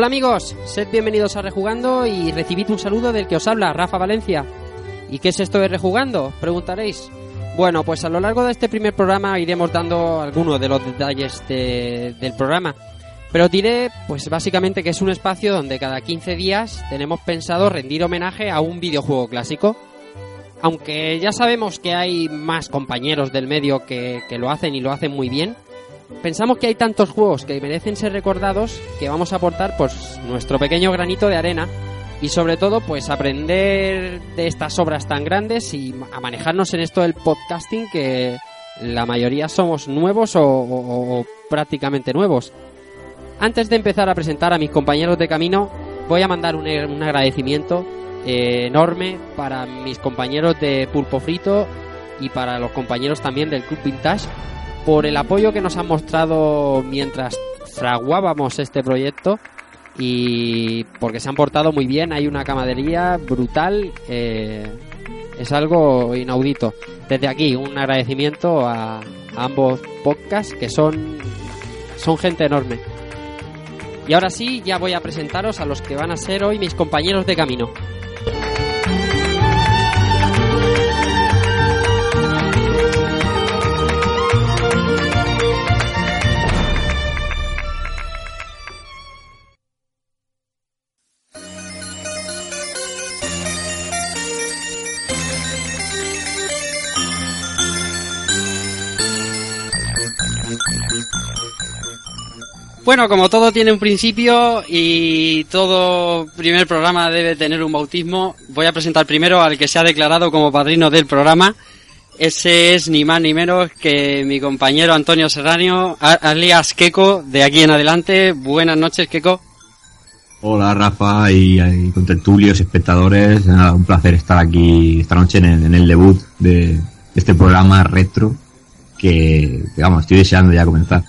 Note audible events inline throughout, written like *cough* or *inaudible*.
Hola amigos, sed bienvenidos a Rejugando y recibid un saludo del que os habla, Rafa Valencia. ¿Y qué es esto de Rejugando? Preguntaréis. Bueno, pues a lo largo de este primer programa iremos dando algunos de los detalles de- del programa. Pero diré, pues básicamente que es un espacio donde cada 15 días tenemos pensado rendir homenaje a un videojuego clásico. Aunque ya sabemos que hay más compañeros del medio que lo hacen y lo hacen muy bien, Pensamos que hay tantos juegos que merecen ser recordados que vamos a aportar pues nuestro pequeño granito de arena y sobre todo pues aprender de estas obras tan grandes y a manejarnos en esto del podcasting que la mayoría somos nuevos o, o- o prácticamente nuevos. Antes de empezar a presentar a mis compañeros de camino voy a mandar un, un agradecimiento eh, enorme para mis compañeros de Pulpo Frito y para los compañeros también del Club Vintage por el apoyo que nos han mostrado mientras fraguábamos este proyecto y porque se han portado muy bien, hay una camadería brutal, eh, es algo inaudito. Desde aquí un agradecimiento a, a ambos podcasts que son, son gente enorme. Y ahora sí, ya voy a presentaros a los que van a ser hoy mis compañeros de camino. Bueno, como todo tiene un principio y todo primer programa debe tener un bautismo, voy a presentar primero al que se ha declarado como padrino del programa. Ese es ni más ni menos que mi compañero Antonio Serranio, a- alias Keko, de aquí en adelante. Buenas noches, Keko. Hola Rafa y, y contertulios, espectadores, Nada, un placer estar aquí esta noche en el, en el debut de, este programa retro que, que, estoy deseando ya comenzar.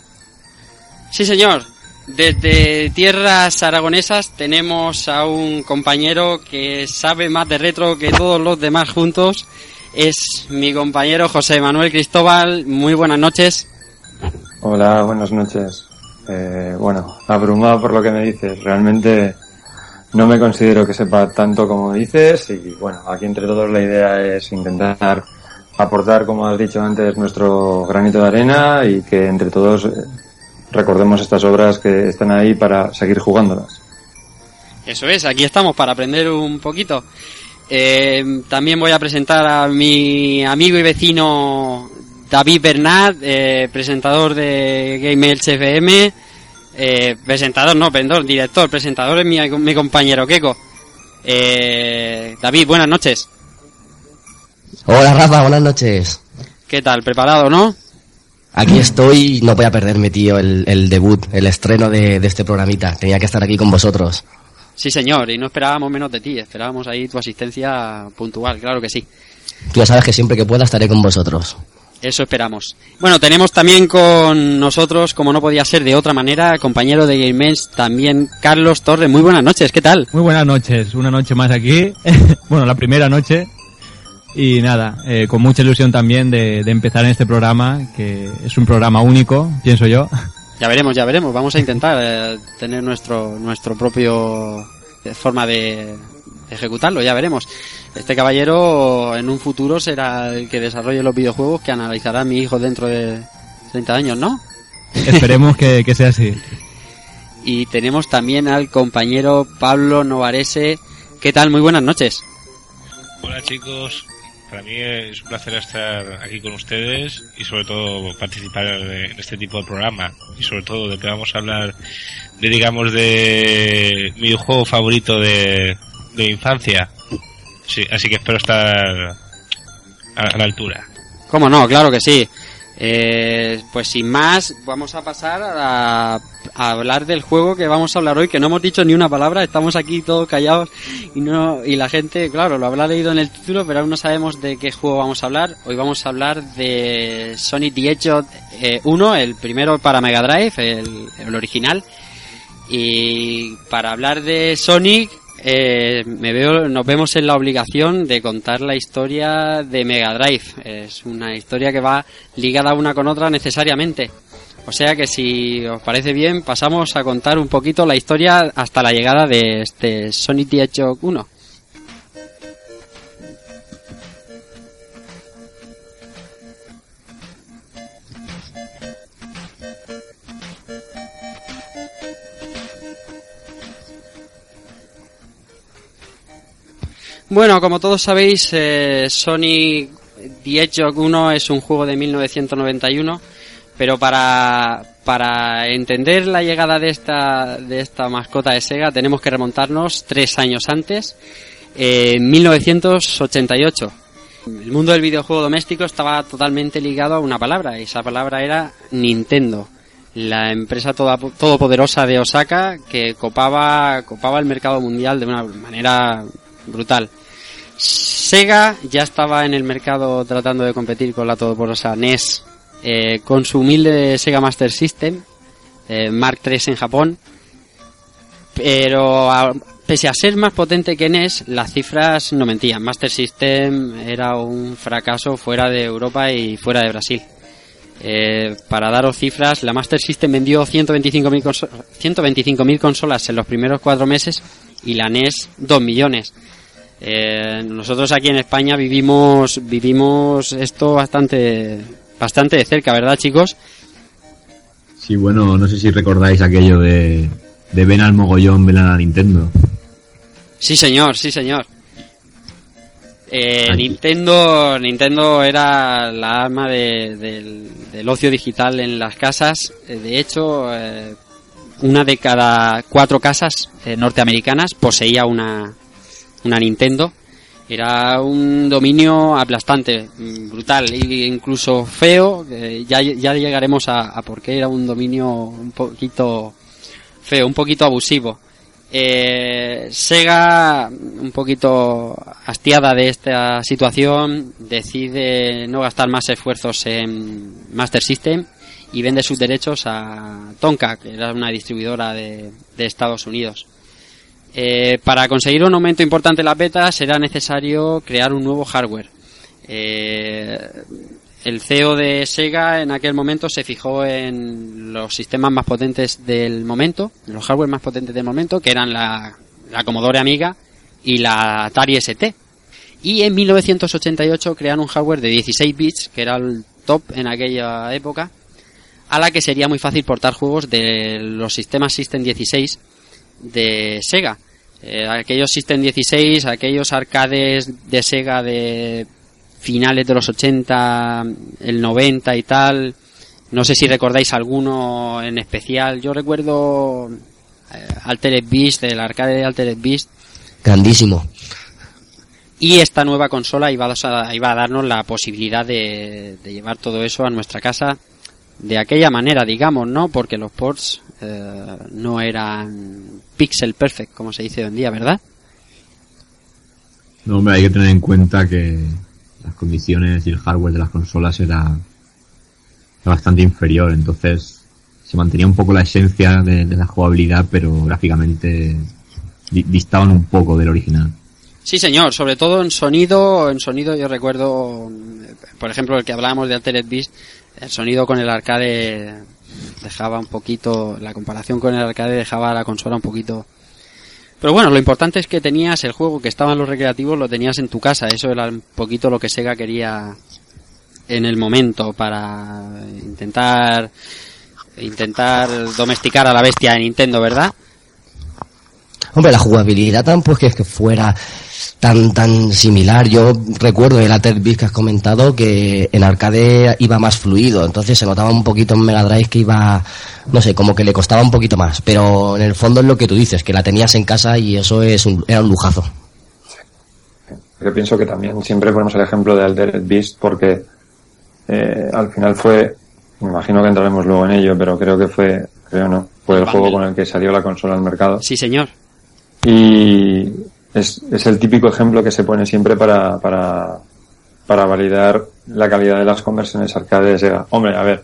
Sí, señor. Desde tierras aragonesas tenemos a un compañero que sabe más de retro que todos los demás juntos. Es mi compañero José Manuel Cristóbal. Muy buenas noches. Hola, buenas noches. Eh, bueno, abrumado por lo que me dices. Realmente no me considero que sepa tanto como dices y bueno, aquí entre todos la idea es intentar aportar, como has dicho antes, nuestro granito de arena y que entre todos eh, recordemos estas obras que están ahí para seguir jugándolas. Eso es, aquí estamos para aprender un poquito. Eh, también voy a presentar a mi amigo y vecino David Bernat, eh, presentador de Game Elche FM. Eh, presentador, no, perdón, director, presentador es mi, mi compañero Keko. Eh, David, buenas noches. Hola Rafa, buenas noches. ¿Qué tal? ¿Preparado, no? Aquí estoy y no voy a perderme, tío, el, el debut, el estreno de, de este programita. Tenía que estar aquí con vosotros. Sí, señor, y no esperábamos menos de ti, esperábamos ahí tu asistencia puntual, claro que sí. Tú ya sabes que siempre que pueda estaré con vosotros. Eso esperamos. Bueno, tenemos también con nosotros, como no podía ser de otra manera, compañero de GameMens, también Carlos Torres. Muy buenas noches, ¿qué tal? Muy buenas noches, una noche más aquí. *laughs* bueno, la primera noche. Y nada, eh, con mucha ilusión también de, de empezar en este programa, que es un programa único, pienso yo. *laughs* Ya veremos, ya veremos. Vamos a intentar eh, tener nuestro nuestro propio eh, forma de, de ejecutarlo, ya veremos. Este caballero en un futuro será el que desarrolle los videojuegos que analizará mi hijo dentro de 30 años, ¿no? *laughs* Esperemos que, que sea así. Y tenemos también al compañero Pablo Novarese. ¿Qué tal? Muy buenas noches. Hola chicos, para mí es un placer estar aquí con ustedes y sobre todo participar en este tipo de programa y sobre todo de que vamos a hablar de digamos de mi juego favorito de, infancia. Sí, así que espero estar a, a la altura. ¿Cómo no? Claro que sí. Eh, pues sin más, vamos a pasar a, a, hablar del juego que vamos a hablar hoy, que no hemos dicho ni una palabra, estamos aquí todos callados y no y la gente, claro, lo habrá leído en el título, pero aún no sabemos de qué juego vamos a hablar. Hoy vamos a hablar de Sonic the Hedgehog 1, el primero para Mega Drive, el, el original. Y para hablar de Sonic, eh, me veo, nos vemos en la obligación de contar la historia de Mega Drive. Es una historia que va ligada una con otra necesariamente. O sea que si os parece bien, pasamos a contar un poquito la historia hasta la llegada de este the Hedgehog 1. Bueno, como todos sabéis, eh, Sonic The Hedgehog 1 es un juego de 1991, pero para, para entender la llegada de esta, de esta mascota de Sega tenemos que remontarnos tres años antes, eh, 1988. El mundo del videojuego doméstico estaba totalmente ligado a una palabra, y esa palabra era Nintendo la empresa toda, todopoderosa de Osaka que copaba, copaba el mercado mundial de una manera brutal. Sega ya estaba en el mercado tratando de competir con la todopoderosa NES eh, con su humilde Sega Master System, eh, Mark III en Japón, pero pese a ser más potente que NES, las cifras no mentían. Master System era un fracaso fuera de Europa y fuera de Brasil. Eh, para daros cifras, la Master System vendió 125.000 conso 125 consolas en los primeros cuatro meses y la NES 2 millones. Eh, nosotros aquí en España vivimos vivimos esto bastante bastante de cerca, ¿verdad, chicos? Sí, bueno, no sé si recordáis aquello de, de ven al mogollón, ven a la Nintendo. Sí, señor, sí, señor. Eh, Nintendo Nintendo era la arma de, del, del, ocio digital en las casas. Eh, De hecho, eh, una de cada cuatro casas eh, norteamericanas poseía una, una Nintendo. Era un dominio aplastante, brutal e incluso feo. Eh, ya, ya llegaremos a, a por qué era un dominio un poquito feo, un poquito abusivo. Eh, Sega, un poquito hastiada de esta situación, decide no gastar más esfuerzos en Master System y vende sus derechos a Tonka, que era una distribuidora de, de Estados Unidos. Eh, para conseguir un aumento importante en las betas será necesario crear un nuevo hardware. Eh, el CEO de Sega en aquel momento se fijó en los sistemas más potentes del momento, los hardware más potentes del momento, que eran la, la Commodore Amiga y la Atari ST. Y en 1988 crearon un hardware de 16 bits, que era el top en aquella época, a la que sería muy fácil portar juegos de los sistemas System 16 de Sega. Eh, aquellos System 16, aquellos arcades de Sega de finales de los 80, el 90 y tal. No sé si recordáis alguno en especial. Yo recuerdo eh, Altered Beast, el arcade de Altered Beast. Grandísimo. Y esta nueva consola iba a, iba a darnos la posibilidad de, de, llevar todo eso a nuestra casa de aquella manera, digamos, ¿no? Porque los ports eh, no eran pixel perfect, como se dice hoy en día, ¿verdad? No, hombre, hay que tener en cuenta que las condiciones y el hardware de las consolas era, era bastante inferior, entonces se mantenía un poco la esencia de, de la jugabilidad, pero gráficamente di distaban un poco del original. Sí, señor, sobre todo en sonido, en sonido yo recuerdo, por ejemplo, el que hablábamos de Altered Beast, el sonido con el arcade dejaba un poquito, la comparación con el arcade dejaba la consola un poquito pero bueno, lo importante es que tenías el juego que estaba en los recreativos, lo tenías en tu casa. Eso era un poquito lo que Sega quería en el momento para intentar intentar domesticar a la bestia de Nintendo, ¿verdad? Hombre, la jugabilidad tampoco es que fuera tan tan similar. Yo recuerdo en el Altered Beast que has comentado que en arcade iba más fluido, entonces se notaba un poquito en Mega Drive que iba, no sé, como que le costaba un poquito más. Pero en el fondo es lo que tú dices, que la tenías en casa y eso es un, era un lujazo. Yo pienso que también siempre ponemos el ejemplo de Altered Beast porque eh, al final fue, me imagino que entraremos luego en ello, pero creo que fue, creo no, fue el juego con el que salió la consola al mercado. Sí, señor. Y es, es el típico ejemplo que se pone siempre para, para, para validar la calidad de las conversiones arcade de Sega. Hombre, a ver,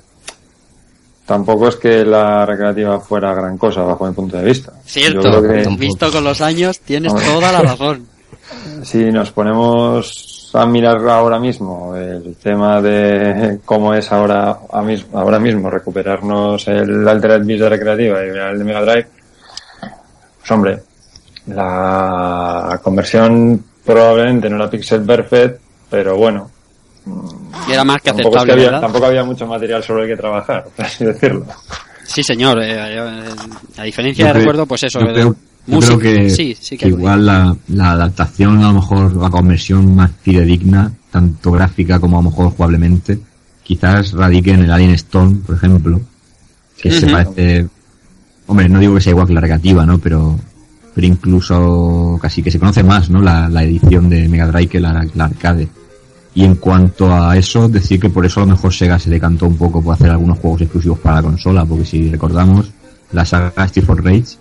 tampoco es que la recreativa fuera gran cosa bajo mi punto de vista. Cierto, que visto con los años tienes Hombre. toda la razón. *laughs* si nos ponemos a mirar ahora mismo el tema de cómo es ahora, a mis- ahora mismo recuperarnos el Altered Beast de recreativa y el de Mega Drive, pues hombre, la conversión probablemente no era pixel perfect, pero bueno, Era más que tampoco, es que aceptable, había, tampoco había mucho material sobre el que trabajar, por así decirlo. Sí, señor. eh, eh, a diferencia Yo de creo- recuerdo, pues eso. yo eh, creo, yo música- creo que, sí, sí que, que igual la, la adaptación, a lo mejor la conversión más fidedigna, tanto gráfica como a lo mejor jugablemente, quizás radique en el Alien Stone, por ejemplo, que se parece, hombre, no digo que sea igual que la recreativa, ¿no? Pero, pero incluso casi que se conoce más, ¿no? La, la edición de Mega Drive que la, la arcade. Y en cuanto a eso, decir que por eso a lo mejor Sega se decantó un poco por hacer algunos juegos exclusivos para la consola, porque si recordamos, la saga Street for Rage,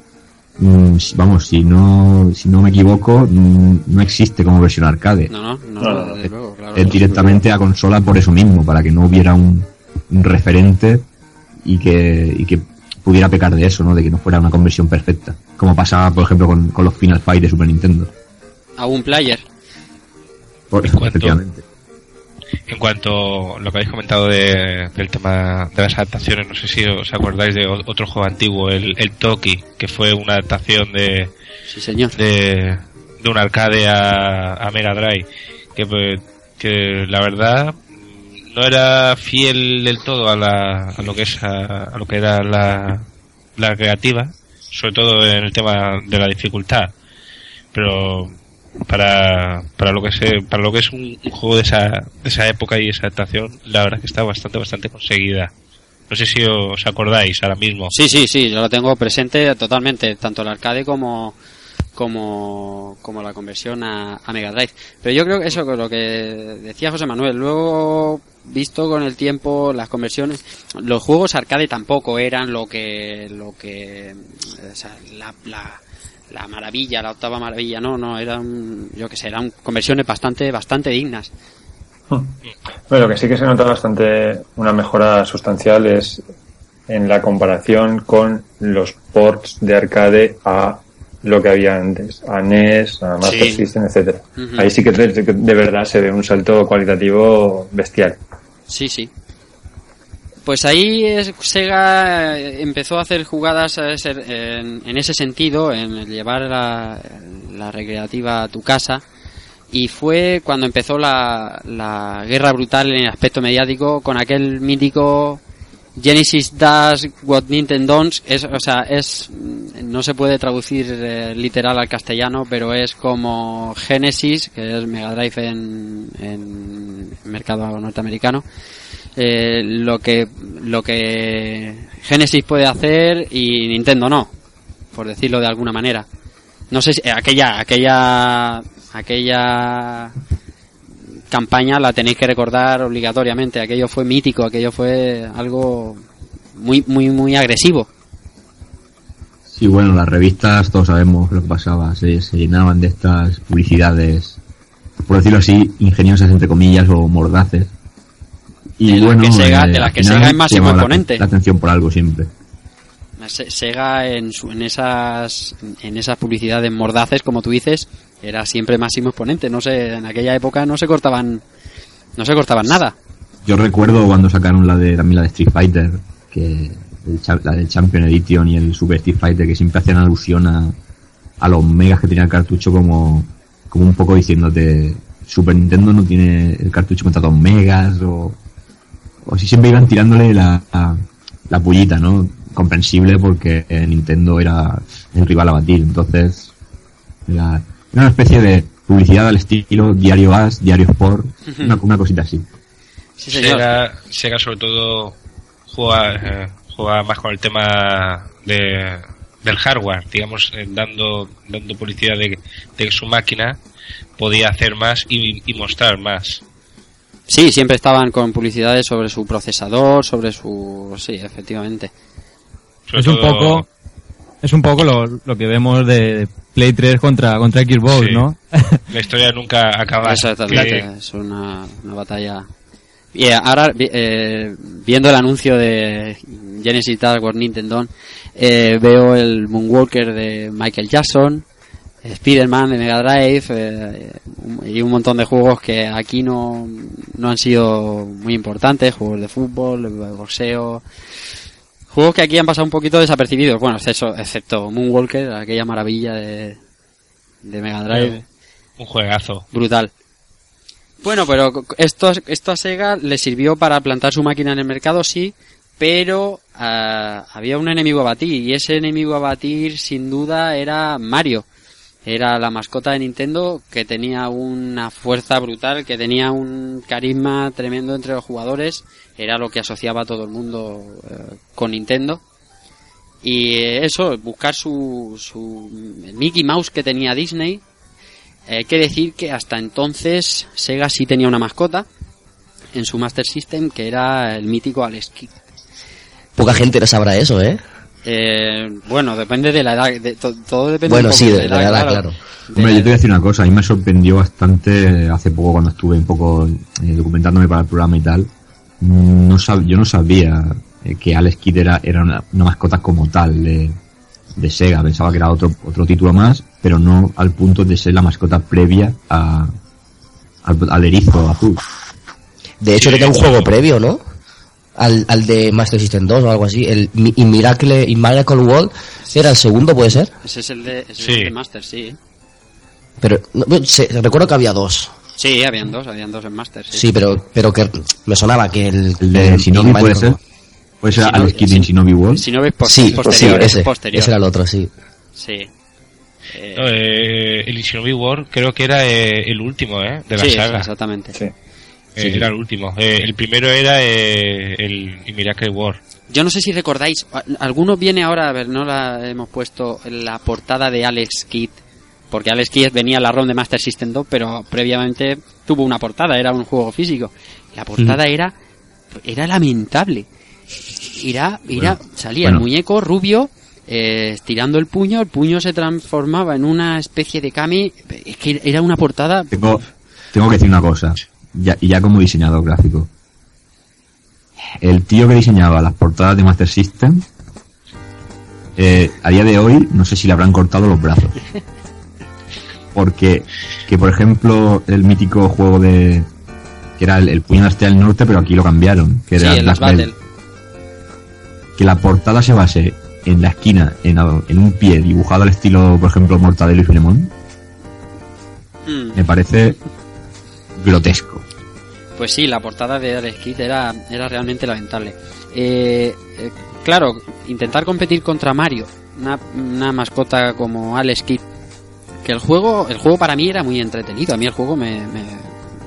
mm, si- vamos, si no, si no me equivoco, mm, no existe como versión arcade. No, no, no, No, no, desde luego, claro. Es directamente a consola por eso mismo, para que no hubiera un, un referente y que, y que pudiera pecar de eso, ¿no? De que no fuera una conversión perfecta. Como pasaba, por ejemplo, con, con los Final Fight de Super Nintendo. A un player. Por, En cuanto- efectivamente. En cuanto a lo que habéis comentado de- del tema de las adaptaciones, no sé si os acordáis de otro juego antiguo, el, el Toki, que fue una adaptación de, Sí, señor. de, de un arcade a, a Mega Drive, que, pues, que la verdad no era fiel del todo a, la, a lo que es a, a lo que era la, creativa, sobre todo en el tema de la dificultad, pero para, para lo que se, para lo que es un, juego de esa, de esa época y esa adaptación, la verdad que está bastante bastante conseguida. No sé si os acordáis ahora mismo. Sí, sí, sí, yo lo tengo presente totalmente, tanto el arcade como como, como la conversión a, a Mega Drive. Pero yo creo que eso con lo que decía José Manuel, luego visto con el tiempo las conversiones, los juegos arcade tampoco eran lo que lo que la, la, la maravilla, la octava maravilla, no, no, eran yo que sé, eran conversiones bastante bastante dignas. Bueno, lo que sí que se nota bastante una mejora sustancial es en la comparación con los ports de arcade a lo que había antes, a NES, a Master Sí. System, etcétera. Ahí sí que de, de verdad se ve un salto cualitativo bestial. Sí, sí. Pues ahí es- Sega eh, empezó a hacer jugadas a ese- en, en ese sentido, en llevar la, la recreativa a tu casa. Y fue cuando empezó la, la guerra brutal en el aspecto mediático con aquel mítico Genesis Does What Nintendo Don't. Es, o sea, es, no se puede traducir eh, literal al castellano, pero es como Genesis, que es Mega Drive en, en mercado norteamericano, eh, lo que lo que Genesis puede hacer y Nintendo no, por decirlo de alguna manera. No sé si aquella aquella aquella campaña la tenéis que recordar obligatoriamente. Aquello fue mítico, aquello fue algo muy muy muy agresivo. Sí, bueno, las revistas, todos sabemos lo que pasaba, se, se llenaban de estas publicidades, por decirlo así, ingeniosas entre comillas o mordaces. Y De las bueno, que Sega- eh, de las que final Sega es máximo la- exponente. La, atención por algo siempre. Se- Sega en, su- en esas en esas publicidades mordaces, como tú dices, era siempre máximo exponente. No sé, en aquella época no se cortaban no se cortaban nada. Yo recuerdo cuando sacaron la de también la de Street Fighter, que el la del Champion Edition y el Super Street Fighter, que siempre hacían alusión a, a los megas que tenía el cartucho como, como un poco diciéndote Super Nintendo no tiene el cartucho con tantos megas o, o si siempre iban tirándole la, la, la pullita, ¿no? Comprensible porque Nintendo era el rival a batir, entonces era una especie de publicidad al estilo Diario As, Diario Sport, una, una cosita así. Sí, señor. Sega, Sega sobre todo juega, eh, juega más con el tema de, del hardware, digamos, eh, dando, dando publicidad de, de que su máquina podía hacer más y, y mostrar más. Sí, siempre estaban con publicidades sobre su procesador, sobre su... Sí, efectivamente. Sobre Es un todo- poco, es un poco lo, lo que vemos de Play 3 contra, contra Xbox, Sí. ¿no? *laughs* La historia nunca acaba. Exactamente, Que- es una, una batalla. Y eh, ahora, vi- eh, viendo el anuncio de Genesis Tower Nintendo, eh, veo el Moonwalker de Michael Jackson, Spider-Man de Mega Drive eh, y un montón de juegos que aquí no, no han sido muy importantes, juegos de fútbol, de boxeo, juegos que aquí han pasado un poquito desapercibidos, bueno, excepto, excepto Moonwalker, aquella maravilla de, de Mega Drive Un juegazo. brutal. Bueno, pero esto, esto a Sega le sirvió para plantar su máquina en el mercado, sí, pero ah, había un enemigo a batir y ese enemigo a batir sin duda era Mario. Era la mascota de Nintendo que tenía una fuerza brutal, que tenía un carisma tremendo entre los jugadores, era lo que asociaba a todo el mundo eh, con Nintendo. Y eh, eso, buscar su, su Mickey Mouse que tenía Disney, hay que decir que hasta entonces Sega sí tenía una mascota en su Master System que era el mítico Alex Kidd. Poca gente le sabrá eso, ¿eh? Eh, bueno, depende de la edad, de- to- todo depende Bueno, un poco sí, de la edad, claro. Hombre, yo te voy a decir una cosa, a mí me sorprendió bastante hace poco cuando estuve un poco eh, documentándome para el programa y tal. Mm, No sab- yo no sabía eh, que Alex Kidd era, era una, una mascota como tal de, de Sega. Pensaba que era otro, otro título más, pero no al punto de ser la mascota previa a, al, al erizo azul. De hecho, Sí, tenía un juego previo, ¿no? Al, al de Master System 2 o algo así. El Mi- Miracle, In Miracle World era el segundo, puede ser. Ese es el de, ese es Sí. el de Master, sí. Pero no, se- recuerdo que había dos. Sí, habían dos, habían dos en Master. Sí. Sí, pero, pero que me sonaba que el, El de Shinobi In puede ser. Puede ser Shinobi- Alex Kidd en. Shinobi World. Sí, posterior, sí, es ese, posterior. ese era el otro, sí. Sí. Eh, No, eh, el Shinobi War creo que era eh, el último, ¿eh? De la sí, saga. exactamente. Sí. Eh, Era el último. Eh, el primero era eh, el Miracle War. Yo no sé si recordáis, a- alguno viene ahora, a ver, no la hemos puesto en la portada de Alex Kidd, porque Alex Kidd venía a la ROM de Master System 2, pero previamente tuvo una portada, era un juego físico. La portada era era lamentable. Era, era Bueno, salía bueno. el muñeco rubio eh, estirando el puño, el puño se transformaba en una especie de kami, es que era una portada Tengo, tengo que decir una cosa, ya, y ya como diseñador gráfico. El tío que diseñaba las portadas de Master System, eh, a día de hoy, no sé si le habrán cortado los brazos. Porque, que por ejemplo, el mítico juego de. que era el, el Estrella del norte, pero aquí lo cambiaron. Que era. Battle. Que la portada se base en la esquina, en, un pie dibujado al estilo, por ejemplo, Mortadelo y Filemón, Mm. me parece grotesco. Pues sí, la portada de Alex Kidd era, era realmente lamentable. Eh, eh, claro, intentar competir contra Mario, una, una mascota como Alex Kidd, que el juego, el juego para mí era muy entretenido, a mí el juego me, me,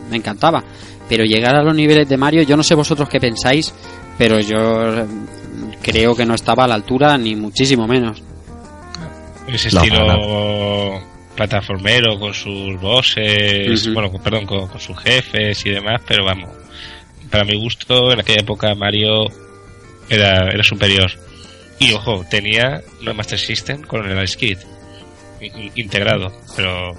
me encantaba, pero llegar a los niveles de Mario, yo no sé vosotros qué pensáis, pero yo eh, creo que no estaba a la altura ni muchísimo menos. Ese estilo plataformero con sus bosses, bueno, con- perdón, con, con sus jefes y demás, pero vamos, para mi gusto en aquella época Mario era, era superior. Y ojo, tenía una Master System con el Ice Kid integrado, pero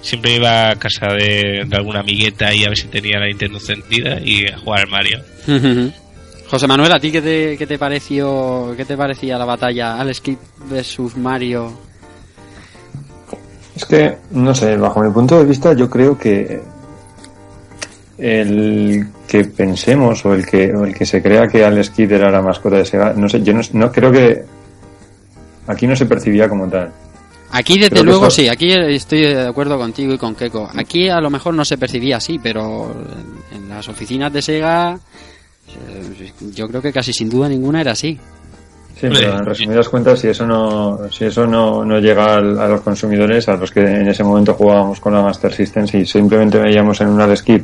siempre iba a casa de, de alguna amigueta y a ver si tenía la Nintendo encendida y a jugar al Mario. José Manuel, ¿a ti qué te, qué te pareció, qué te parecía la batalla Alex Kidd versus Mario? Es que, no sé, bajo mi punto de vista, yo creo que el que pensemos o el que, o el que se crea que Alex Kidd era la mascota de Sega, no sé, yo no, no creo que aquí no se percibía como tal. Aquí desde luego eso- sí, aquí estoy de acuerdo contigo y con Keiko. Aquí a lo mejor no se percibía así, pero en, en las oficinas de Sega eh, yo creo que casi sin duda ninguna era así. Sí, pero en resumidas cuentas, si eso no, si eso no, no llega al- a los consumidores, a los que en ese momento jugábamos con la Master System, si simplemente veíamos en un Alex Kidd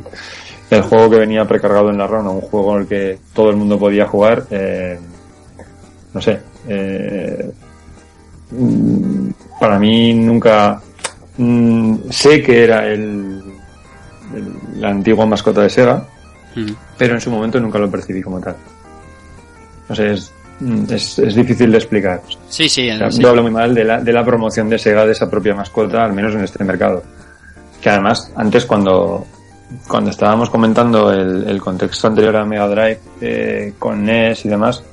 el juego que venía precargado en la ROM, un juego en el que todo el mundo podía jugar, eh, no sé, eh, mm, para mí nunca mm, sé que era el, el- la antigua mascota de Sega, Mm. pero en su momento nunca lo percibí como tal. No sé, es, es, es difícil de explicar. Sí, sí, O sea, sí. Yo hablo muy mal de la, de la promoción de Sega de esa propia mascota, al menos en este mercado. Que además, antes cuando, cuando estábamos comentando el, el contexto anterior a Mega Drive eh, con NES y demás,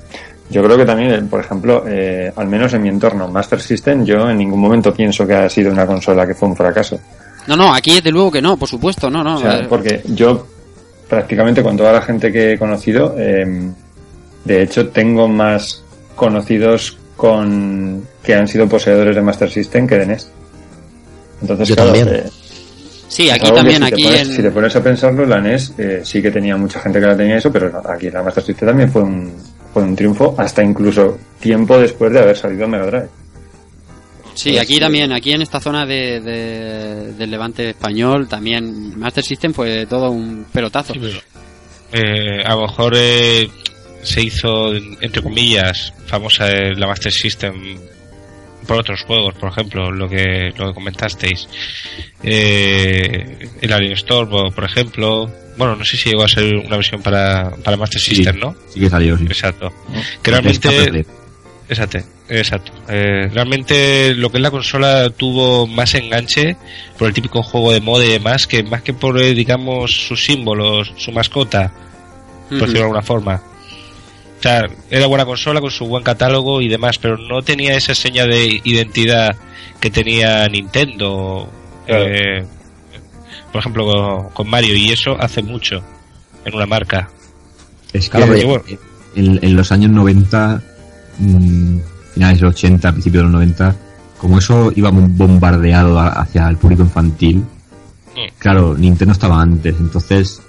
yo creo que también, por ejemplo, eh, al menos en mi entorno Master System, yo en ningún momento pienso que ha sido una consola que fue un fracaso. No, no, aquí desde luego que no, por supuesto, no, no. O sea, eh, porque yo prácticamente con toda la gente que he conocido, eh, de hecho tengo más conocidos con que han sido poseedores de Master System que de NES. Entonces, Yo claro, también. eh, sí, aquí también, si te aquí pones- en... Si te pones a pensarlo, la NES eh, sí que tenía mucha gente que la tenía eso, pero no, aquí la Master System también fue un, fue un triunfo hasta incluso tiempo después de haber salido Mega Drive. Sí, aquí también, aquí en esta zona de, de- del levante español, también Master System fue todo un pelotazo. Sí, pero, eh, a lo mejor eh, se hizo, entre comillas, famosa la Master System por otros juegos, por ejemplo, lo que, lo que comentasteis. Eh, el Alien Storm, por- ejemplo. Bueno, no sé si llegó a ser una versión para, para Master Sí. System, ¿no? Sí que salió, sí. Exacto. Que realmente... Exacto, exacto. Eh, realmente lo que es la consola tuvo más enganche por el típico juego de moda y demás, que más que por, eh, digamos, sus símbolos, su mascota, por decirlo de alguna forma. O sea, era buena consola con su buen catálogo y demás, pero no tenía esa seña de identidad que tenía Nintendo. Claro. eh, por ejemplo, con, con Mario, y eso hace mucho en una marca. Es que Claro, bueno. en, en los años 90, mm, finales de los 80, principios de los 90, como eso iba bombardeado a- hacia el público infantil, Mm. claro, Nintendo estaba antes, entonces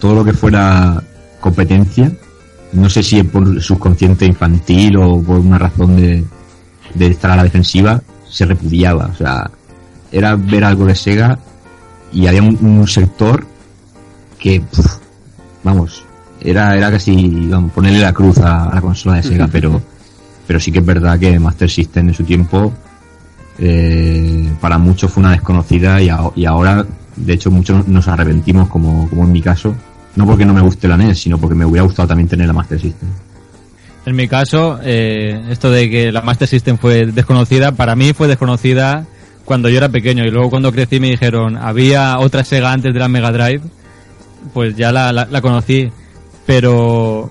todo lo que fuera competencia, no sé si es por subconsciente infantil o por una razón de, de estar a la defensiva, se repudiaba, o sea, era ver algo de Sega y había un, un sector que, puf, vamos, era, era casi vamos, ponerle la cruz a, a la consola de Sega, pero, pero sí que es verdad que Master System en su tiempo eh, para muchos fue una desconocida y, a- y ahora, de hecho, muchos nos arrepentimos, como, como en mi caso, no porque no me guste la NES, sino porque me hubiera gustado también tener la Master System. En mi caso, eh, esto de que la Master System fue desconocida, para mí fue desconocida cuando yo era pequeño y luego cuando crecí me dijeron, había otra Sega antes de la Mega Drive, pues ya la, la, la conocí. Pero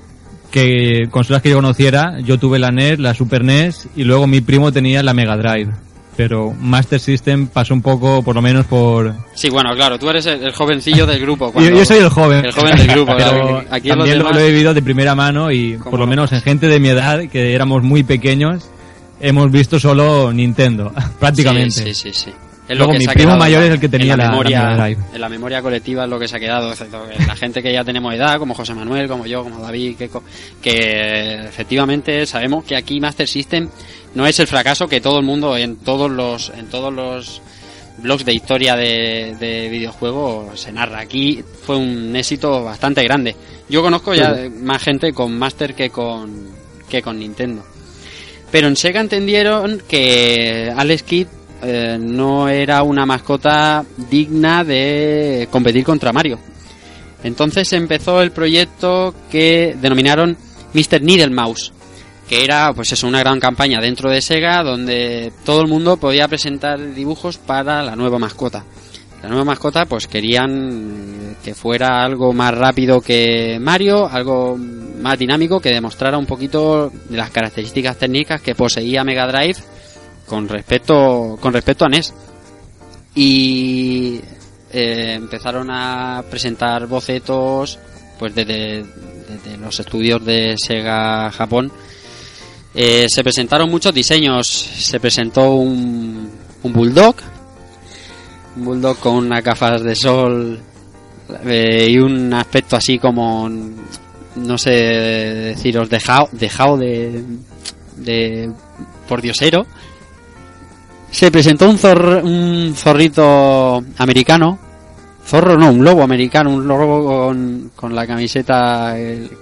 que consolas que yo conociera, yo tuve la NES, la Super NES y luego mi primo tenía la Mega Drive. Pero Master System pasó un poco, por lo menos por... Sí, bueno, claro, tú eres el, el jovencillo del grupo. *laughs* Yo, cuando- yo soy el joven. El joven del grupo, *laughs* pero. Aquí también lo- demás- lo he vivido de primera mano y ¿Cómo por lo no? menos en gente de mi edad, que éramos muy pequeños, hemos visto solo Nintendo, *laughs* prácticamente. Sí, sí, sí. sí. Es Luego, que mi primo mayor es el que tenía en la- memoria. En la memoria colectiva es lo que se ha quedado. La gente que ya tenemos edad, como José Manuel, como yo, como David, que, que efectivamente sabemos que aquí Master System no es el fracaso que todo el mundo en todos los en todos los blogs de historia de, de videojuegos se narra. Aquí fue un éxito bastante grande. Yo conozco ya más gente con Master que con que con Nintendo. Pero en Sega entendieron que Alex Kidd eh, no era una mascota digna de competir contra Mario. Entonces empezó el proyecto que denominaron Mr. Needle Mouse, que era pues eso, una gran campaña dentro de Sega donde todo el mundo podía presentar dibujos para la nueva mascota. La nueva mascota pues querían que fuera algo más rápido que Mario, algo más dinámico que demostrara un poquito de las características técnicas que poseía Mega Drive con respecto con respecto a NES. Y eh, empezaron a presentar bocetos pues desde, desde los estudios de Sega Japón. Eh, se presentaron muchos diseños. Se presentó un, un bulldog, un bulldog con unas gafas de sol eh, y un aspecto así como no sé deciros dejado dejado de de por diosero se presentó un, zorr- un zorrito americano zorro no un lobo americano un lobo con, con la camiseta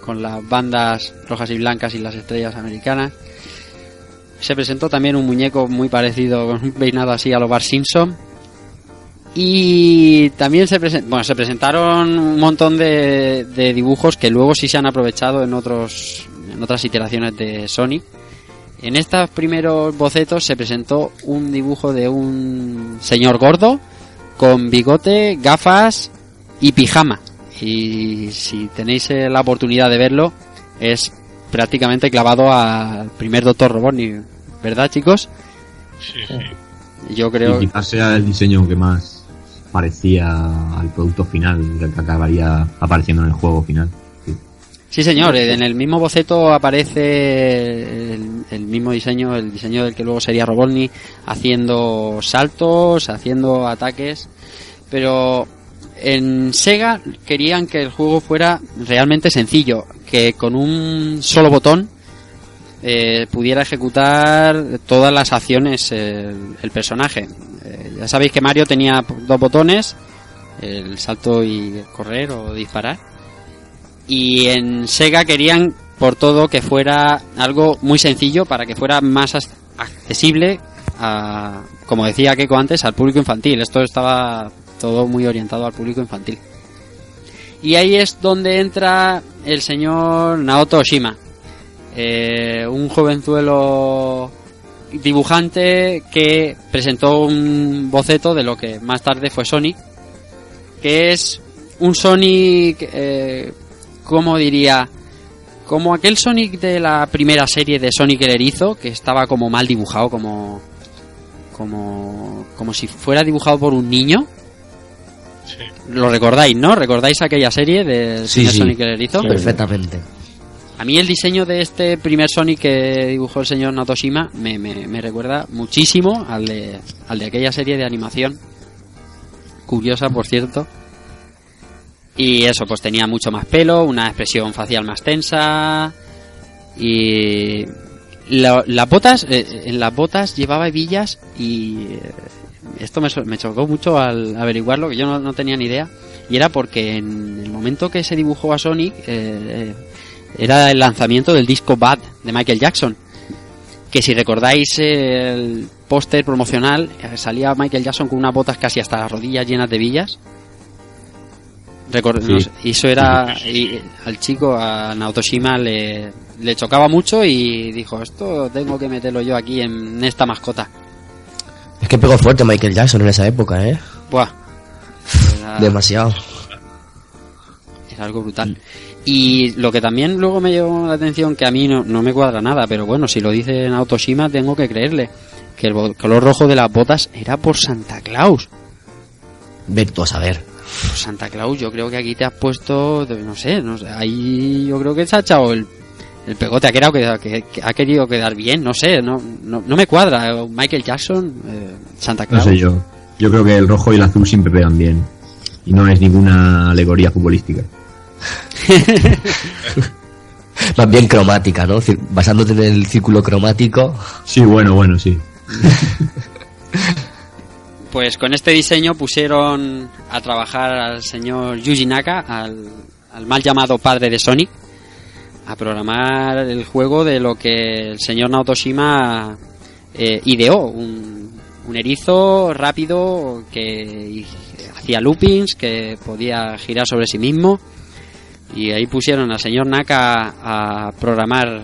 con las bandas rojas y blancas y las estrellas americanas se presentó también un muñeco muy parecido con un peinado así a lo Bar Simpson Y también se, presen- bueno, se presentaron un montón de, de dibujos que luego sí se han aprovechado en, otros, en otras iteraciones de Sonic. En estos primeros bocetos se presentó un dibujo de un señor gordo con bigote, gafas y pijama. Y si tenéis eh, la oportunidad de verlo, es prácticamente clavado al primer Doctor Robotnik, ¿verdad chicos? Sí, sí. Yo creo... Y quizás sea el diseño que más parecía al producto final, que acabaría apareciendo en el juego final. Sí. Señor. En el mismo boceto aparece el, el mismo diseño, el diseño del que luego sería Robotnik, haciendo saltos, haciendo ataques. Pero en Sega querían que el juego fuera realmente sencillo, que con un solo botón eh, pudiera ejecutar todas las acciones el, el personaje. Eh, ya sabéis que Mario tenía dos botones, el salto y correr o disparar. Y en Sega querían por todo que fuera algo muy sencillo para que fuera más accesible a, como decía Keiko antes, al público infantil. Esto estaba todo muy orientado al público infantil. Y ahí es donde entra el señor Naoto Oshima, eh, un jovenzuelo dibujante que presentó un boceto de lo que más tarde fue Sonic, que es un Sonic, eh, ¿cómo diría? Como aquel Sonic de la primera serie de Sonic el Erizo, que estaba como mal dibujado, como, como, como si fuera dibujado por un niño. Sí. Lo recordáis, ¿no? ¿Recordáis aquella serie de Sí, sí. Sonic el Erizo? Perfectamente. A mí el diseño de este primer Sonic que dibujó el señor Natoshima me, me, me recuerda muchísimo al de, al de aquella serie de animación. Curiosa, por cierto. Y eso, pues tenía mucho más pelo, una expresión facial más tensa. Y la- las botas, eh, en las botas llevaba hebillas y eh, esto me, me chocó mucho al averiguarlo, que yo no, no tenía ni idea. Y era porque en el momento que se dibujó a Sonic, eh, eh, era el lanzamiento del disco Bad de Michael Jackson. Que si recordáis el póster promocional, eh, salía Michael Jackson con unas botas casi hasta las rodillas llenas de villas. Recor- Sí. no sé, y eso era. *laughs* y al chico, a Naotoshima, le, le chocaba mucho y dijo: Esto tengo que meterlo yo aquí en esta mascota. Es que pegó fuerte Michael Jackson en esa época, ¿eh? Buah. Era- *laughs* Demasiado. Era algo brutal. Y lo que también luego me llamó la atención, que a mí no, no me cuadra nada, pero bueno, si lo dice en Autoshima tengo que creerle, que el color rojo de las botas era por Santa Claus. Ve tú a saber. Santa Claus, yo creo que aquí te has puesto, de- no sé, no sé, ahí yo creo que se ha echado el, el pegote, ha querido, quedar- que, que ha querido quedar bien, no sé, no, no, no me cuadra. Michael Jackson, eh, Santa No Claus. sé yo. Yo creo que el rojo y el azul siempre pegan bien. Y no es ninguna alegoría futbolística. *laughs* Más bien cromática, ¿no? Basándote en el círculo cromático. Sí, bueno, bueno, sí. *laughs* Pues con este diseño pusieron a trabajar al señor Yuji Naka, al, al mal llamado padre de Sonic, a programar el juego de lo que el señor Naotoshima eh, ideó. Un, un erizo rápido que hacía loopings, que podía girar sobre sí mismo. Y ahí pusieron al señor Naka a programar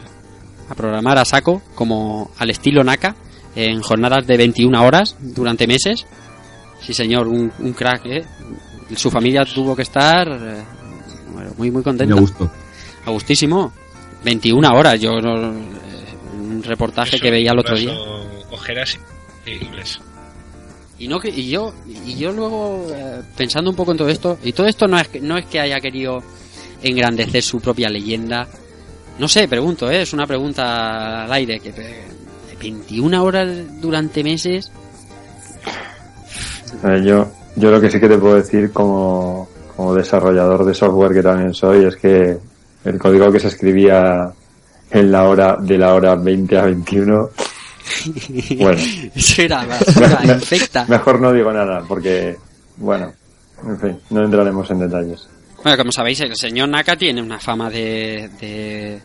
a programar a saco, como al estilo Naka, en jornadas de 21 horas durante meses. Sí, señor, un, un crack, ¿eh? Su familia tuvo que estar eh, muy, muy contenta. Me gustó. A gustísimo. 21 horas, yo no- eh, un reportaje Eso, que veía el otro día. Ojeras increíbles. Y no que- y yo y yo luego eh, pensando un poco en todo esto y todo esto no es que, no es que haya querido engrandecer su propia leyenda. No sé, pregunto, ¿eh? es una pregunta al aire que eh, 21 horas durante meses. Yo, yo lo que sí que te puedo decir como, como desarrollador de software que también soy es que el código que se escribía en la hora de la hora 20 a 21 *laughs* bueno Eso era basura *laughs* me- infecta. mejor no digo nada porque bueno en fin no entraremos en detalles Bueno, como sabéis, el señor Naka tiene una fama de. de.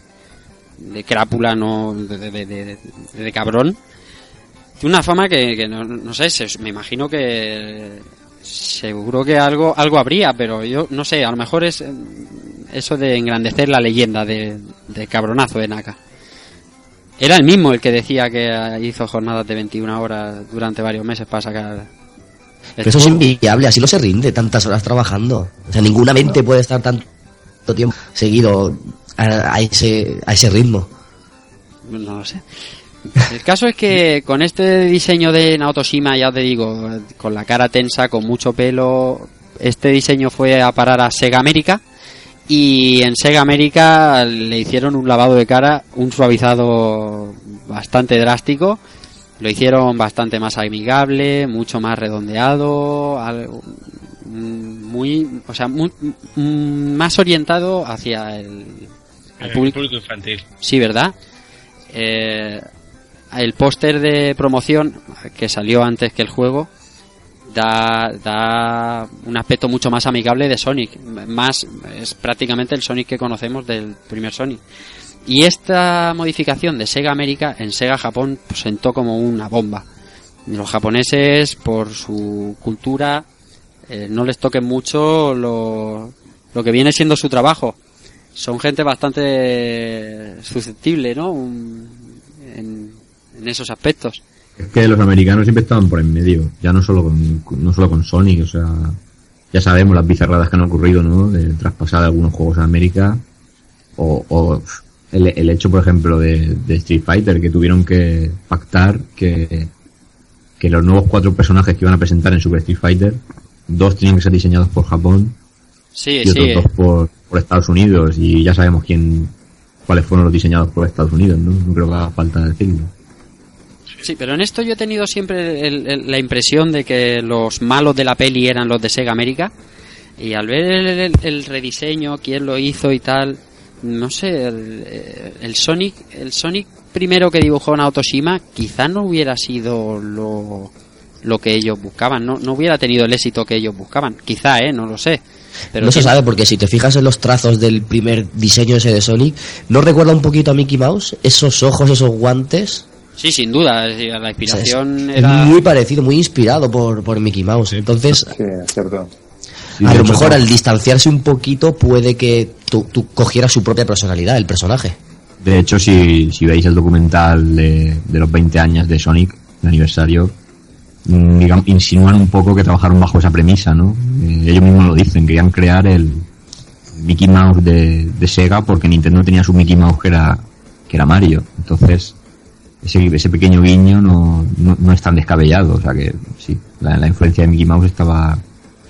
De crápula, no. de, de, de, de- de cabrón. Tiene una fama que, que no, no sé, se- me imagino que. seguro que algo algo habría, pero yo no sé, a lo mejor es eh, eso de engrandecer la leyenda de, de cabronazo de Naka. Era el mismo el que decía que hizo jornadas de 21 horas durante varios meses para sacar... Pero eso es inviable, así no se rinde tantas horas trabajando. O sea, ninguna mente puede estar tanto tiempo seguido a, ese, a ese ritmo. No lo sé. El caso es que con este diseño de Naoto Shima, ya te digo, con la cara tensa, con mucho pelo, este diseño fue a parar a Sega América y en Sega América le hicieron un lavado de cara, un suavizado bastante drástico, lo hicieron bastante más amigable, mucho más redondeado, muy, o sea, muy- mm, más orientado hacia el, al El público. público infantil. Sí, ¿verdad? Eh, el póster de promoción que salió antes que el juego da, da un aspecto mucho más amigable de Sonic. Más es prácticamente el Sonic que conocemos del primer Sonic. Y esta modificación de Sega América en Sega Japón pues, sentó como una bomba. Los japoneses, por su cultura, eh, no les toquen mucho lo, lo que viene siendo su trabajo. Son gente bastante susceptible, ¿no? Un- En, esos aspectos. Es que los americanos siempre estaban por en medio, ya no solo con, no solo con Sonic, o sea, ya sabemos las bizarradas que han ocurrido, ¿no? De traspasar algunos juegos a América, o, o el, hecho, por ejemplo, de, de Street Fighter, que tuvieron que pactar que, que los nuevos cuatro personajes que iban a presentar en Super Street Fighter, dos tenían que ser diseñados por Japón Sí, y otros sí. dos por, por Estados Unidos, y ya sabemos quién, cuáles fueron los diseñados por Estados Unidos, ¿no? No creo que haga falta decirlo. Sí, pero en esto yo he tenido siempre el- el- la impresión de que los malos de la peli eran los de Sega América. Y al ver el, el- rediseño, quién lo hizo y tal, no sé, el, el Sonic, el Sonic primero que dibujó Naoto Shima, quizá no hubiera sido lo, lo que ellos buscaban, no, no hubiera tenido el éxito que ellos buscaban. Quizá, eh, no lo sé. Pero no se sabe porque si te fijas en los trazos del primer diseño ese de Sonic, ¿no recuerda un poquito a Mickey Mouse? Esos ojos, esos guantes. Sí, sin duda, la O sea, inspiración era... muy parecido, muy inspirado por, por Mickey Mouse. Entonces, Sí, es cierto. Sí, a lo mejor al distanciarse un poquito puede que tú, tú cogieras su propia personalidad, el personaje. De hecho, si, si veis el documental de, de los 20 años de Sonic, de aniversario, digamos, insinúan un poco que trabajaron bajo esa premisa, ¿no? Eh, ellos mismos lo dicen, querían crear el Mickey Mouse de, Sega porque Nintendo tenía su Mickey Mouse que era, que era Mario. Entonces, ese, ese pequeño guiño no, no, no es tan descabellado. O sea que sí, la, influencia de Mickey Mouse estaba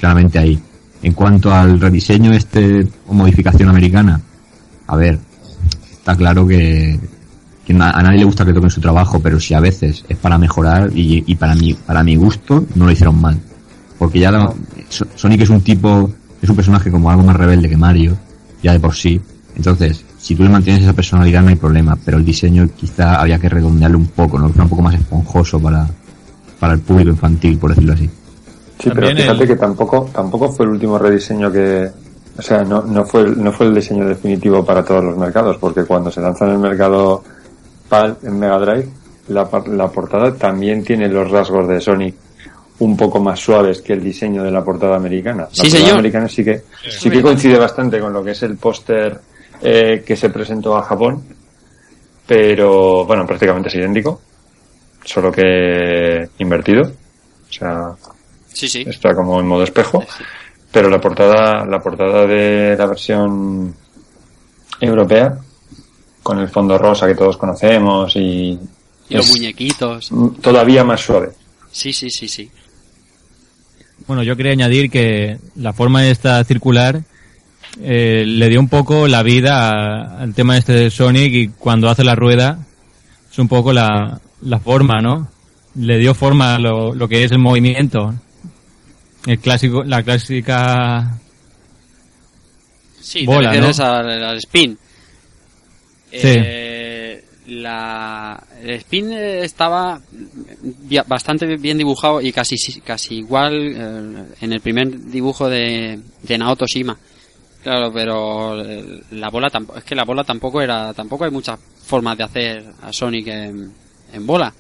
claramente ahí. En cuanto al rediseño este o modificación americana, a ver, está claro que, a nadie le gusta que toquen su trabajo, pero si a veces es para mejorar y, y para mi, para mi gusto no lo hicieron mal. Porque ya la- Sonic es un tipo, es un personaje como algo más rebelde que Mario, ya de por sí. Entonces, si tú le mantienes esa personalidad no hay problema, pero el diseño quizá había que redondearlo un poco, ¿no? Que fuera un poco más esponjoso para, para el público infantil, por decirlo así. Sí, pero fíjate el- que tampoco tampoco fue el último rediseño que, o sea, no, no fue el- no fue el diseño definitivo para todos los mercados, porque cuando se lanza en el mercado PAL en Mega Drive, la, par- la portada también tiene los rasgos de Sonic un poco más suaves que el diseño de la portada americana. La Sí, portada señor. americana sí que sí que coincide bastante con lo que es el póster eh, que se presentó a Japón, pero bueno, prácticamente es idéntico, solo que invertido. O sea, Sí, sí. está como en modo espejo pero la portada la portada de la versión europea con el fondo rosa que todos conocemos y, Y los muñequitos. todavía más suave Sí, sí, sí, sí. Bueno, yo quería añadir que la forma esta circular eh, le dio un poco la vida a- al tema este de Sonic y cuando hace la rueda es un poco la, la forma, ¿no? Le dio forma a lo, lo que es el movimiento. El clásico, la clásica Sí, Bola, te refieres ¿no? al, al spin. Eh, la, el spin estaba bastante bien dibujado y casi casi igual eh, en el primer dibujo de, de Naoto Shima. Claro, pero eh, la bola tampoco, es que la bola tampoco era, tampoco hay muchas formas de hacer a Sonic en, en bola.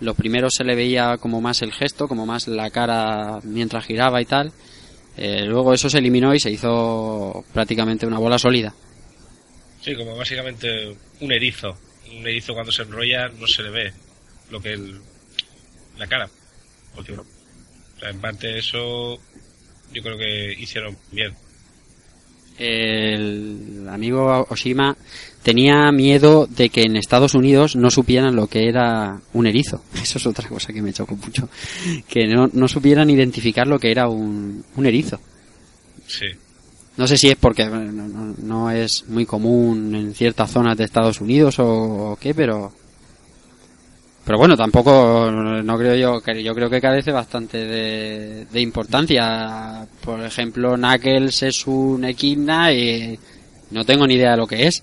Lo primero se le veía como más el gesto, como más la cara mientras giraba y tal. Eh, luego eso se eliminó y se hizo prácticamente una bola sólida. Sí, como básicamente un erizo. Un erizo cuando se enrolla no se le ve lo que el, la cara. Porque, o sea, en parte eso yo creo que hicieron bien. El amigo Oshima tenía miedo de que en Estados Unidos no supieran lo que era un erizo. *laughs* Eso es otra cosa que me chocó mucho. Que no, no supieran identificar lo que era un, un erizo. Sí. No sé si es porque no, no- es muy común en ciertas zonas de Estados Unidos o, qué, pero pero bueno, tampoco no creo yo que yo creo que carece bastante de, importancia. Por ejemplo, Knuckles es un equidna y no tengo ni idea de lo que es.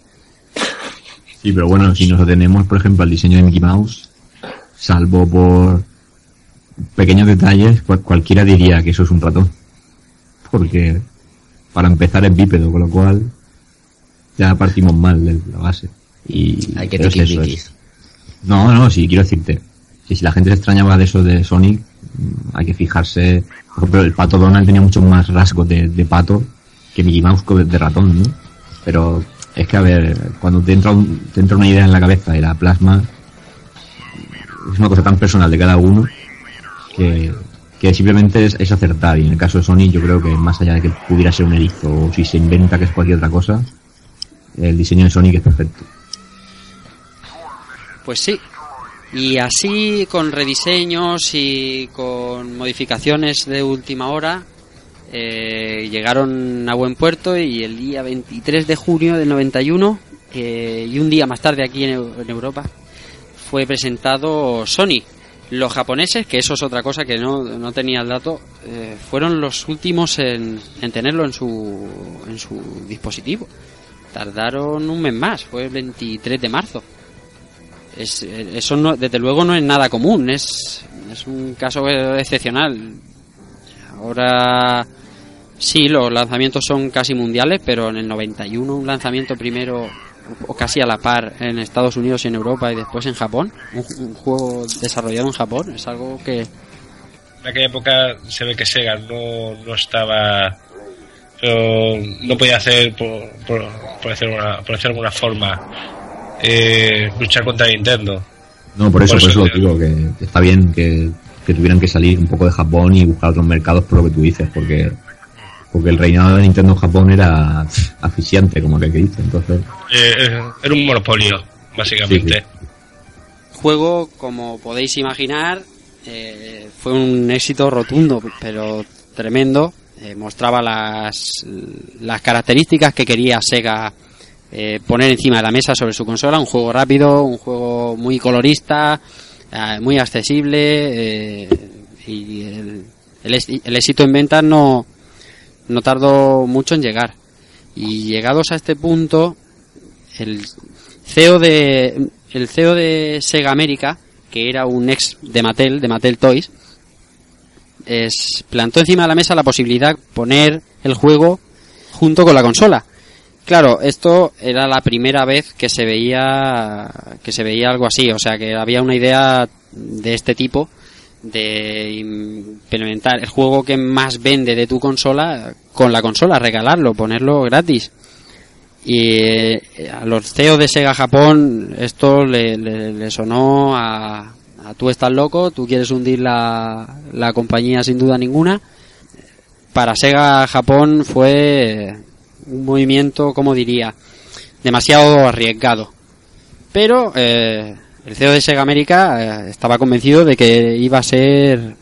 Sí, pero bueno, si nos atenemos, por ejemplo, al diseño de Mickey Mouse, salvo por pequeños detalles, cual- cualquiera diría que eso es un ratón. Porque, para empezar, es bípedo, con lo cual ya partimos mal de la base. Y Hay que es eso, es- No, no, sí, quiero decirte. Que si la gente se extrañaba de eso de Sonic, mm, hay que fijarse. Por ejemplo, el pato Donald tenía mucho más rasgos de, de pato que Mickey Mouse de ratón, ¿no? Pero es que, a ver, cuando te entra, un- te entra una idea en la cabeza y la plasma, es una cosa tan personal de cada uno que, que simplemente es, es acertar. Y en el caso de Sonic, yo creo que más allá de que pudiera ser un erizo o si se inventa que es cualquier otra cosa, el diseño de Sonic es perfecto. Pues sí. Y así, con rediseños y con modificaciones de última hora, eh, llegaron a buen puerto y el día 23 de junio del 91, eh, y un día más tarde aquí en, en Europa, fue presentado Sony. Los japoneses, que eso es otra cosa que no, no tenía el dato, eh, fueron los últimos en, en tenerlo en su, en su dispositivo. Tardaron un mes más, fue el 23 de marzo es, eh, eso no, desde luego no es nada común, es, es un caso excepcional. Ahora sí, los lanzamientos son casi mundiales, pero en el 91 un lanzamiento primero o casi a la par en Estados Unidos y en Europa y después en Japón, un, un juego desarrollado en Japón, es algo que En aquella época se ve que Sega no, no estaba. Pero no podía hacer, por, por, por, decir, una, por decir alguna forma, eh, luchar contra Nintendo. No, por eso, Por por eso lo digo. digo, que, que está bien que, que tuvieran que salir un poco de Japón y buscar otros mercados por lo que tú dices, porque porque el reinado de Nintendo en Japón era asfixiante, como que dice, entonces... Eh, eh, era un monopolio, básicamente. juego, como podéis imaginar, eh, fue un éxito rotundo, pero tremendo. Eh, mostraba las, las características que quería Sega eh, poner encima de la mesa sobre su consola. Un juego rápido, un juego muy colorista, eh, muy accesible. eh, y el, el, el éxito en ventas no, no tardó mucho en llegar. Y llegados a este punto, el CEO de el CEO de Sega América, que era un ex de Mattel, de Mattel Toys, es, plantó encima de la mesa la posibilidad de poner el juego junto con la consola. Claro, esto era la primera vez que se veía que se veía algo así, o sea que había una idea de este tipo de implementar el juego que más vende de tu consola con la consola, regalarlo, ponerlo gratis. Y eh, a los CEOs de Sega Japón esto le, le- sonó a, a tú estás loco, tú quieres hundir la, la compañía sin duda ninguna. Para Sega Japón fue un movimiento, como diría, demasiado arriesgado. Pero eh, el CEO de Sega América eh, estaba convencido de que iba a ser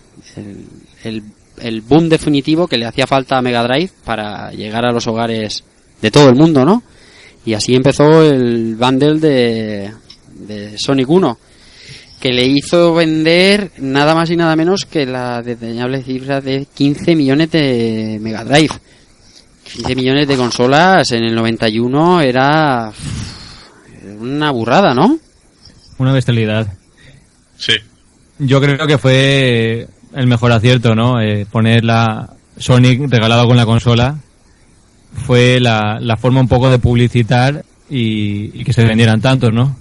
el, el, boom definitivo que le hacía falta a Mega Drive para llegar a los hogares de todo el mundo, ¿no? Y así empezó el bundle de, de Sonic 1, que le hizo vender nada más y nada menos que la desdeñable cifra de 15 millones de Mega Drive. 15 millones de consolas en el 91 era una burrada, ¿no? Una bestialidad. Sí. Yo creo que fue el mejor acierto, ¿no? Eh, poner la Sonic regalado con la consola fue la, la forma un poco de publicitar y, y que se vendieran tantos, ¿no?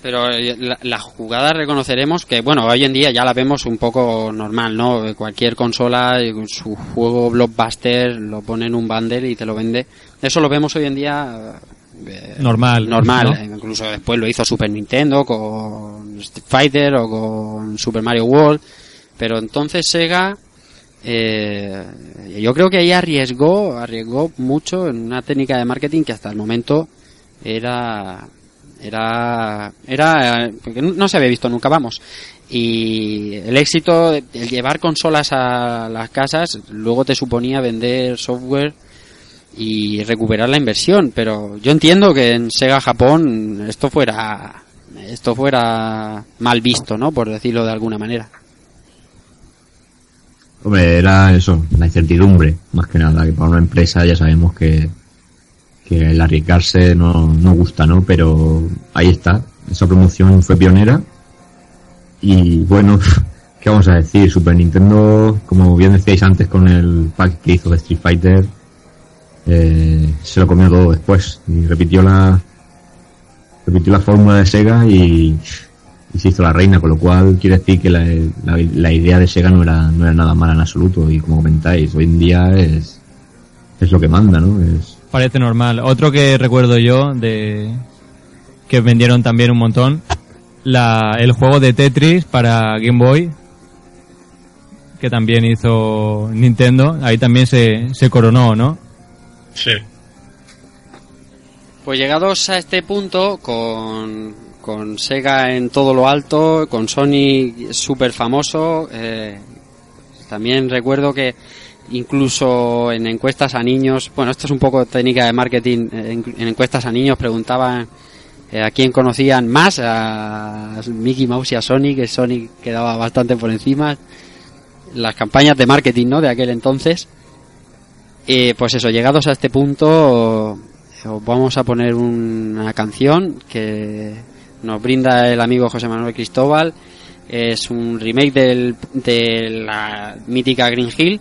Pero eh, la, la jugada reconoceremos que, bueno, hoy en día ya la vemos un poco normal, ¿no? Cualquier consola, eh, su juego blockbuster, lo pone en un bundle y te lo vende. Eso lo vemos hoy en día eh, Normal, normal. ¿no? Incluso después lo hizo Super Nintendo con Street Fighter o con Super Mario World. Pero entonces Sega, eh, yo creo que ahí arriesgó, arriesgó mucho en una técnica de marketing que hasta el momento era, era, era, porque no no se había visto nunca, vamos. Y el éxito, el llevar consolas a las casas, luego te suponía vender software y recuperar la inversión, pero yo entiendo que en Sega Japón esto fuera esto fuera mal visto, ¿no? Por decirlo de alguna manera. Hombre, era eso, la incertidumbre, más que nada, que para una empresa ya sabemos que, que el arriesgarse no, no gusta, ¿no? Pero ahí está, esa promoción fue pionera y bueno, *laughs* ¿qué vamos a decir? Super Nintendo, como bien decíais antes con el pack que hizo de Street Fighter, eh, se lo comió todo después y repitió la repitió la fórmula de Sega y, y se hizo la reina, con lo cual quiere decir que la, la, idea de Sega no era, no era nada mala en absoluto y como comentáis, hoy en día es, es lo que manda, ¿no? Es, Parece normal. Otro que recuerdo yo de que vendieron también un montón, la, el juego de Tetris para Game Boy, que también hizo Nintendo, ahí también se, se coronó, ¿no? Sí. Pues llegados a este punto, con, con Sega en todo lo alto, con Sony súper famoso, eh, también recuerdo que incluso en encuestas a niños, bueno, esto es un poco técnica de marketing, eh, en, en encuestas a niños preguntaban eh, a quién conocían más, a Mickey Mouse y a Sony, que Sony quedaba bastante por encima. Las campañas de marketing, ¿no? De aquel entonces. Eh, pues eso, llegados a este punto, os vamos a poner una canción que nos brinda el amigo José Manuel Cristóbal. Es un remake del, de la mítica Green Hill.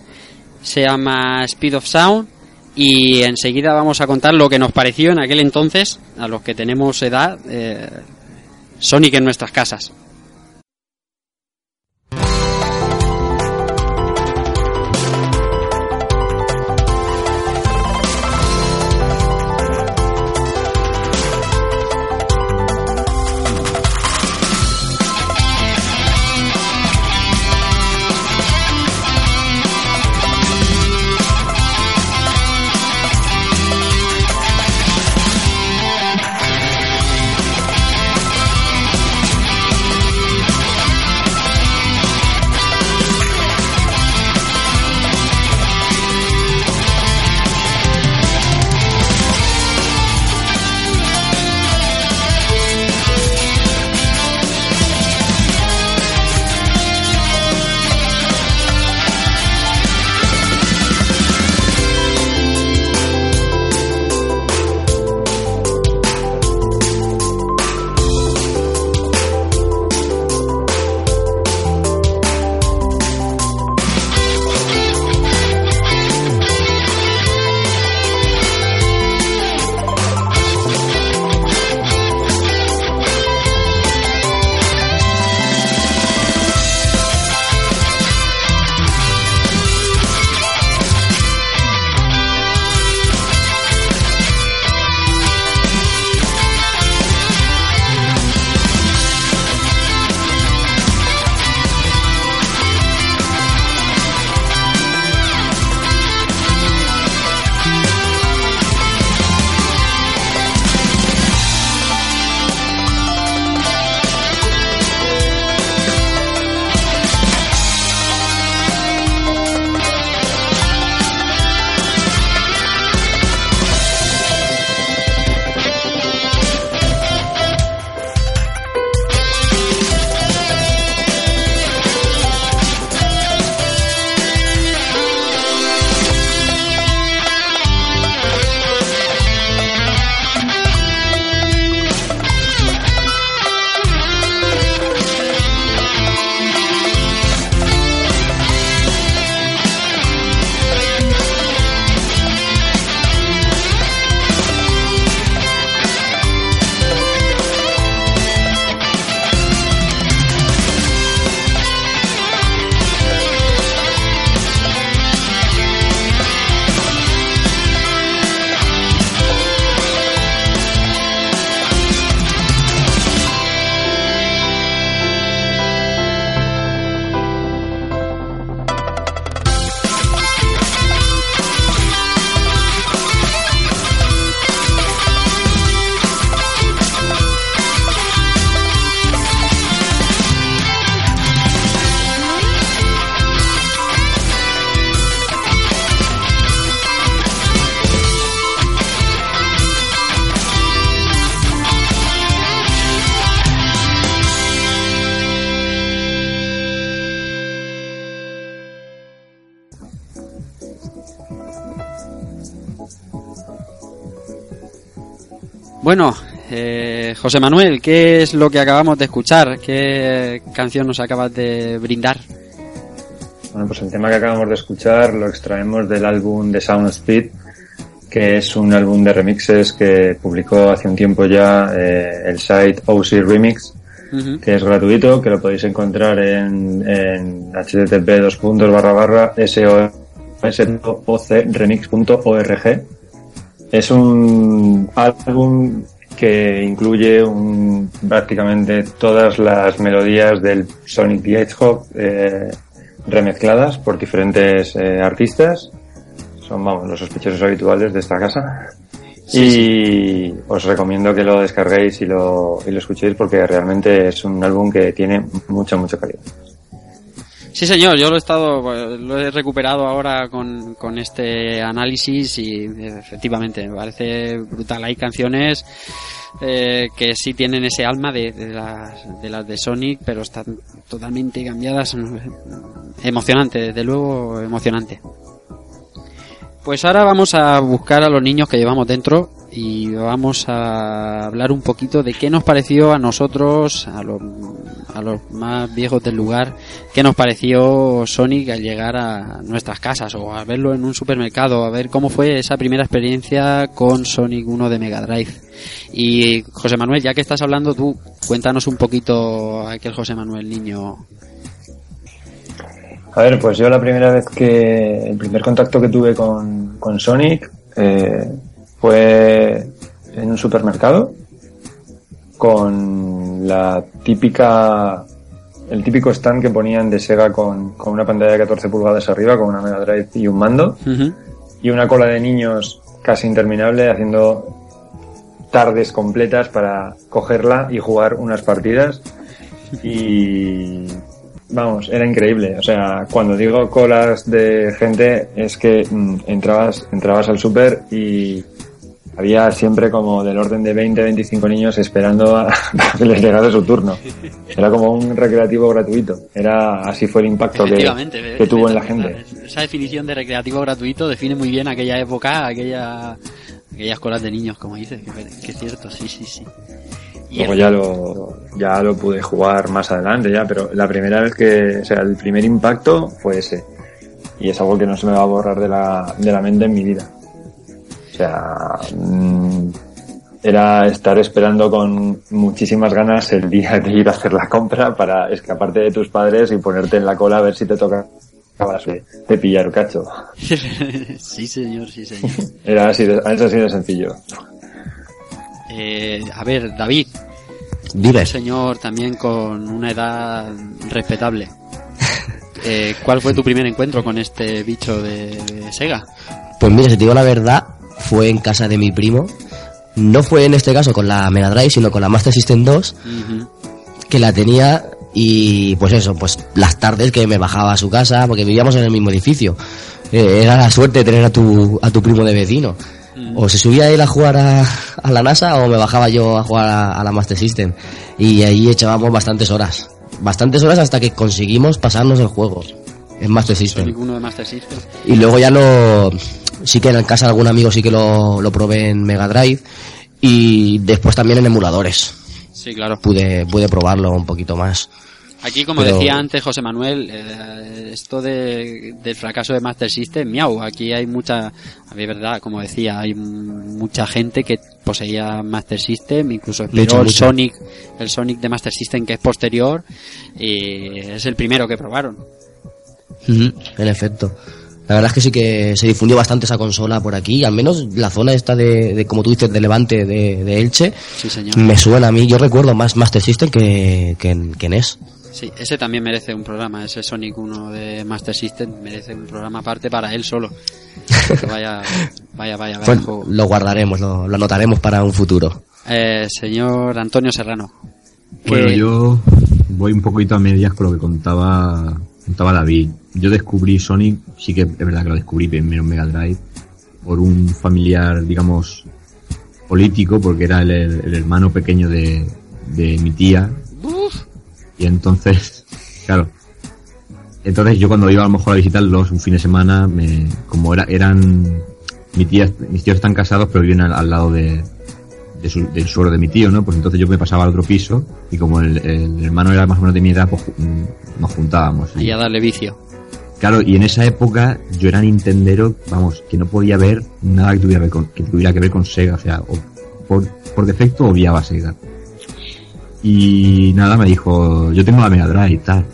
Se llama Speed of Sound. Y enseguida vamos a contar lo que nos pareció en aquel entonces, a los que tenemos edad, eh, Sonic en nuestras casas. José Manuel, ¿qué es lo que acabamos de escuchar? ¿Qué canción nos acabas de brindar? Bueno, pues el tema que acabamos de escuchar lo extraemos del álbum de Sound Speed, que es un álbum de remixes que publicó hace un tiempo ya eh, el site OC Remix, que es gratuito, que lo podéis encontrar en, en http dos puntos barra barra remix.org. Es un álbum que incluye un, prácticamente todas las melodías del Sonic the Hedgehog eh, remezcladas por diferentes eh, artistas. Son, vamos, los sospechosos habituales de esta casa. y os recomiendo que lo descarguéis y lo, y lo escuchéis porque realmente es un álbum que tiene mucha, mucha calidad. Sí, señor, yo lo he estado, pues, lo he recuperado ahora con, con este análisis y efectivamente me parece brutal. Hay canciones eh, que sí tienen ese alma de, de las, de las de Sonic, pero están totalmente cambiadas. Emocionante, desde luego emocionante. Pues ahora vamos a buscar a los niños que llevamos dentro y vamos a hablar un poquito de qué nos pareció a nosotros, a los, a los más viejos del lugar, qué nos pareció Sonic al llegar a nuestras casas o a verlo en un supermercado, a ver cómo fue esa primera experiencia con Sonic 1 de Mega Drive. Y José Manuel, ya que estás hablando tú, cuéntanos un poquito aquel José Manuel niño. A ver, pues yo la primera vez que, el primer contacto que tuve con, con Sonic eh, fue en un supermercado con la típica, el típico stand que ponían de Sega con, con una pantalla de 14 pulgadas arriba, con una Mega Drive y un mando, y una cola de niños casi interminable haciendo tardes completas para cogerla y jugar unas partidas. Y vamos, era increíble. O sea, cuando digo colas de gente es que mm, entrabas, entrabas al súper y había siempre como del orden de 20, 25 niños esperando a *laughs* que les llegase su turno. Era como un recreativo gratuito. Era así fue el impacto que, tuvo en la gente. Esa definición de recreativo gratuito define muy bien aquella época, aquella, aquellas colas de niños, como dices, que, que es cierto, sí, sí, sí. Luego ya lo, ya lo pude jugar más adelante ya, pero la primera vez que, o sea, el primer impacto fue ese. Y es algo que no se me va a borrar de la, de la mente en mi vida. O sea, mm, era estar esperando con muchísimas ganas el día de ir a hacer la compra para escaparte de tus padres y ponerte en la cola a ver si te toca de, de pillar cacho. *laughs* sí, señor, sí, señor. Era así es así de sencillo. Eh, a ver, David, Dime. un señor también con una edad respetable. *laughs* Eh, ¿Cuál fue tu primer encuentro con este bicho de, de Sega? Pues mira, si te digo la verdad, fue en casa de mi primo. No fue en este caso con la Mega Drive, sino con la Master System 2, Ujú. que la tenía y pues eso, pues las tardes que me bajaba a su casa, porque vivíamos en el mismo edificio. Eh, era la suerte de tener a tu, a tu primo de vecino. O se subía él a jugar a, a la NASA o me bajaba yo a jugar a, a la Master System. Y ahí echábamos bastantes horas. Bastantes horas hasta que conseguimos pasarnos el juego. En Master System. Sonic 1 de Master System. Y luego ya lo... Sí que en casa de algún amigo sí que lo, lo probé en Mega Drive. Y después también en emuladores. Sí, claro. Pude, pude probarlo un poquito más. Aquí, como Pero- decía antes José Manuel, eh, esto de, del fracaso de Master System, miau, aquí hay mucha, a ver, verdad, como decía, hay mucha gente que poseía Master System, incluso esperó el. Sonic, el Sonic de Master System que es posterior, y es el primero que probaron. En efecto. La verdad es que sí que se difundió bastante esa consola por aquí, al menos la zona esta de, de como tú dices, de Levante, de, de Elche, Sí, señor. me suena a mí, yo recuerdo más Master System que, que, que NES. Sí, ese también merece un programa, ese Sonic 1 de Master System merece un programa aparte para él solo. Vaya, vaya, vaya, vaya Pues juego. lo guardaremos, lo, lo anotaremos para un futuro. Eh, señor Antonio Serrano. Bueno, que- yo voy un poquito a medias con lo que contaba, contaba David. Yo descubrí Sonic, sí que es verdad que lo descubrí primero en Mega Drive, por un familiar, digamos, político, porque era el, el hermano pequeño de, de mi tía. Y entonces, claro. Entonces yo cuando iba a lo mejor a visitarlos un fin de semana, me, como era, eran, mi tía, mis tíos están casados pero viven al, al lado de, de su- del suelo de mi tío, ¿no? Pues entonces yo me pasaba al otro piso y como el, el hermano era más o menos de mi edad, pues mm, nos juntábamos. Y- a darle vicio. Claro, y en esa época yo era Nintendero, vamos, que no podía ver nada que tuviera que ver con, que, tuviera que ver con Sega, o sea, o por, por defecto obviaba Sega. Y nada, me dijo, yo tengo la Mega Drive y tal.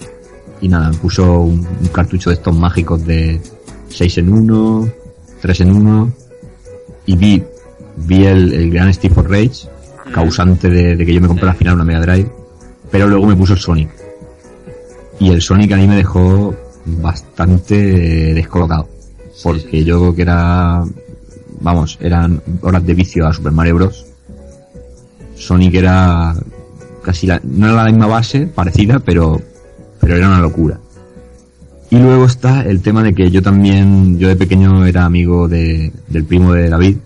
Y nada, me puso un, un cartucho de estos mágicos de 6 en 1, 3 en 1, y vi, vi el, el gran Steve for Rage, causante de, de que yo me compré al final una Mega Drive, pero luego me puso el Sonic. Y el Sonic a mí me dejó bastante descolocado. Porque yo creo que era, vamos, eran horas de vicio a Super Mario Bros. Sonic era casi la, no era la misma base, parecida, pero, pero era una locura. Y luego está el tema de que yo también, yo de pequeño era amigo de, del primo de David.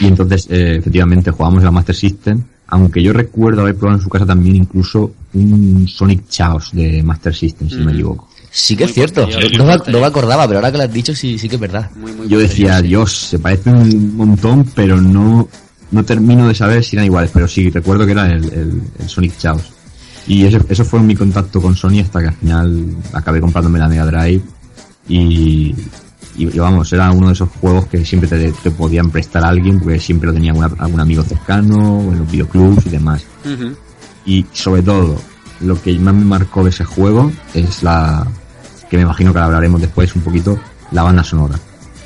Y entonces, eh, efectivamente, jugábamos en la Master System. Aunque yo recuerdo haber probado en su casa también incluso un Sonic Chaos de Master System, si no me equivoco. Sí que es cierto. No, me- posterior. no me acordaba, pero ahora que lo has dicho, sí, sí que es verdad. Muy, muy Yo decía. Dios, se parecen un montón, pero no, no termino de saber si eran iguales. Pero sí, recuerdo que era el, el- el Sonic Chaos. Y eso, eso fue mi contacto con Sony hasta que al final acabé comprándome la Mega Drive. Y, y, y vamos, era uno de esos juegos que siempre te, te podían prestar a alguien, porque siempre lo tenía alguna- algún amigo cercano, en los videoclubs y demás. Y sobre todo, lo que más me marcó de ese juego es la, que me imagino que la hablaremos después un poquito, la banda sonora.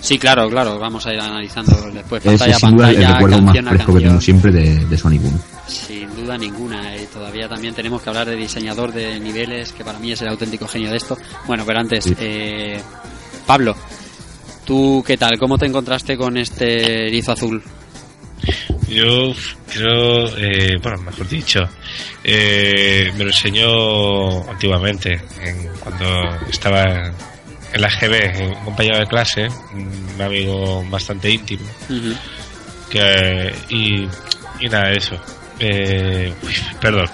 Sí, claro, claro. Vamos a ir analizando después Es pantalla a sin duda el pantalla, recuerdo más canción fresco que tengo canción. siempre de, de Sonic 1. Sin duda ninguna. Y todavía también tenemos que hablar de diseñador de niveles, que para mí es el auténtico genio de esto. Bueno, pero antes, Sí. eh, Pablo, ¿tú qué tal? ¿Cómo te encontraste con este erizo azul? Yo creo, eh, bueno, mejor dicho, eh, me lo enseñó antiguamente, en- cuando estaba en la GB, un compañero de clase, un amigo bastante íntimo, que, y, y nada, eso. Eh, uy, perdón.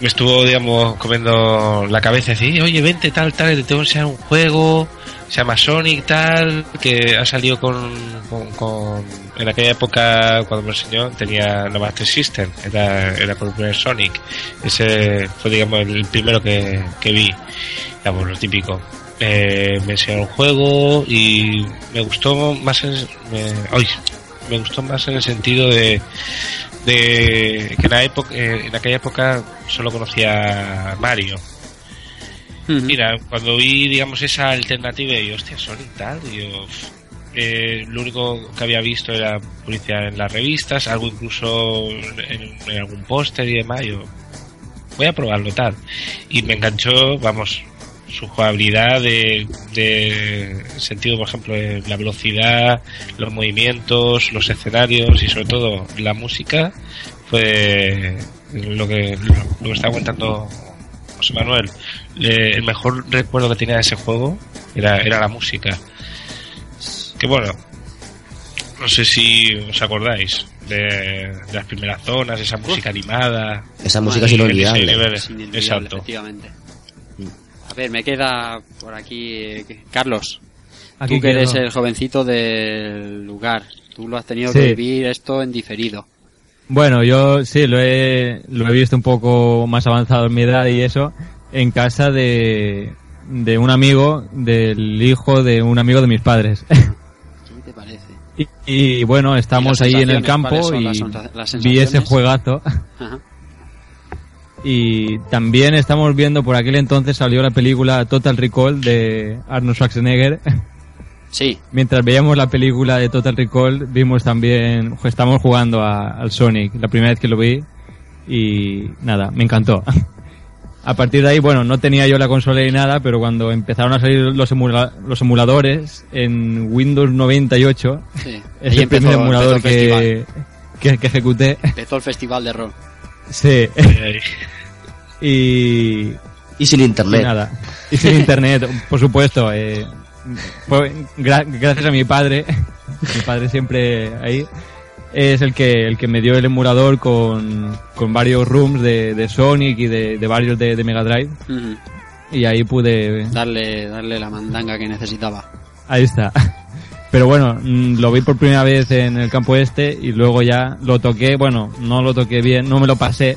Me estuvo, digamos, comiendo la cabeza y decir, oye, vente tal, tal, te tengo que enseñar un juego, se llama Sonic tal, que ha salido con, con, con- en aquella época cuando me enseñó tenía la Master System, era, era con el primer Sonic. Ese fue, digamos, el primero que, que vi, digamos, lo típico. Eh, me enseñó un juego y me gustó más en, me, gustó más en el sentido de, de que en, la época, eh, en aquella época solo conocía a Mario. Mira, cuando vi, digamos, esa alternativa, y yo, hostia, Sonic tal, y yo, eh, lo único que había visto era publicidad en las revistas, algo incluso en, en algún póster y demás, yo, voy a probarlo tal. Y me enganchó, vamos, su jugabilidad de, de sentido, por ejemplo, de la velocidad, los movimientos, los escenarios y sobre todo la música fue lo que, lo que estaba contando José Manuel. Le- el mejor recuerdo que tenía de ese juego era, era la música. Que bueno, no sé si os acordáis de, de las primeras zonas, esa música animada. Esa música. Es inolvidable, Exacto. efectivamente. A ver, me queda por aquí eh, Carlos. Aquí tú que eres el jovencito del lugar. Tú lo has tenido Sí. que vivir esto en diferido. Bueno, yo sí, lo he, lo he visto un poco más avanzado en mi edad y eso, en casa de, de un amigo, del hijo de un amigo de mis padres. *laughs* ¿Qué te parece? y, y bueno, estamos ¿Y las ahí en el campo ¿Cuáles son y vi ese juegazo. Ajá. Y también estamos viendo, por aquel entonces salió la película Total Recall de Arnold Schwarzenegger. *laughs* Sí, Mientras veíamos la película de Total Recall, vimos también, estamos jugando a- al Sonic, la primera vez que lo vi, y nada, me encantó. *laughs* A partir de ahí, bueno, no tenía yo la consola ni nada, pero cuando empezaron a salir los, emula- los emuladores en Windows 98, sí. es Ahí el empezó- primer emulador el que, que, que ejecuté. Empezó el festival de rol. Sí, *laughs* y, Y sin y internet. nada. Y sin internet, por supuesto. Eh, fue gra- gracias a mi padre, *laughs* mi padre siempre ahí, es el que el que me dio el emulador con, con varios rooms de, de Sonic y de, de varios de, de Mega Drive. Y ahí pude... Darle, darle la mandanga que necesitaba. Ahí está. Pero bueno, mm, lo vi por primera vez en el campo este y luego ya lo toqué, bueno, no lo toqué bien, no me lo pasé.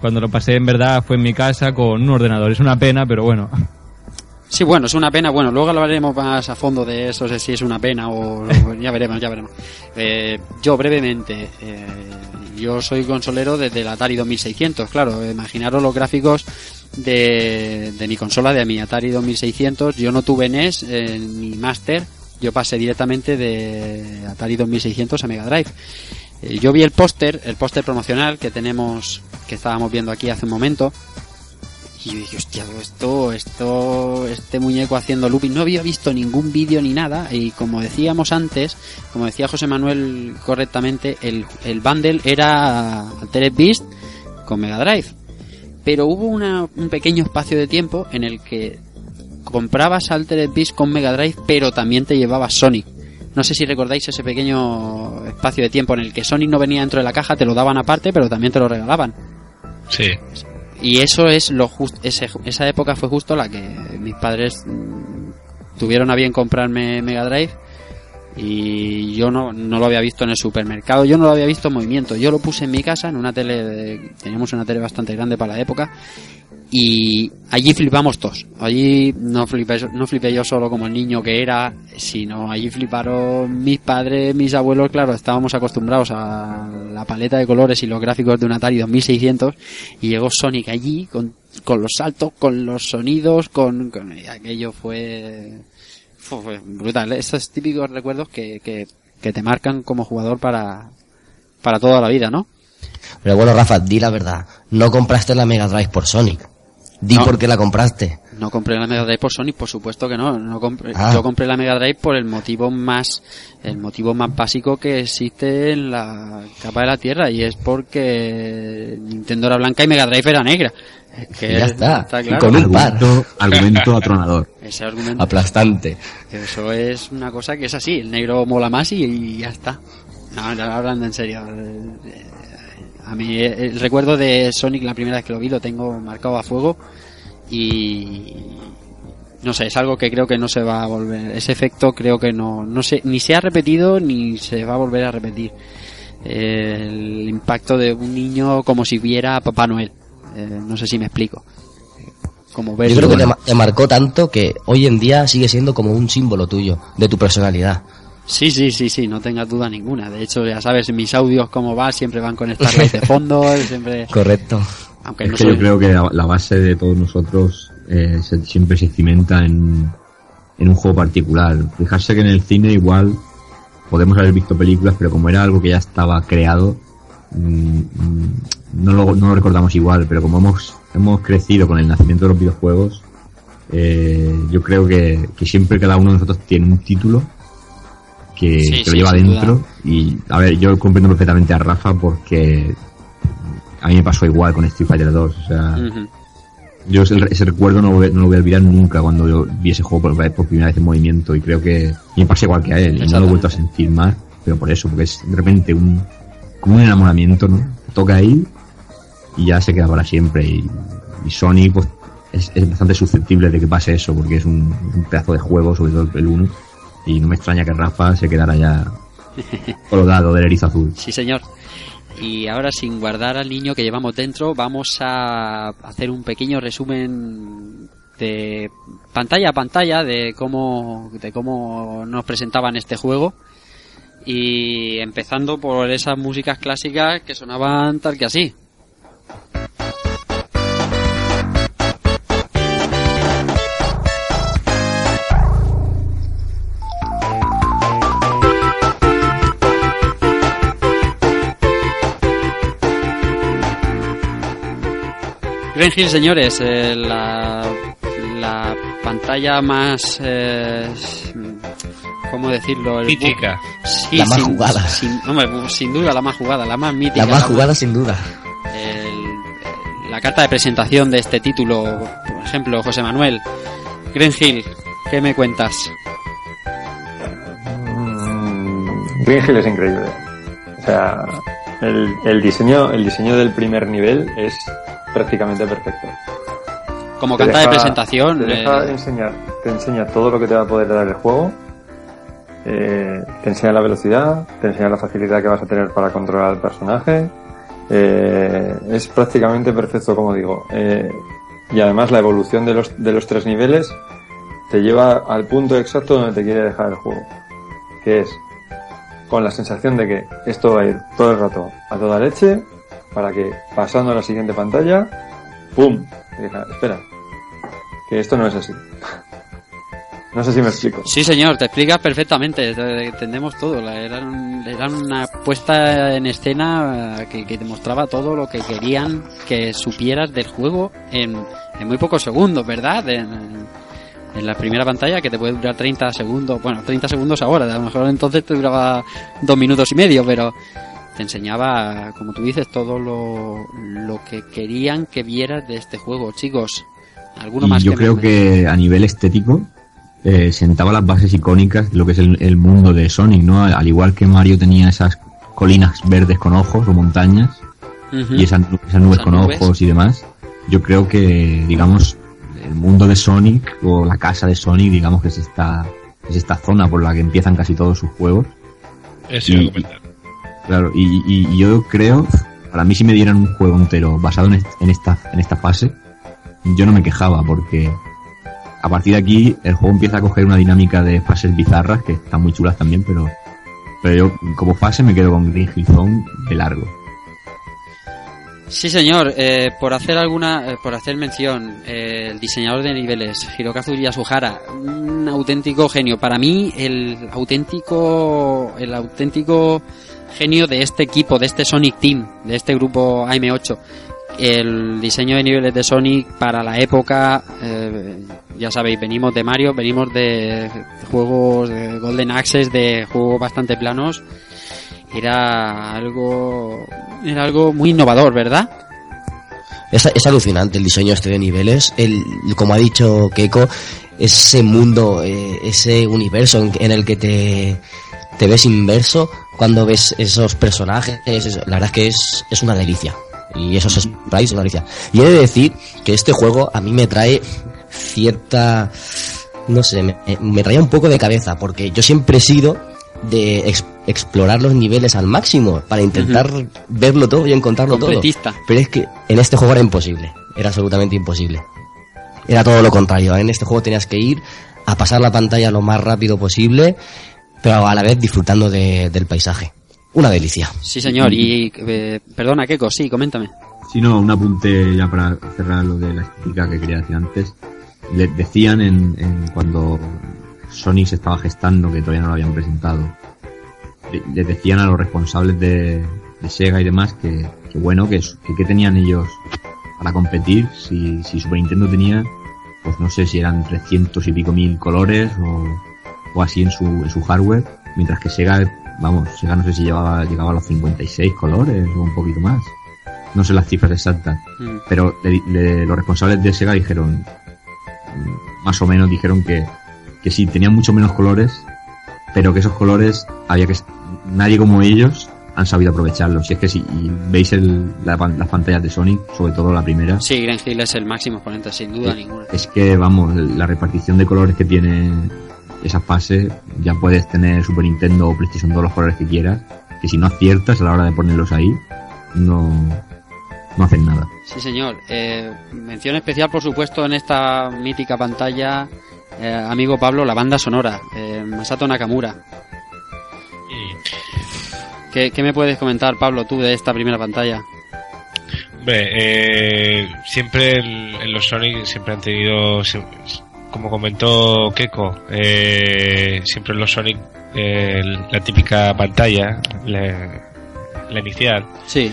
Cuando lo pasé en verdad fue en mi casa con un ordenador. Es una pena, pero bueno. Sí, bueno, es una pena. Bueno, luego hablaremos más a fondo de eso, sé si es una pena o *laughs* ya veremos, ya veremos. Eh, yo brevemente, eh, yo soy consolero desde el Atari 2600, claro. Imaginaros los gráficos de, de mi consola, de mi Atari 2600. Yo no tuve NES eh, ni Master, yo pasé directamente de Atari 2600 a Mega Drive. Eh, yo vi el póster, el póster promocional que tenemos, que estábamos viendo aquí hace un momento. Y yo dije, hostia, esto, esto, este muñeco haciendo looping. No había visto ningún vídeo ni nada. Y como decíamos antes, como decía José Manuel correctamente, el, el bundle era Altered Beast con Mega Drive. Pero hubo una- un pequeño espacio de tiempo en el que comprabas Altered Beast con Mega Drive, pero también te llevabas Sonic. No sé si recordáis ese pequeño espacio de tiempo en el que Sonic no venía dentro de la caja, te lo daban aparte, pero también te lo regalaban. Sí. Y eso es lo justo, esa época fue justo la que mis padres mm, tuvieron a bien comprarme Mega Drive y yo no, no lo había visto en el supermercado, yo no lo había visto en movimiento, yo lo puse en mi casa en una tele, de- teníamos una tele bastante grande para la época y allí flipamos todos, allí no flipé, no flipé yo solo como el niño que era, sino allí fliparon mis padres, mis abuelos, claro, estábamos acostumbrados a la paleta de colores y los gráficos de un Atari 2600 y llegó Sonic allí con, con los saltos, con los sonidos, con, con- aquello fue, fue, brutal. Estos típicos recuerdos que, que, que te marcan como jugador para, para toda la vida, ¿no? Pero bueno, Rafa, di la verdad. No compraste la Mega Drive por Sonic. Di No. por qué la compraste. No compré la Mega Drive por Sonic, por supuesto que no. no compré, Ah. Yo compré la Mega Drive por el motivo más, el motivo más básico que existe en la capa de la Tierra y es porque Nintendo era blanca y Mega Drive era negra. Que Ya está. claro. Con un par. Argumento, argumento atronador. *laughs* Ese argumento, Aplastante. eso es una cosa que es así. El negro mola más y, y ya está. No, no, hablando en serio. eh, A mí eh, el recuerdo de Sonic la primera vez que lo vi lo tengo marcado a fuego y no sé, es algo que creo que no se va a volver. Ese efecto creo que no, no sé, ni se ha repetido ni se va a volver a repetir. El impacto de un niño como si viera a Papá Noel. Eh, no sé si me explico. Como ver Yo creo que te, ma- te marcó tanto que hoy en día sigue siendo como un símbolo tuyo, de tu personalidad. Sí, sí, sí, sí, no tengas duda ninguna. De hecho, ya sabes, mis audios cómo va, siempre van con Starlight de fondo, *laughs* siempre... Correcto. Aunque Es no que soy... yo creo que la, la base de todos nosotros eh, se- siempre se cimenta en, en un juego particular. Fijarse que en el cine igual podemos haber visto películas, pero como era algo que ya estaba creado, mm, mm, no, lo, no lo recordamos igual. Pero como hemos, hemos crecido con el nacimiento de los videojuegos, eh, yo creo que, que siempre cada uno de nosotros tiene un título que, Sí, que sí, lo lleva sin dentro. Y a ver, yo comprendo perfectamente a Rafa porque a mí me pasó igual con Street Fighter 2. O sea, yo ese, ese recuerdo no, lo voy- no lo voy a olvidar nunca cuando yo vi ese juego por, por primera vez en movimiento y creo que me pasa igual que a él no lo he vuelto a sentir más, pero por eso, porque es de repente un como un enamoramiento, ¿no? Toca ahí y ya se queda para siempre y, y Sony pues es, es bastante susceptible de que pase eso porque es un, un pedazo de juego, sobre todo el 1 y no me extraña que Rafa se quedara ya *laughs* colgado del erizo azul. Sí, señor. Y ahora, sin guardar al niño que llevamos dentro, vamos a hacer un pequeño resumen de pantalla a pantalla de cómo, de cómo nos presentaban este juego. Y empezando por esas músicas clásicas que sonaban tal que así. Green Hill, señores, eh, la, la pantalla más... Eh, ¿Cómo decirlo? El- Mítica. Sí, La más sin- jugada. Sin, hombre, sin duda la más jugada, la más mítica. La más jugada sin duda. el- la carta de presentación de este título, por ejemplo, José Manuel, Green Hill, ¿qué me cuentas? Mm, Green Hill es increíble. O sea, el, el diseño, el diseño del primer nivel es prácticamente perfecto. Como Te carta de presentación, Te deja eh, enseñar, te enseña todo lo que te va a poder dar el juego eh, te enseña la velocidad, te enseña la facilidad que vas a tener para controlar al personaje. Eh, es prácticamente perfecto, como digo. Y además la evolución de los, de los tres niveles te lleva al punto exacto donde te quiere dejar el juego. Que es con la sensación de que esto va a ir todo el rato a toda leche para que pasando a la siguiente pantalla, ¡pum! Diga, espera, que esto no es así. *laughs* No sé si me explico. Sí, señor, te explicas perfectamente. te- Entendemos todo. Era, un- era una puesta en escena eh, que, que demostraba todo lo que querían que supieras del juego en, en muy pocos segundos, ¿verdad? En, en la primera pantalla que te puede durar 30 segundos. Bueno, 30 segundos ahora. A lo mejor entonces te duraba dos minutos y medio, pero te enseñaba, como tú dices, todo lo, lo que querían que vieras de este juego. Chicos, ¿alguno Y más yo que creo me- que a nivel estético eh, sentaba las bases icónicas de lo que es el, el mundo de Sonic, ¿no? Al, al igual que Mario tenía esas colinas verdes con ojos o montañas y esas, nu- esas nubes Esas con nubes. ojos y demás, yo creo que, digamos, el mundo de Sonic o la casa de Sonic, digamos que es esta, es esta zona por la que empiezan casi todos sus juegos. Eso iba a Y- comentar. Claro, y, y- yo creo, para mí si me dieran un juego entero basado en, en esta, en esta fase, yo no me quejaba porque a partir de aquí el juego empieza a coger una dinámica de fases bizarras que están muy chulas también, pero, pero yo como fase me quedo con Green Hill Zone de largo. Sí, señor. Eh, por hacer alguna, eh, por hacer mención, eh, el diseñador de niveles, Hirokazu Yasuhara, un auténtico genio. Para mí, el auténtico, el auténtico genio de este equipo, de este Sonic Team, de este grupo AM8. El diseño de niveles de Sonic para la época, eh, ya sabéis, venimos de Mario, venimos de juegos de Golden Access, de juegos bastante planos era algo era algo muy innovador, ¿verdad? Es, es alucinante el diseño este de niveles. El, como ha dicho Keiko, ese mundo, eh, ese universo en el que te, te ves inverso cuando ves esos personajes. es- la verdad es que es, es una delicia. Y esos sprites es una delicia. Y he de decir que este juego a mí me trae cierta... No sé, me, me traía un poco de cabeza porque yo siempre he sido de ex- explorar los niveles al máximo para intentar verlo todo y encontrarlo todo. Pero es que en este juego era imposible. Era absolutamente imposible. Era todo lo contrario. En este juego tenías que ir a pasar la pantalla lo más rápido posible, pero a la vez disfrutando de- del paisaje. Una delicia. Sí, señor. Y eh, perdona, Keiko, sí, coméntame. Si no, un apunte ya para cerrar lo de la estética que quería decir antes. Le decían en, en cuando Sonic se estaba gestando, que todavía no lo habían presentado, le- le decían a los responsables de, de Sega y demás que, que bueno, que, que, que tenían ellos para competir, si, si Super Nintendo tenía, pues no sé si eran 300 y pico mil colores o, o así en su, en su hardware, mientras que Sega, vamos, Sega no sé si llevaba, llegaba a los 56 colores o un poquito más. No sé las cifras exactas, Mm. pero le- le- los responsables de Sega dijeron, más o menos dijeron que, que sí, tenían mucho menos colores, pero que esos colores había que nadie como ellos han sabido aprovecharlos. Si es que si y veis el, la las pantallas de Sonic, sobre todo la primera, Sí, Green Hill es el máximo exponente, sin duda ninguna. es que vamos, la repartición de colores que tiene esa fase, ya puedes tener Super Nintendo o PlayStation todos los colores que quieras, que si no aciertas a la hora de ponerlos ahí, no, no hacen nada. Sí, señor. Eh, mención especial, por supuesto, en esta mítica pantalla, eh, amigo Pablo, la banda sonora, eh, Masato Nakamura. Mm. ¿Qué, qué me puedes comentar, Pablo, tú de esta primera pantalla? Hombre, eh, siempre en, en los Sonic siempre han tenido, como comentó Keiko, eh, siempre los Sonic la típica pantalla, la, la inicial, Sí.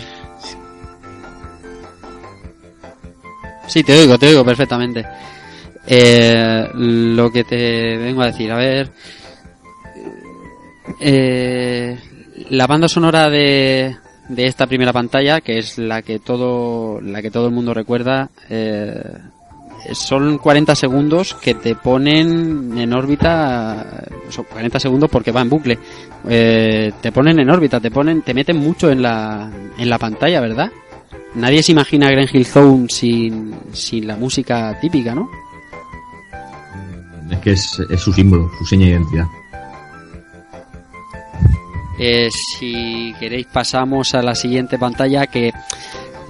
Sí, te oigo, te oigo perfectamente. Eh, lo que te vengo a decir, a ver. Eh, la banda sonora de, de esta primera pantalla, que es la que todo, la que todo el mundo recuerda, eh, son 40 segundos que te ponen en órbita, son 40 segundos porque va en bucle, eh, te ponen en órbita, te ponen, te meten mucho en la, en la pantalla, ¿verdad? Nadie se imagina Green Hill Zone sin, sin la música típica, ¿no? Es que es, es su símbolo, su seña de identidad. Eh, si queréis pasamos a la siguiente pantalla que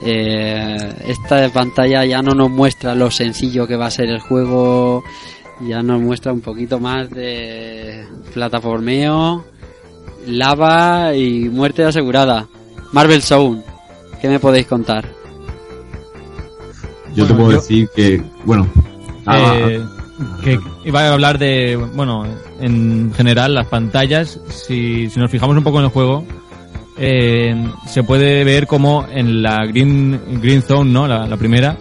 eh, esta pantalla ya no nos muestra lo sencillo que va a ser el juego, ya nos muestra un poquito más de plataformeo, lava y muerte asegurada. Marvel Zone, ¿qué me podéis contar? Yo te puedo yo- decir que, bueno, ah, Eh, que iba a hablar de, bueno, en general las pantallas, si, si nos fijamos un poco en el juego, eh, se puede ver como en la Green, green Zone, ¿no? La, primera,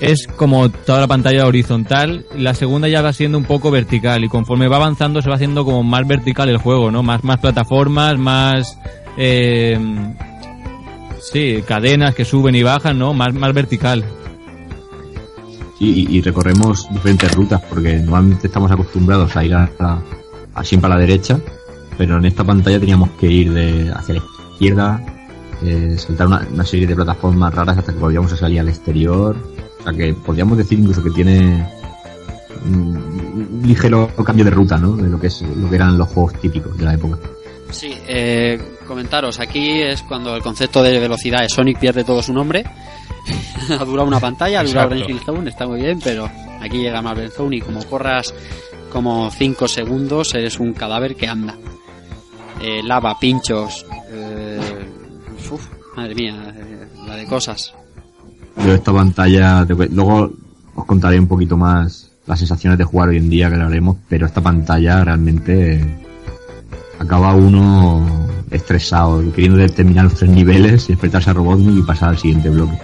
es como toda la pantalla horizontal, la segunda ya va siendo un poco vertical y conforme va avanzando se va haciendo como más vertical el juego, ¿no? Más, más plataformas, más... Eh, sí, cadenas que suben y bajan, ¿no? Más, más vertical. Y, y recorremos diferentes rutas porque normalmente estamos acostumbrados a ir a, a- a siempre a la derecha, pero en esta pantalla teníamos que ir de hacia la izquierda, eh, saltar una, una serie de plataformas raras hasta que volvíamos a salir al exterior. O sea que podríamos decir incluso que tiene un, ligero cambio de ruta, ¿no? De lo que es lo que eran los juegos típicos de la época. Sí, eh, comentaros, aquí es cuando el concepto de velocidad de Sonic pierde todo su nombre. *laughs* ha durado una pantalla, ha durado Zone, está muy bien, pero aquí llega Marvel Zone y como corras como 5 segundos eres un cadáver que anda. Eh, lava, pinchos, eh, uf, madre mía, eh, la de cosas. Yo esta pantalla, te- luego os contaré un poquito más las sensaciones de jugar hoy en día que lo haremos, pero esta pantalla realmente eh, acaba uno estresado, queriendo terminar los tres niveles, y enfrentarse a Robotnik y pasar al siguiente bloque.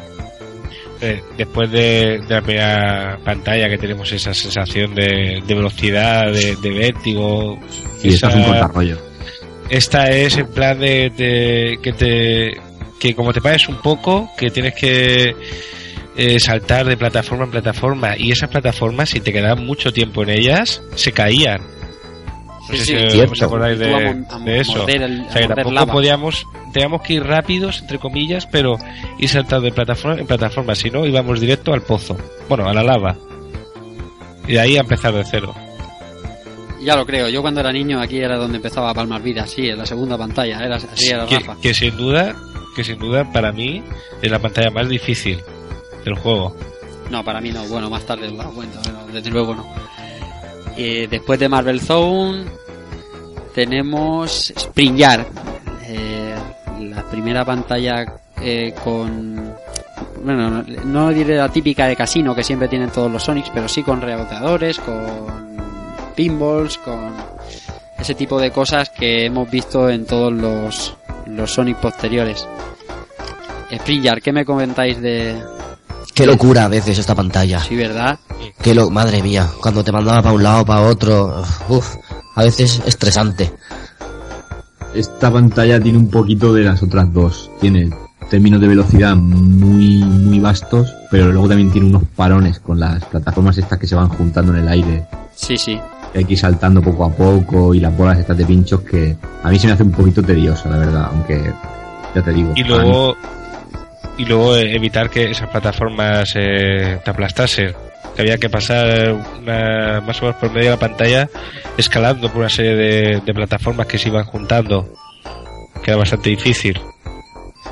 Eh, después de, de la primera pantalla que tenemos esa sensación de, de velocidad, de, de vértigo, Y esta es un esa- cortarrollo. Esta es en plan de, de- que te que como te pares un poco que tienes que eh, saltar de plataforma en plataforma. Y esas plataformas si te quedaban mucho tiempo en ellas se caían. No Sí, sé sí, si cierto. os acordáis de, eso. el- o sea que tampoco lava. podíamos teníamos que ir rápidos entre comillas pero ir saltando de plataforma en plataforma. Si no íbamos directo al pozo. Bueno a la lava. Y de ahí a empezar de cero Ya lo creo, yo cuando era niño aquí era donde empezaba a palmar vida, sí, en la segunda pantalla, era así era que, Rafa. que sin duda que sin duda para mí es la pantalla más difícil del juego No, para mí no. Bueno, más tarde os lo cuento, pero desde luego no. Eh, después de Marvel Zone tenemos Spring Yard. Eh, la primera pantalla eh, con... Bueno, no, no diré la típica de casino que siempre tienen todos los Sonics, pero sí con reboteadores, con pinballs, con ese tipo de cosas que hemos visto en todos los, los Sonic posteriores. Spring Yard, ¿qué me comentáis de... Qué locura a veces esta pantalla. Sí, ¿verdad? Qué lo... Madre mía, cuando te mandaba para un lado, para otro. Uf, a veces estresante. Esta pantalla tiene un poquito de las otras dos. Tiene términos de velocidad muy, muy vastos, pero luego también tiene unos parones con las plataformas estas que se van juntando en el aire. Sí, sí. Que hay que ir saltando poco a poco y las bolas estas de pinchos que a mí se me hace un poquito tediosa, la verdad, aunque ya te digo. y luego y luego eh, evitar que esas plataformas eh, te aplastasen que había que pasar una, más o menos por medio de la pantalla escalando por una serie de, de plataformas que se iban juntando que era bastante difícil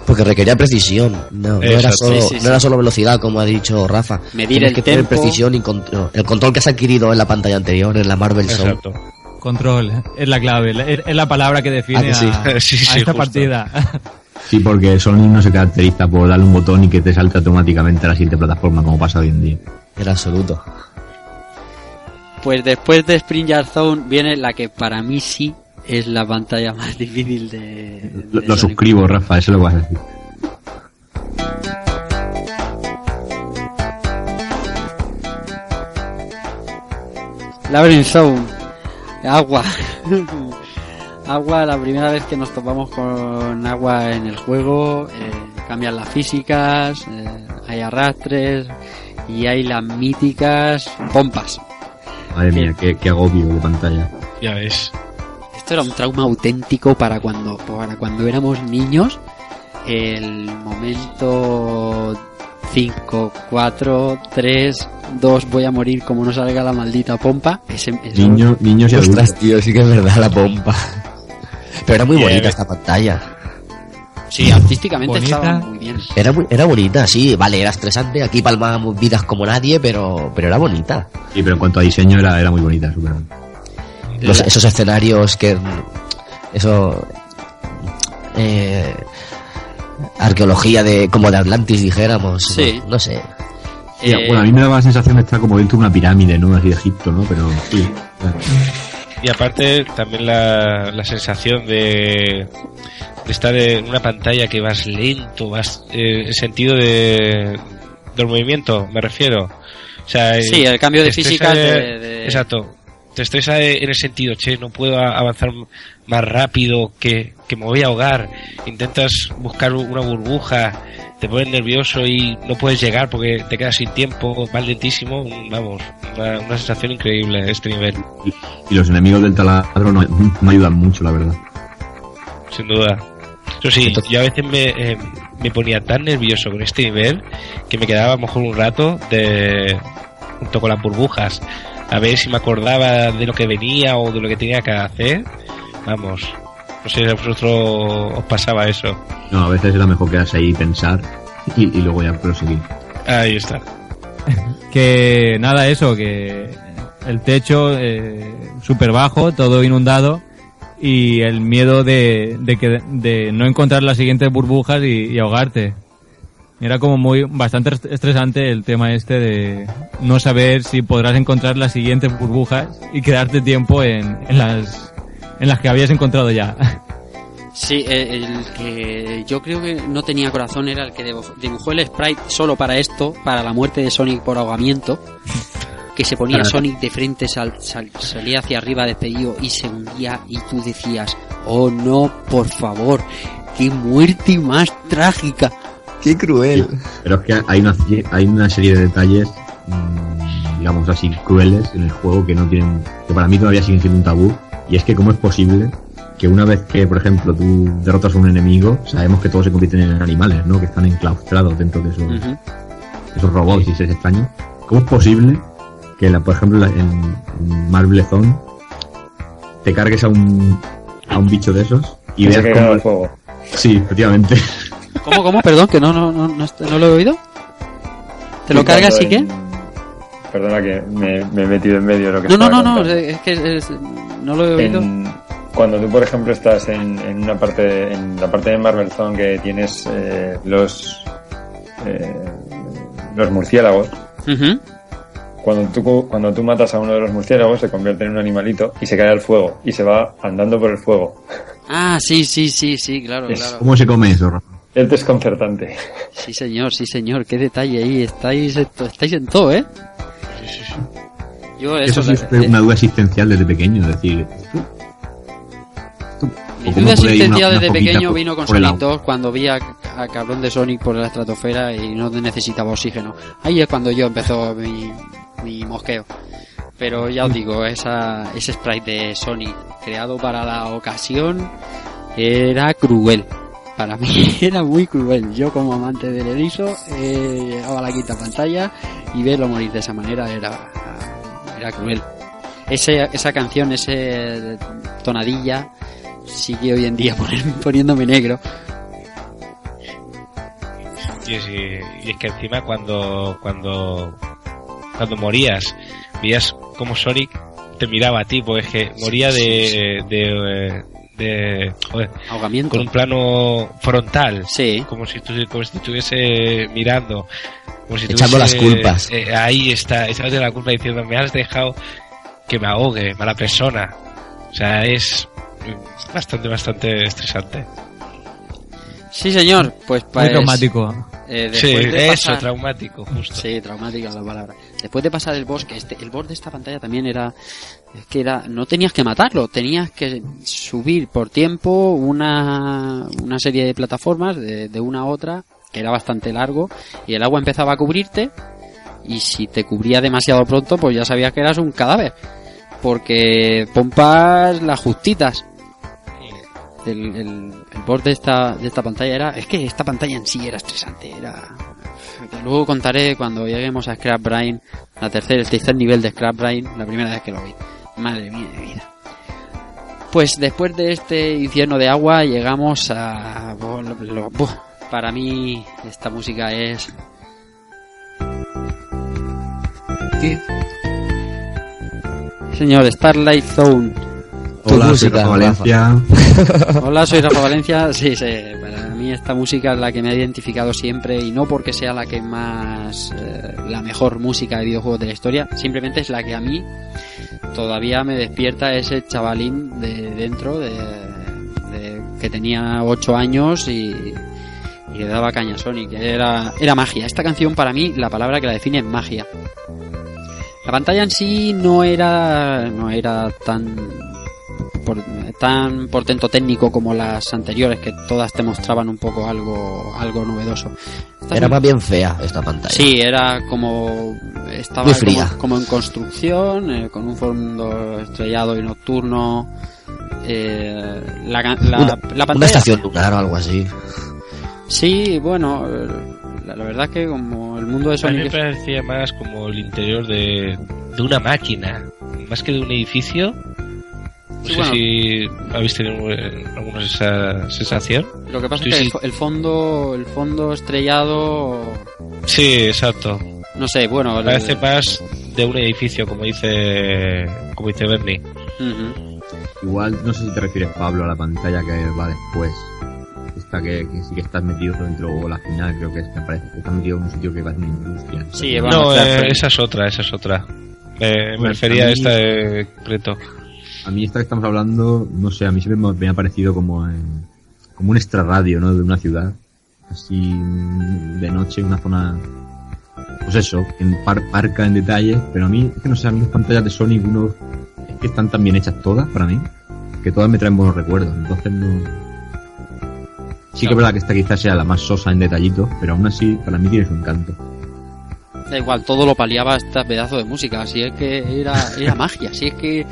Porque requería precisión. No, no era, solo, Sí, sí, no sí. era solo velocidad, como ha dicho Rafa. Medir Tienes el que tener tempo. precisión y control. El control que has adquirido en la pantalla anterior, en la Marvel Zone. exacto Control, es la clave, es la palabra que define Ah, que sí. a, *laughs* Sí, sí, a esta justo. partida. *laughs* Sí, porque Sonic no se caracteriza por darle un botón y que te salte automáticamente a la siguiente plataforma, como pasa hoy en día. En absoluto. Pues después de Spring Yard Zone viene la que para mí sí es la pantalla más *laughs* difícil de. Lo, de lo Sonic. suscribo, Rafa, eso lo vas a decir. Labyrinth Zone. Agua. *laughs* agua, la primera vez que nos topamos con agua en el juego, eh, cambian las físicas, eh, hay arrastres y hay las míticas pompas. Madre mía, qué, qué agobio de pantalla. ya ves Esto era un trauma auténtico para cuando, para cuando éramos niños. El momento 5, 4, 3, 2, voy a morir como no salga la maldita pompa. Ese, Niños, niños y adultos. Ostras, tío, sí que es verdad la pompa. Pero era muy bonita esta pantalla. Sí, artísticamente Bonita. estaba muy bien. Era, muy- era bonita, sí, vale, era estresante. Aquí palmábamos vidas como nadie, pero, pero era bonita. Sí, pero en cuanto a diseño era, era muy bonita, bonita. Los- esos escenarios que. Eso. Eh, arqueología de como de Atlantis, dijéramos. Sí. No, no sé. Sí, Eh, bueno, a mí me daba la sensación de estar como dentro de una pirámide, ¿no? Así de Egipto, ¿no? Pero sí. Y aparte también la, la sensación de, de estar en una pantalla que vas lento, vas eh, en sentido de del movimiento, me refiero. O sea, Sí, eh, el cambio de física de- de- Exacto. Te estresa en el sentido, che, no puedo avanzar más rápido que, que me voy a ahogar. Intentas buscar una burbuja, te pones nervioso y no puedes llegar porque te quedas sin tiempo, vas lentísimo. Vamos, una, una sensación increíble este nivel. Y los enemigos del taladro no, no ayudan mucho, la verdad. sin duda. Eso sí, Entonces- yo a veces me, eh, me ponía tan nervioso con este nivel que me quedaba a lo mejor un rato de junto con las burbujas a ver si me acordaba de lo que venía o de lo que tenía que hacer. Vamos, no sé si a vosotros os pasaba eso. No, a veces era mejor quedarse ahí y pensar y, y luego ya proseguir. Ahí está. *laughs* Que nada, eso, que el techo eh, súper bajo, todo inundado y el miedo de, de, que, de no encontrar las siguientes burbujas y, y ahogarte. Era como muy bastante est- estresante el tema este de no saber si podrás encontrar las siguientes burbujas y quedarte tiempo en, en las en las que habías encontrado ya. Sí, eh, el que yo creo que no tenía corazón era el que dibujó el sprite solo para esto, para la muerte de Sonic por ahogamiento. Que se ponía Sonic de frente, sal- sal- salía hacia arriba despedido y se hundía y tú decías, oh no, por favor, qué muerte más trágica. Qué cruel. Pero es que hay una, hay una serie de detalles, mm, digamos así, crueles en el juego que no tienen, que para mí todavía siguen siendo un tabú. Y es que cómo es posible que una vez que, por ejemplo, tú derrotas a un enemigo, sabemos que todos se convierten en animales, ¿no? Que están enclaustrados dentro de esos, esos robots y seres extraños. ¿Cómo es posible que, la, por ejemplo, la- en, en Marble Zone te cargues a un, a un bicho de esos y veas cómo... Sí, efectivamente. ¿Cómo, cómo? Perdón, que no, no, no, no, no lo he oído. ¿Te lo cargas y qué? Perdona que me, me he metido en medio de lo que No, no, no, no, es que es- no lo he oído. En- cuando tú, por ejemplo, estás en, en una parte, en la parte de Marvel Zone que tienes eh, los eh, los murciélagos, Ujú. cuando tú, cuando tú matas a uno de los murciélagos se convierte en un animalito y se cae al fuego y se va andando por el fuego. Ah, sí, sí, sí, sí, claro, Es claro. ¿Cómo se come eso, Rafa? Es desconcertante. Sí, señor, sí, señor. Qué detalle ahí. Estáis, estáis en todo, ¿eh? Yo eso... Eso sí es una duda existencial desde pequeño, es decir, Mi ¿O cómo duda existencial desde pequeño por- vino con? 2 cuando vi a, a cabrón de Sonic por la estratosfera y no necesitaba oxígeno. Ahí es cuando yo empezó mi, mi mosqueo. Pero ya os digo, esa, ese sprite de Sonic creado para la ocasión era cruel. Para mí *laughs* era muy cruel. Yo como amante del erizo eh, llegaba a la quinta pantalla y verlo morir de esa manera era, era cruel. Ese, esa canción, ese tonadilla, sigue hoy en día *laughs* poniéndome negro. Y es, y es que encima cuando, cuando, cuando morías, veías como Sonic te miraba a ti, pues es que moría de, de, eh, de, joder, Ahogamiento. con un plano frontal. Sí. Como si, como si estuviese mirando. Como si Echando las estuviese, culpas. eh, ahí está, echándote la culpa diciendo, me has dejado que me ahogue, mala persona. O sea, es bastante, bastante estresante. Sí, señor. Pues, Muy pues traumático. eh, Sí, de eso, pasar- traumático, justo. Sí, traumática la palabra. Después de pasar el boss, que este, el boss de esta pantalla también era, es que era, no tenías que matarlo, tenías que subir por tiempo una, una serie de plataformas de, una a otra, que era bastante largo, y el agua empezaba a cubrirte, y si te cubría demasiado pronto, pues ya sabías que eras un cadáver. Porque pompas las justitas. El, el, el de esta, de esta pantalla era, es que esta pantalla en sí era estresante, era, luego contaré cuando lleguemos a Scrap Brain, la tercera, el tercer nivel de Scrap Brain, la primera vez que lo vi. Madre mía de vida. Pues después de este infierno de agua llegamos a... para mí esta música es... ¿Qué? Señor, Starlight Zone. Hola, soy música, Rafa. Valencia. *laughs* Hola, soy Rafa Valencia. Sí, sí, para mí esta música es la que me ha identificado siempre y no porque sea la que más, eh, la mejor música de videojuegos de la historia, simplemente es la que a mí todavía me despierta ese chavalín de dentro de, que tenía 8 años y, y le daba caña a Sonic. Era, era magia. Esta canción para mí, la palabra que la define es magia. La pantalla en sí no era, no era tan por- tan portento técnico como las anteriores que todas te mostraban un poco algo algo novedoso Esta Era más bien fea esta pantalla. sí era como estaba Muy fría. Como, como en construcción eh, con un fondo estrellado y nocturno eh, la, la, una, la una pantalla estación lunar o algo así. sí bueno la, la verdad que como el mundo de A mí me Sonic parecía más como el interior de, de una máquina, más que de un edificio. No sé bueno. si habéis tenido eh, alguna esa sensación. lo que pasa es que el fo- el fondo el fondo estrellado Sí, exacto. no sé bueno el- Parece más de un edificio, como dice como dice Bernie. Igual, no sé si te refieres, Pablo, a la pantalla que va después. Esta que, que sí que estás metido dentro, o la final, creo que es, me parece. que Estás metido en un sitio que va a una industria. Sí, no, eh, esa es otra, esa es otra. Me, me refería a esta de concreto. A mí esta que estamos hablando, no sé, a mí siempre me, ha parecido como en- como un extrarradio, ¿no? De una ciudad. Así de noche, una zona... Pues eso, en par- parca en detalle, pero a mí, es que no sé, a mí las pantallas de Sonic 1 es que están tan bien hechas todas para mí, que todas me traen buenos recuerdos, entonces no... Sí que es verdad que esta quizás sea la más sosa en detallitos, pero aún así para mí tiene su encanto. Da igual, todo lo paliaba este pedazo de música, así es que era, era *laughs* magia, así es que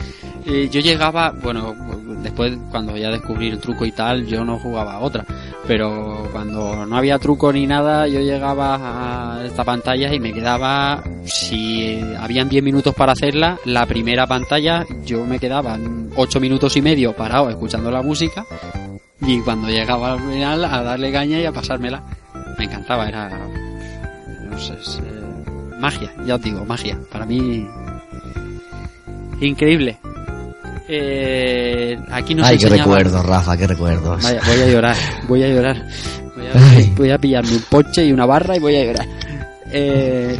eh, yo llegaba, bueno, después cuando ya descubrí el truco y tal, yo no jugaba a otra, pero cuando no había truco ni nada, yo llegaba a esta pantalla y me quedaba, si habían 10 minutos para hacerla, la primera pantalla yo me quedaba 8 minutos y medio parado escuchando la música y cuando llegaba al final a darle caña y a pasármela. Me encantaba, era no sé, magia, ya os digo, magia. Para mí, increíble. Eh, aquí nos Ay, qué recuerdos, Rafa, qué recuerdos. Vaya, voy a llorar, voy a llorar. Voy a, Ay. voy a pillarme un poche y una barra y voy a llorar. Eh,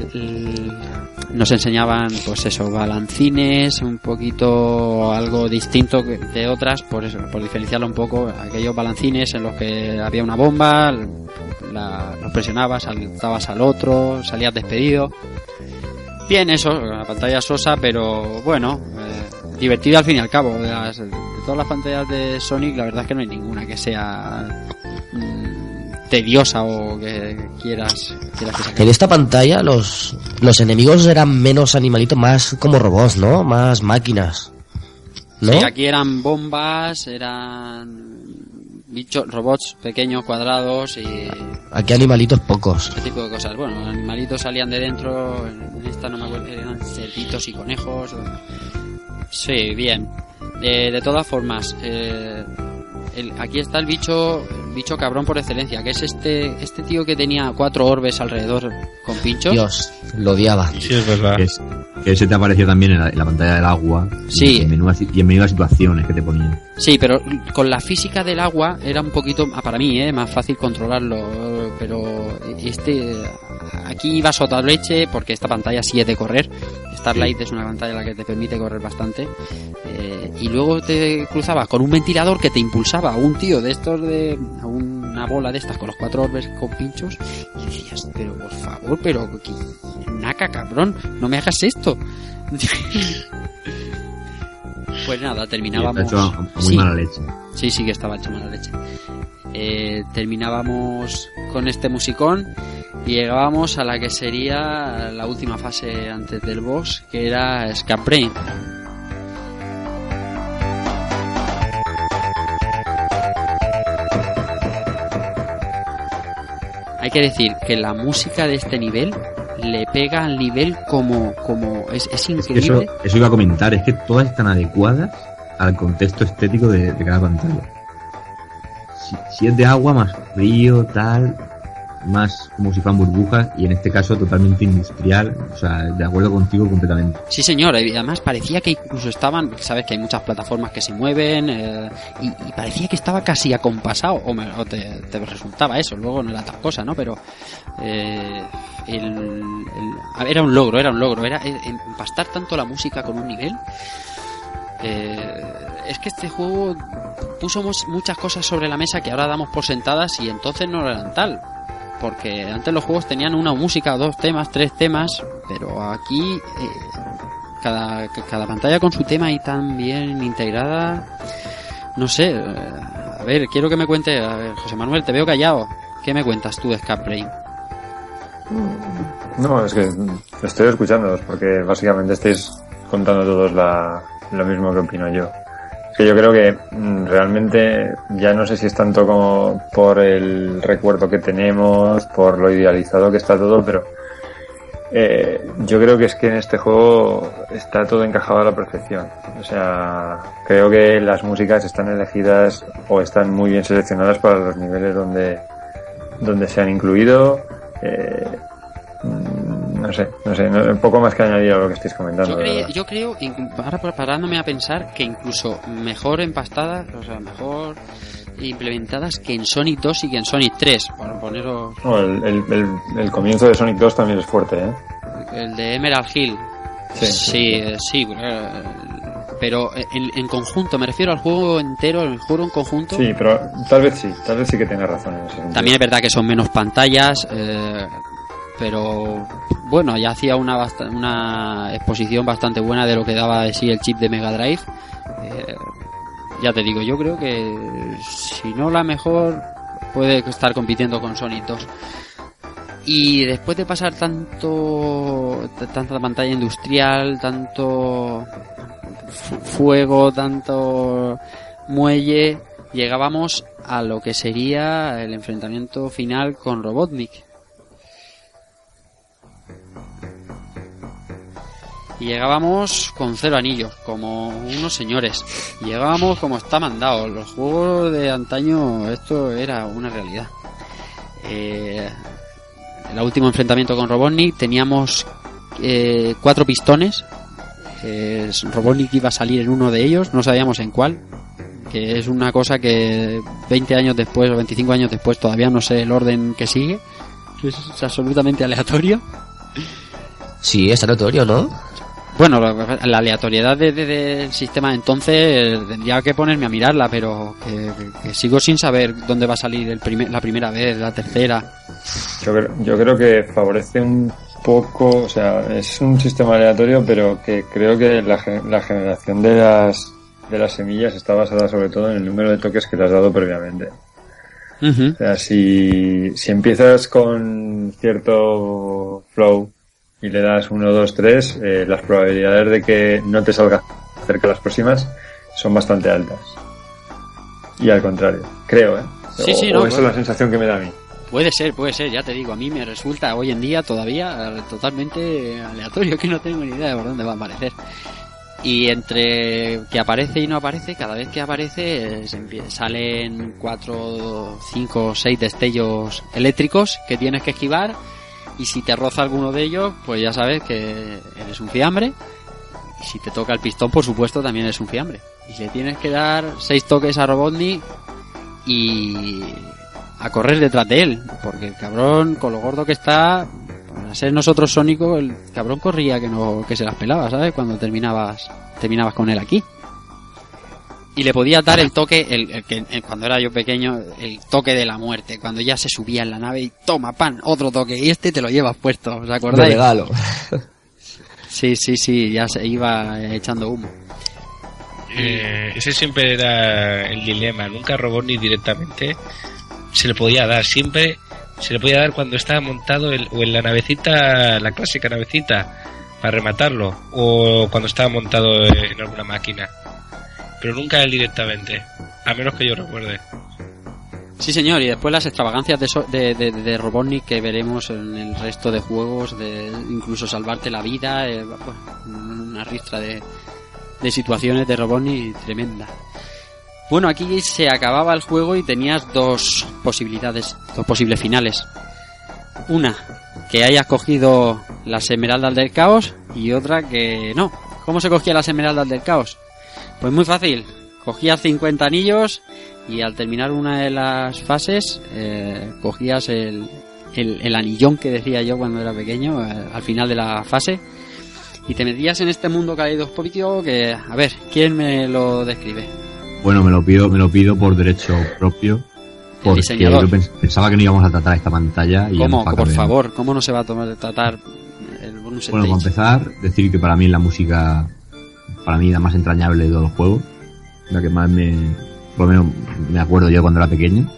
nos enseñaban, pues eso, balancines, un poquito algo distinto de otras, por eso, por diferenciarlo un poco, aquellos balancines en los que había una bomba, la, los presionabas, saltabas al otro, salías despedido. Bien, eso, la pantalla sosa, pero bueno, eh, divertido al fin y al cabo. De, las- de todas las pantallas de Sonic, la verdad es que no hay ninguna que sea tediosa o que quieras, quieras que En esta pantalla los, los enemigos eran menos animalitos, más como robots, ¿no? Más máquinas. ¿No? Sí, aquí eran bombas, eran bichos, robots pequeños, cuadrados y Aquí animalitos pocos. ese tipo de cosas. Bueno, los animalitos salían de dentro, en esta no me acuerdo, eran cerditos y conejos. Sí, bien. Eh, de todas formas, eh, el- aquí está el bicho, el bicho cabrón por excelencia, que es este, este tío que tenía cuatro orbes alrededor con pinchos. Dios, lo odiaba. Sí, es verdad. Que, es, que ese te apareció también en la, en la pantalla del agua. Sí. Y en, menudas, y en menudas situaciones que te ponían. Sí, pero con la física del agua era un poquito, ah, para mí, eh, más fácil controlarlo. Pero este, aquí iba sota leche porque esta pantalla sí es de correr. Starlight es una pantalla en la que te permite correr bastante. eh, y luego te cruzabas con un ventilador que te impulsaba a un tío de estos de, a una bola de estas con los cuatro orbes con pinchos. Y decías, pero por favor, pero naca cabrón, no me hagas esto. *laughs* pues nada, está terminábamos. hecho a, a muy Sí. mala leche. Sí, sí que estaba hecho mala leche. Eh, terminábamos con este musicón y llegábamos a la que sería la última fase antes del boss, que era Scap Hay que decir que la música de este nivel le pega al nivel como, como es, es Es que increíble. eso, eso iba a comentar, es que todas están adecuadas al contexto estético de, de cada pantalla. Si, si es de agua, más frío, tal, más como si fueran burbujas, y en este caso totalmente industrial, o sea, de acuerdo contigo completamente. Sí, señor, y además parecía que incluso estaban, sabes que hay muchas plataformas que se mueven, eh, y, parecía que estaba casi acompasado, o, me- o te, resultaba eso, luego no era tal cosa, ¿no? Pero eh, era un logro, era un logro, era eh, empastar tanto la música con un nivel. eh, es que este juego puso muchas cosas sobre la mesa que ahora damos por sentadas y entonces no eran tal. Porque antes los juegos tenían una música, dos temas, tres temas, pero aquí eh, cada, cada pantalla con su tema y tan bien integrada. No sé, eh, a ver, quiero que me cuente, a ver, José Manuel, te veo callado. ¿Qué me cuentas tú de Brain? No, es que estoy escuchándolos porque básicamente estáis contando todos la, lo mismo que opino yo. Que yo creo que mm, realmente ya no sé si es tanto como por el recuerdo que tenemos, por lo idealizado que está todo, pero eh, yo creo que es que en este juego está todo encajado a la perfección. O sea, creo que las músicas están elegidas o están muy bien seleccionadas para los niveles donde, donde se han incluido. Eh, no sé, no sé, no- poco más que añadir a lo que estáis comentando. Yo, de cre- verdad. yo creo, ahora preparándome a pensar, que incluso mejor empastadas, o sea, mejor implementadas que en Sonic 2 y que en Sonic 3, por poneros No, el, el, el- el comienzo de Sonic 2 también es fuerte, ¿eh? el de Emerald Hill. Sí, sí, eh, sí, eh, pero en, en conjunto, me refiero al juego entero, el juego en conjunto. Sí, pero tal vez sí, tal vez sí que tienes razón en ese sentido. También es verdad que son menos pantallas, eh, pero bueno, ya hacía una, una exposición bastante buena de lo que daba de sí el chip de Mega Drive. Eh, ya te digo, yo creo que si no la mejor, puede estar compitiendo con Sonic 2. Y después de pasar tanto tanta pantalla industrial, tanto fu- fuego, tanto muelle, llegábamos a lo que sería el enfrentamiento final con Robotnik. Llegábamos con cero anillos, como unos señores. Llegábamos como está mandado. Los juegos de antaño, esto era una realidad. Eh, el último enfrentamiento con Robotnik teníamos eh, cuatro pistones. Eh, Robotnik iba a salir en uno de ellos, no sabíamos en cuál. Que es una cosa que 20 años después o 25 años después todavía no sé el orden que sigue. Es absolutamente aleatorio. Sí, es aleatorio, ¿no? Bueno, la, la aleatoriedad de- de- del sistema entonces eh, tendría que ponerme a mirarla, pero que, sigo sin saber dónde va a salir el primer- la primera vez, la tercera. Yo creo, yo creo que favorece un poco, o sea, es un sistema aleatorio, pero que creo que la, la generación de las, de las semillas está basada sobre todo en el número de toques que le has dado previamente. O sea, si, si empiezas con cierto flow y le das 1, 2, 3, las probabilidades de que no te salga cerca las próximas son bastante altas. Y al contrario, creo, ¿eh? Sí, o, sí, o no, esa es la sensación que me da a mí. Puede ser, puede ser, ya te digo, a mí me resulta hoy en día todavía eh, totalmente aleatorio, *laughs* que no tengo ni idea de por dónde va a aparecer. Y entre que aparece y no aparece, cada vez que aparece eh, salen cuatro, cinco, seis destellos eléctricos que tienes que esquivar y si te roza alguno de ellos, pues ya sabes que eres un fiambre. Y si te toca el pistón, por supuesto, también eres un fiambre. Y le tienes que dar seis toques a Robotnik y a correr detrás de él, porque el cabrón, con lo gordo que está, para ser nosotros Sónico, el cabrón corría que no que se las pelaba, ¿sabes? Cuando terminabas terminabas con él aquí. Y le podías dar el toque, el, el que el- cuando era yo pequeño, el toque de la muerte, cuando ya se subía en la nave y toma pan, otro toque, y este te lo llevas puesto, ¿os De acordáis? regalo. Sí, sí, sí, ya se iba echando humo. Eh, ese siempre era el dilema. Nunca Robotnik directamente se le podía dar. Siempre se le podía dar cuando estaba montado el- o en la navecita, la clásica navecita, para rematarlo. O cuando estaba montado en alguna máquina. Pero nunca él directamente. A menos que yo recuerde. Sí, señor, y después las extravagancias de, so- de, Robotnik que veremos en el resto de juegos, de incluso salvarte la vida, eh, una ristra de, de situaciones de Robotnik tremenda. Bueno, aquí se acababa el juego y tenías dos posibilidades, dos posibles finales. Una, que hayas cogido las esmeraldas del caos y otra que no. ¿Cómo se cogía las esmeraldas del caos? Pues muy fácil. Cogías 50 anillos y al terminar una de las fases eh, cogías el, el, el anillón que decía yo cuando era pequeño eh, al final de la fase y te metías en este mundo caleidoscópico que, a ver, ¿quién me lo describe? Bueno, me lo pido, me lo pido por derecho propio. Porque yo pens- pensaba que no íbamos a tratar esta pantalla y ¿Cómo? Por favor, ¿cómo no se va a tomar, tratar el bonus Bueno, para empezar, decir que para mí la música, para mí la más entrañable de todos los juegos, la que más me, por lo menos me acuerdo yo cuando era pequeño,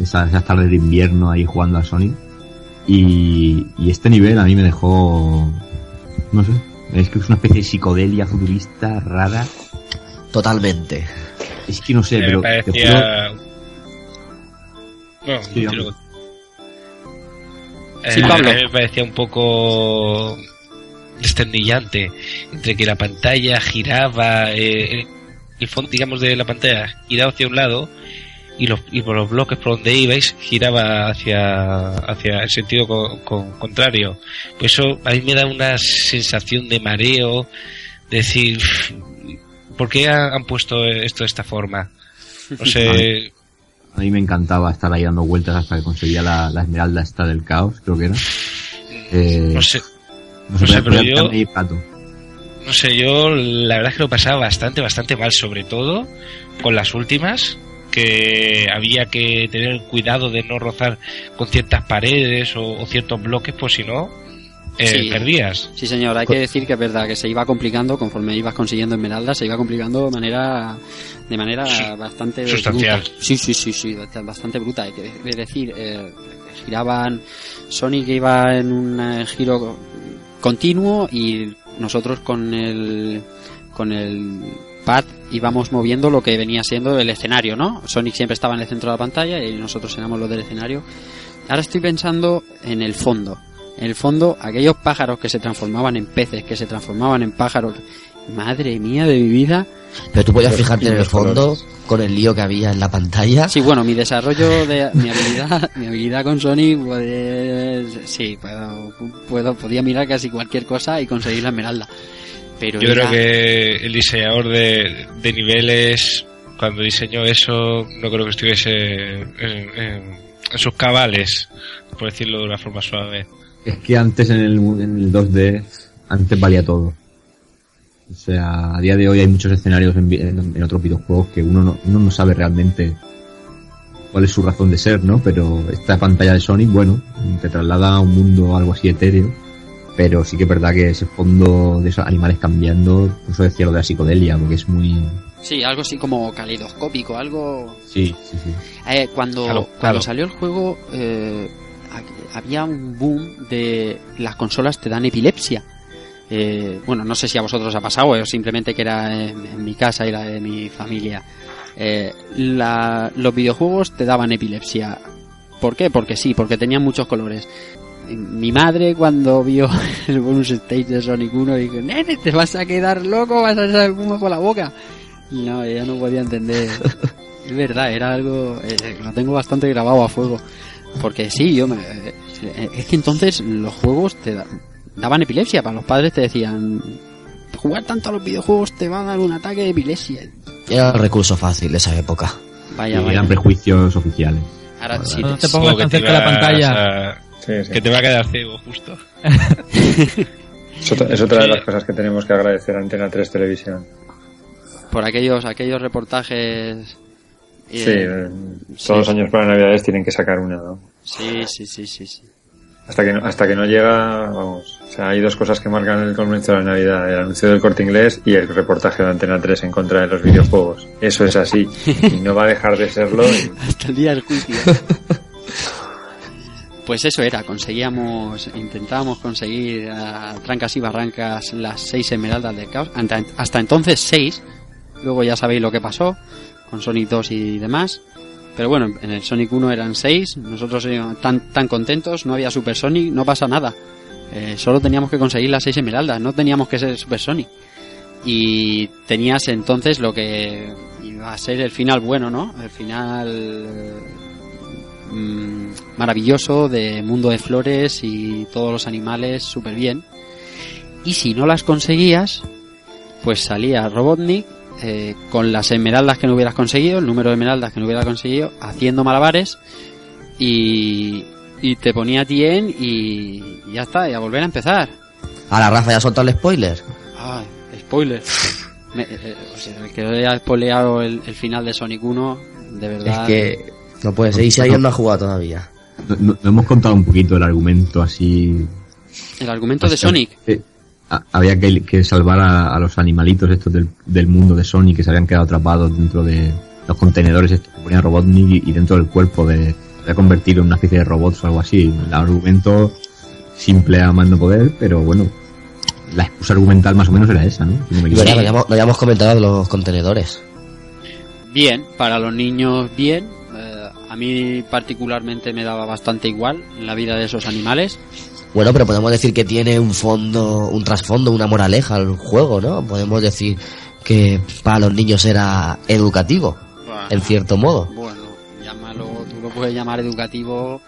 esas, esas tardes de invierno ahí jugando a Sonic, y, y este nivel a mí me dejó, no sé, es que es una especie de psicodelia futurista rara, Totalmente. es que no sé, me pero te juro- parecía... Bueno, Sí, vamos. Eh, Sí, Pablo. a mí me parecía un poco desternillante entre que la pantalla giraba, eh, el fondo, digamos, de la pantalla giraba hacia un lado y, los, y por los bloques por donde ibais giraba hacia, hacia el sentido co- co- contrario. Pues eso a mí me da una sensación de mareo, de decir, ¿por qué ha- han puesto esto de esta forma? No sé, a mí me encantaba estar ahí dando vueltas hasta que conseguía la, la esmeralda esta del caos, creo que era. Eh, no sé, no sé, podía yo-. No sé, yo la verdad es que lo pasaba bastante, bastante mal, sobre todo con las últimas, que había que tener cuidado de no rozar con ciertas paredes o, o ciertos bloques, pues si no, eh, Sí. perdías. Sí, señor, hay que decir que es verdad que se iba complicando conforme ibas consiguiendo esmeraldas, se iba complicando de manera de manera bastante sustancial. bruta. Sí, sí, sí, sí, bast- bastante bruta. Hay que decir, eh, giraban Sonic iba en un eh, giro continuo y nosotros con el con el pad íbamos moviendo lo que venía siendo el escenario, ¿no? Sonic siempre estaba en el centro de la pantalla y nosotros éramos los del escenario. Ahora estoy pensando en el fondo. En el fondo, aquellos pájaros que se transformaban en peces, que se transformaban en pájaros. Madre mía de mi vida. Pero tú podías fijarte en el fondo colores. Con el lío que había en la pantalla. Sí, bueno, mi desarrollo de mi habilidad, *laughs* mi habilidad con Sonic, pues sí, puedo, puedo, podía mirar casi cualquier cosa y conseguir la esmeralda. Pero Yo creo era- que el diseñador de, de niveles, cuando diseñó eso, no creo que estuviese en, en- en sus cabales, por decirlo de una forma suave. Es que antes en el, en el 2D, antes valía todo. O sea, a día de hoy hay muchos escenarios en, vi- en- en otros videojuegos que uno no, uno no sabe realmente cuál es su razón de ser, ¿no? Pero esta pantalla de Sonic, bueno, te traslada a un mundo algo así etéreo. Pero sí que es verdad que ese fondo de esos animales cambiando, por eso decía lo de la psicodelia, porque es muy... Sí, algo así como caleidoscópico, algo Sí, sí, sí. Eh, cuando, Claro, cuando claro. salió el juego eh, ha- había un boom de las consolas te dan epilepsia. Eh, bueno, no sé si a vosotros os ha pasado o simplemente que era en, en mi casa y la de mi familia. Eh, la- los videojuegos te daban epilepsia. ¿Por qué? Porque sí, porque tenían muchos colores. Mi madre cuando vio *laughs* el bonus stage de Sonic 1 dijo, nene, te vas a quedar loco, vas a sacar humo por la boca. No, ella no podía entender. *laughs* Es verdad, era algo. eh, lo tengo bastante grabado a fuego. Porque sí, yo me. eh, es que entonces los juegos te da- daban epilepsia. Para los padres te decían. Jugar tanto a los videojuegos te va a dar un ataque de epilepsia. Era el recurso fácil de esa época. Vaya, Y vaya. eran prejuicios oficiales. Ahora sí, No te- pongas tan cerca de la pantalla. a- Sí, sí. que te va a quedar ciego, justo. *laughs* Es otra, es otra de las cosas que tenemos que agradecer a Antena 3 Televisión. por aquellos, aquellos reportajes. Sí, eh, sí. todos los años para Navidades tienen que sacar una, ¿no? Sí, sí, sí, sí, sí. Hasta que no, hasta que no llega, vamos. O sea, hay dos cosas que marcan el comienzo de la Navidad: el anuncio del corte inglés y el reportaje de Antena 3 en contra de los videojuegos. Eso es así. Y no va a dejar de serlo. y- *laughs* Hasta el día del juicio. *laughs* Pues eso era, conseguíamos, intentábamos conseguir a trancas y barrancas las seis esmeraldas del caos. Hasta entonces seis, luego ya sabéis lo que pasó con Sonic 2 y demás. Pero bueno, en el Sonic 1 eran seis, nosotros íbamos tan, tan contentos, no había Super Sonic, no pasa nada. Eh, solo teníamos que conseguir las seis esmeraldas, no teníamos que ser Super Sonic. y tenías entonces lo que iba a ser el final bueno, ¿no? El final mm, maravilloso de mundo de flores y todos los animales súper bien. Y si no las conseguías, pues salía Robotnik eh, con las esmeraldas que no hubieras conseguido, el número de esmeraldas que no hubieras conseguido, haciendo malabares y, y te ponía 100 y ya está, y a volver a empezar. A la Rafa ya ha soltado el spoiler. Ay, spoiler. Me- eh, o sea, el que haya spoileado el, el final de Sonic 1, de verdad. Es que no puede ser. Y si alguien no ha jugado todavía. No, no- no hemos contado un poquito el argumento así. El argumento de Sonic. Eh, a- había que, que salvar a, a los animalitos estos del, del mundo de Sonic que se habían quedado atrapados dentro de los contenedores estos que ponía Robotnik y, y dentro del cuerpo de. Se había convertido en una especie de robots o algo así. El argumento simple a más no poder, pero bueno. La excusa argumental más o menos era esa, ¿no? Si me hayamos, no hayamos comentado de los contenedores. Bien, para los niños, bien. Eh, a mí, particularmente, me daba bastante igual la vida de esos animales. Bueno, pero podemos decir que tiene un fondo, un trasfondo, una moraleja al juego, ¿no? Podemos decir que para los niños era educativo, en cierto modo. Bueno, llámalo, tú lo puedes llamar educativo,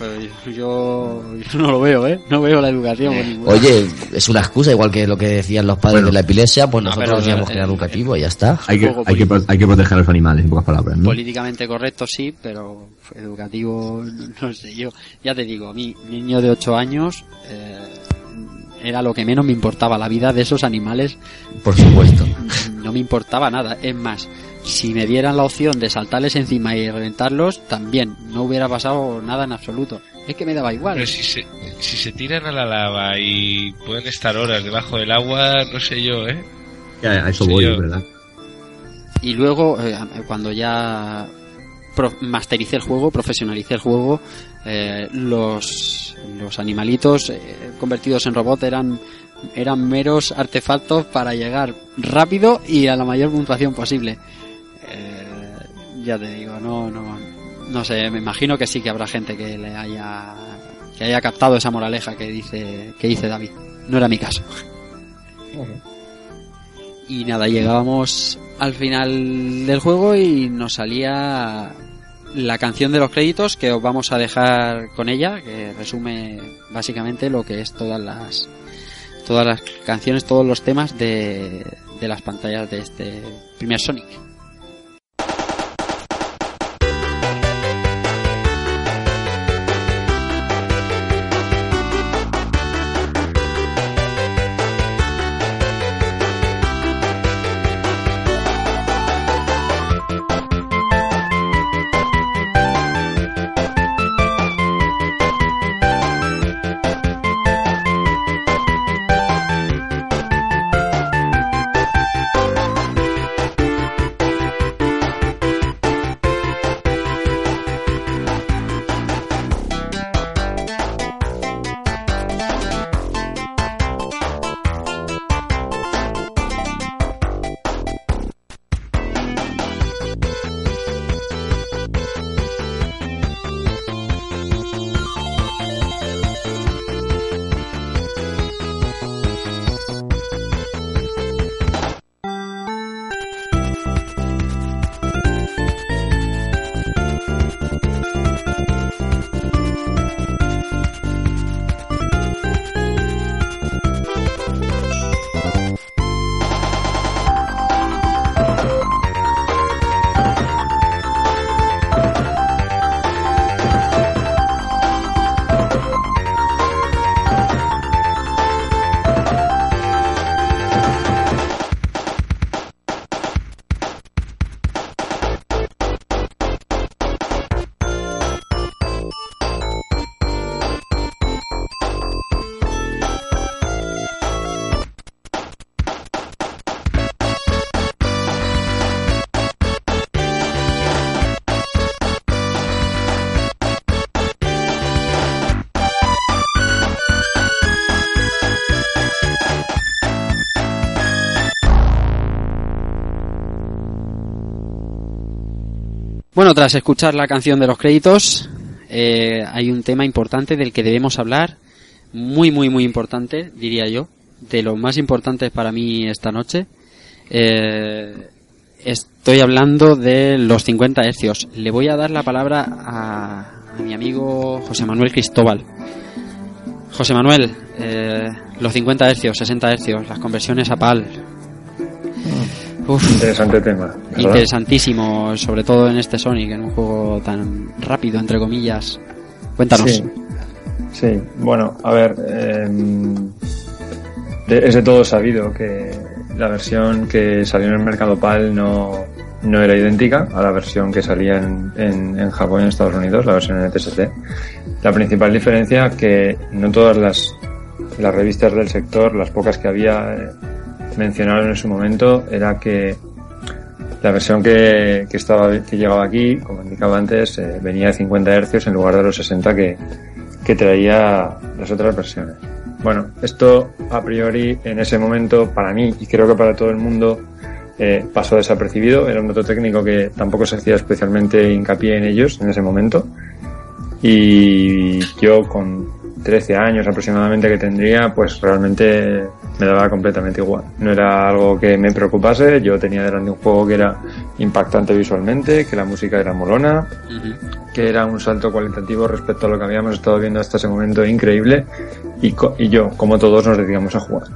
pero yo, yo no lo veo, ¿eh? No veo la educación por ningún lado. Oye, es una excusa, igual que lo que decían los padres Bueno. de la epilepsia, pues No, nosotros decíamos que era eh, educativo y ya está. Hay que, hay, que, hay que proteger a los animales, en pocas palabras, ¿no? políticamente correcto sí, pero educativo no sé yo. Ya te digo, a mí, niño de 8 años, eh, era lo que menos me importaba, la vida de esos animales Por supuesto. *laughs* no me importaba nada. Es más, si me dieran la opción de saltarles encima y reventarlos, también no hubiera pasado nada en absoluto. Es que me daba igual. Pero si se, si se tiran a la lava y pueden estar horas debajo del agua, no sé yo, ¿eh? A eso voy, yo- verdad. Y luego, eh, cuando ya pro- mastericé el juego, profesionalicé el juego, eh, los, los animalitos eh, convertidos en robot eran, eran meros artefactos para llegar rápido y a la mayor puntuación posible. Ya te digo, no, no, no sé, me imagino que sí que habrá gente que le haya, que haya captado esa moraleja que dice, que dice David. No era mi caso. Y nada, llegábamos al final del juego y nos salía la canción de los créditos que os vamos a dejar con ella, que resume básicamente lo que es todas las todas las canciones, todos los temas de, de las pantallas de este primer Sonic. Bueno, tras escuchar la canción de los créditos, eh, hay un tema importante del que debemos hablar, muy, muy, muy importante, diría yo, de los más importantes para mí esta noche. Eh, estoy hablando de los 50 hercios. Le voy a dar la palabra a, mi amigo José Manuel Cristóbal. José Manuel, eh, los 50 hercios, 60 hercios, las conversiones a PAL. Uf, Interesante tema. ¿verdad? interesantísimo, sobre todo en este Sonic, en un juego tan rápido, entre comillas. Cuéntanos. Sí, sí. bueno, a ver, de- es de todo sabido que la versión que salió en el mercado PAL no, no era idéntica a la versión que salía en, en, en Japón y en Estados Unidos, la versión NTSC. La principal diferencia que no todas las, las revistas del sector, las pocas que había, eh, mencionaron en su momento, era que la versión que, que estaba que llegaba aquí, como indicaba antes, eh, venía de 50 Hz en lugar de los 60 que, que traía las otras versiones. Bueno, esto a priori en ese momento para mí y creo que para todo el mundo eh, pasó desapercibido. Era un dato técnico que tampoco se hacía especialmente hincapié en ellos en ese momento. Y yo con 13 años aproximadamente que tendría, pues realmente me daba completamente igual. No era algo que me preocupase, yo tenía delante un juego que era impactante visualmente, que la música era molona, que era un salto cualitativo respecto a lo que habíamos estado viendo hasta ese momento increíble y, co- y yo, como todos, nos dedicamos a jugar.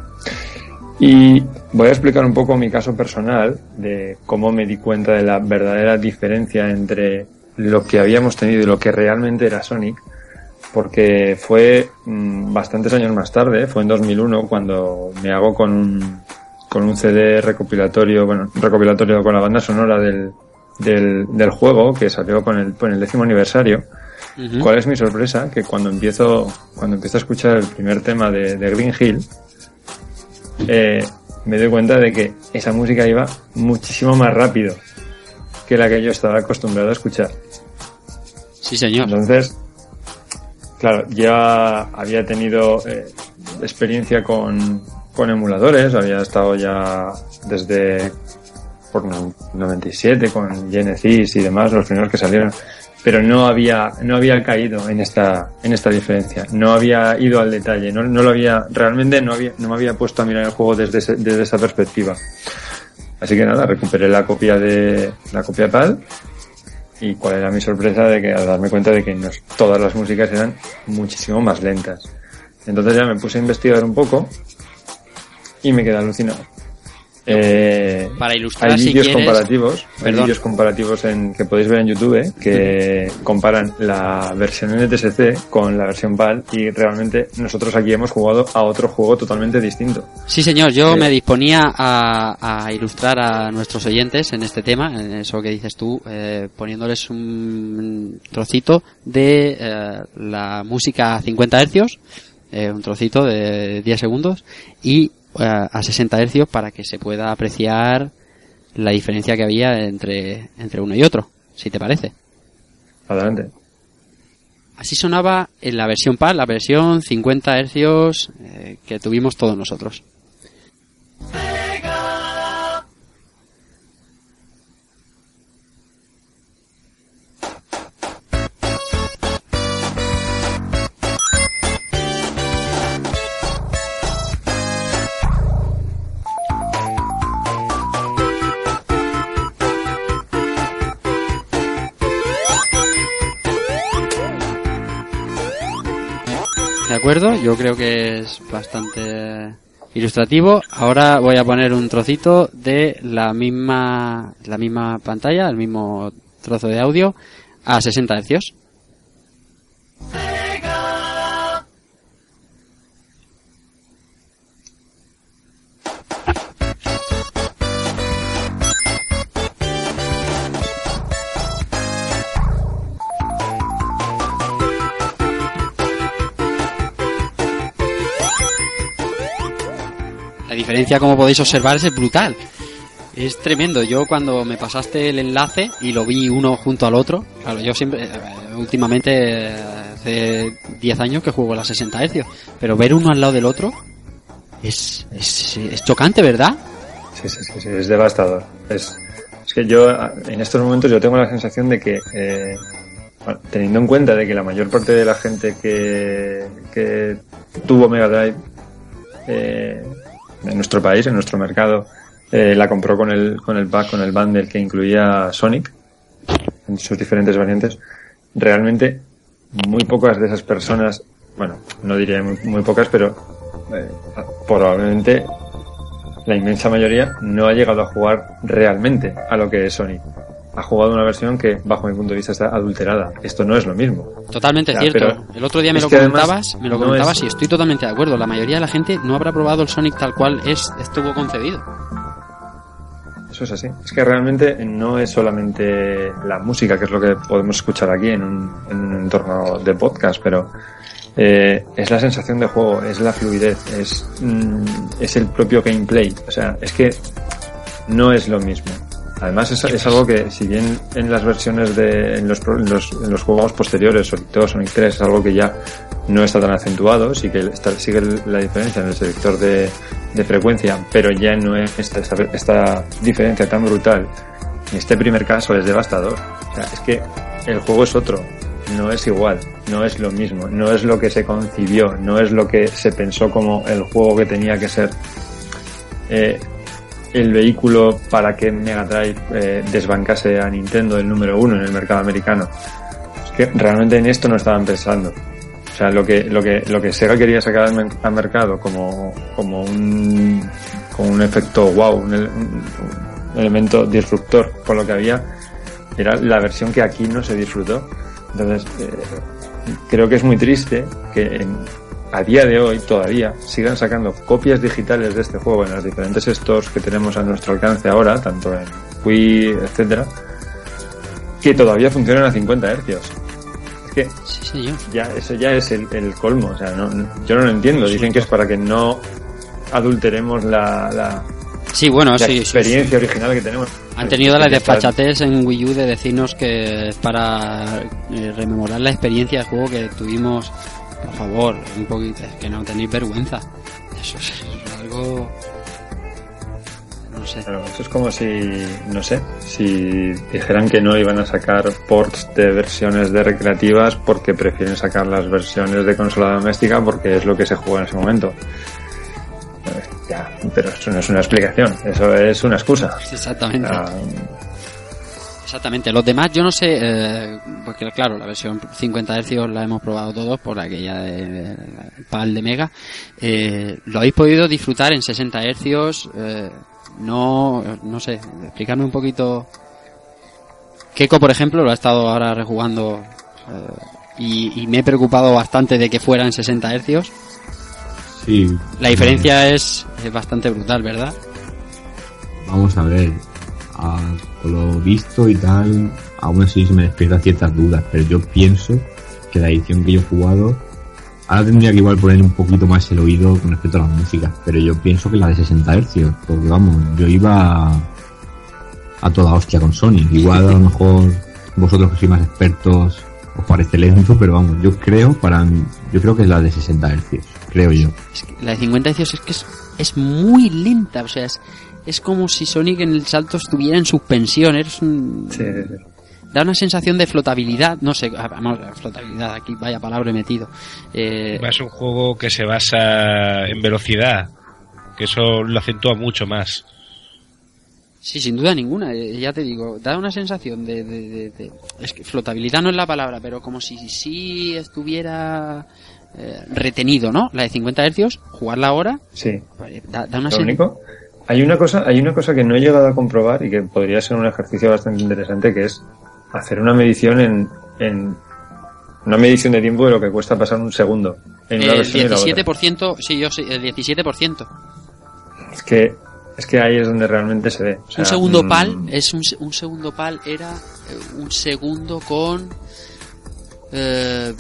Y voy a explicar un poco mi caso personal de cómo me di cuenta de la verdadera diferencia entre lo que habíamos tenido y lo que realmente era Sonic, porque fue mm, bastantes años más tarde, fue en 2001 cuando me hago con un, con un CD recopilatorio, bueno, recopilatorio con la banda sonora del, del, del juego que salió con el, con el décimo aniversario. Ujú. ¿Cuál es mi sorpresa? Que cuando empiezo, cuando empiezo a escuchar el primer tema de, de Green Hill, eh, me doy cuenta de que esa música iba muchísimo más rápido que la que yo estaba acostumbrado a escuchar. Sí, señor. Entonces, claro, ya había tenido eh, experiencia con, con emuladores, había estado ya desde por no- 97 con Genesis y demás, los primeros que salieron, pero no había, no había caído en esta, en esta diferencia, no había ido al detalle, no, no lo había, realmente no había, no me había puesto a mirar el juego desde, desde esa perspectiva. Así que nada, recuperé la copia de, la copia PAL y cuál era mi sorpresa de que al darme cuenta de que no- todas las músicas eran muchísimo más lentas. Entonces ya me puse a investigar un poco y me quedé alucinado. Eh, Para ilustrar, hay vídeos comparativos, hay vídeos comparativos en, que podéis ver en YouTube que comparan la versión NTSC con la versión PAL y realmente nosotros aquí hemos jugado a otro juego totalmente distinto. Sí, señor, yo Sí. me disponía a, a ilustrar a nuestros oyentes en este tema, en eso que dices tú, eh, poniéndoles un trocito de eh, la música a 50 hercios, eh, un trocito de 10 segundos, y eh, a 60 hercios para que se pueda apreciar la diferencia que había entre, entre uno y otro, si te parece. Adelante. Así sonaba en la versión PAL, la versión 50 hercios eh, que tuvimos todos nosotros. Acuerdo? Yo creo que es bastante ilustrativo. Ahora voy a poner un trocito de la misma, la misma pantalla, el mismo trozo de audio a 60 hercios. Diferencia, como podéis observar, es brutal. Es tremendo. Yo cuando me pasaste el enlace y lo vi uno junto al otro, claro, yo siempre, eh, últimamente, hace 10 años que juego a las 60 Hz, pero ver uno al lado del otro es, es, chocante, ¿verdad? Sí, sí, sí, sí, es devastador. Es, es que yo, en estos momentos, yo tengo la sensación de que, eh, teniendo en cuenta de que la mayor parte de la gente que, que tuvo Mega Drive, eh, en nuestro país, en nuestro mercado, eh, la compró con el, con el pack, con el bundle que incluía Sonic, en sus diferentes variantes, realmente muy pocas de esas personas, bueno, no diría muy, muy pocas, pero eh, probablemente la inmensa mayoría no ha llegado a jugar realmente a lo que es Sonic. Ha jugado una versión que, bajo mi punto de vista, está adulterada. Esto no es lo mismo. Totalmente cierto. El otro día me lo comentabas, me lo no comentabas es- y estoy totalmente de acuerdo. La mayoría de la gente no habrá probado el Sonic tal cual es estuvo concebido. Eso es así. Es que realmente no es solamente la música, que es lo que podemos escuchar aquí en un, en un entorno de podcast, pero eh, es la sensación de juego, es la fluidez, es, mm, es el propio gameplay. O sea, es que no es lo mismo. Además es, algo que, si bien en las versiones de, en los, en en los juegos posteriores, Sonic 2, Sonic 3, es algo que ya no está tan acentuado, sí que sigue la diferencia en el selector de, frecuencia, pero ya no es esta, esta diferencia tan brutal. En este primer caso es devastador. O sea, es que el juego es otro, no es igual, no es lo mismo, no es lo que se concibió, no es lo que se pensó como el juego que tenía que ser. Eh, el vehículo para que Mega Drive eh, desbancase a Nintendo el número uno en el mercado americano. Es que realmente en esto no estaban pensando. O sea, lo que, lo que, lo que Sega quería sacar al, mer- al mercado como, como un, como un efecto wow, un, ele- un elemento disruptor con lo que había, era la versión que aquí no se disfrutó. Entonces, eh, creo que es muy triste que a día de hoy todavía sigan sacando copias digitales de este juego en los diferentes stores que tenemos a nuestro alcance ahora, tanto en Wii, etcétera, que todavía funcionan a 50 hercios. Es que Sí, señor. ya eso ya es el, el colmo, o sea, no, no- yo no lo entiendo. Dicen que es para que no adulteremos la, la, Sí, bueno, la sí, sí, sí. experiencia original que tenemos. Han tenido la desfachatez en Wii U de decirnos que es para eh, rememorar la experiencia de juego que tuvimos. Por favor, un poquito, es que no tenéis vergüenza. Eso es, eso es algo. No sé. Claro, eso es como si, no sé, si dijeran que no iban a sacar ports de versiones de recreativas porque prefieren sacar las versiones de consola doméstica porque es lo que se juega en ese momento. Pues, ya, pero eso no es una explicación, eso es una excusa. Exactamente. Ah, Exactamente. Los demás, yo no sé, eh, porque claro, la versión 50 Hz la hemos probado todos por aquella de, de- PAL de Mega. Eh, ¿Lo habéis podido disfrutar en 60 Hz? Eh, no, no sé, explicarme un poquito. Keiko, por ejemplo, lo ha estado ahora rejugando eh, y, y me he preocupado bastante de que fuera en 60 Hz. Sí. La diferencia es, es bastante brutal, ¿verdad? Vamos a ver. A- por lo visto y tal, aún así se me despiertan ciertas dudas, pero yo pienso que la edición que yo he jugado, ahora tendría que igual poner un poquito más el oído con respecto a las músicas, pero yo pienso que la de 60 Hz, porque vamos, yo iba a, a toda hostia con Sonic. Igual a lo mejor vosotros que sois más expertos os parece lento, pero vamos, yo creo para yo creo que es la de 60 Hz, creo yo. Es que la de 50 Hz es que es, es muy lenta, o sea, es, es como si Sonic en el salto estuviera en suspensión, es un- sí, sí, sí. da una sensación de flotabilidad, no sé, ah, vamos, flotabilidad, aquí vaya palabra he metido. Eh, Es un juego que se basa en velocidad, que eso lo acentúa mucho más. sí, sin duda ninguna, eh, ya te digo, da una sensación de, de- de- de- es que flotabilidad no es la palabra, pero como si sí estuviera eh, retenido, ¿no? La de 50 Hz, jugarla ahora, sí. da, da una Lo único, hay una cosa, hay una cosa que no he llegado a comprobar y que podría ser un ejercicio bastante interesante, que es hacer una medición en, en una medición de tiempo de lo que cuesta pasar un segundo en una El versión y la otra. 17%, sí, yo sí, el 17%. Es que es que ahí es donde realmente se ve. O sea, un segundo mm, pal es un, un segundo pal era eh, un segundo con eh,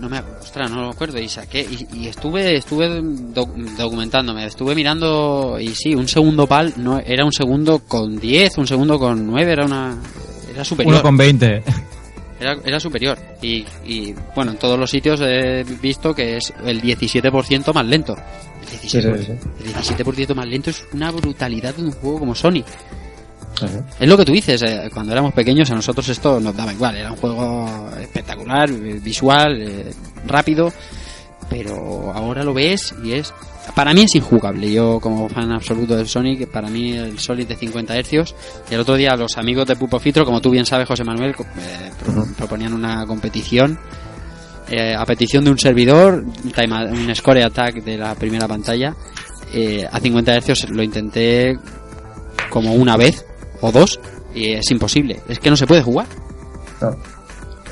no me ostras, no lo acuerdo y saqué y, y estuve estuve doc- documentándome estuve mirando y sí un segundo pal no era un segundo con 10 un segundo con 9 era una era superior Uno con 20. era, era superior y, y, bueno en todos los sitios he visto que es el 17% más lento el 17%, Sí, sí, sí. el 17% más lento es una brutalidad de un juego como Sonic Ajá. es lo que tú dices, eh, cuando éramos pequeños a nosotros esto nos daba igual, era un juego espectacular, visual, eh, rápido, pero ahora lo ves y es para mí es injugable. Yo como fan absoluto del Sonic, para mí el Sonic de 50 Hz, el otro día los amigos de Pupo Fitro, como tú bien sabes José Manuel, eh, pro- proponían una competición eh, a petición de un servidor, un score attack de la primera pantalla, eh, a 50 Hz lo intenté como una vez o dos y es imposible, es que no se puede jugar. No.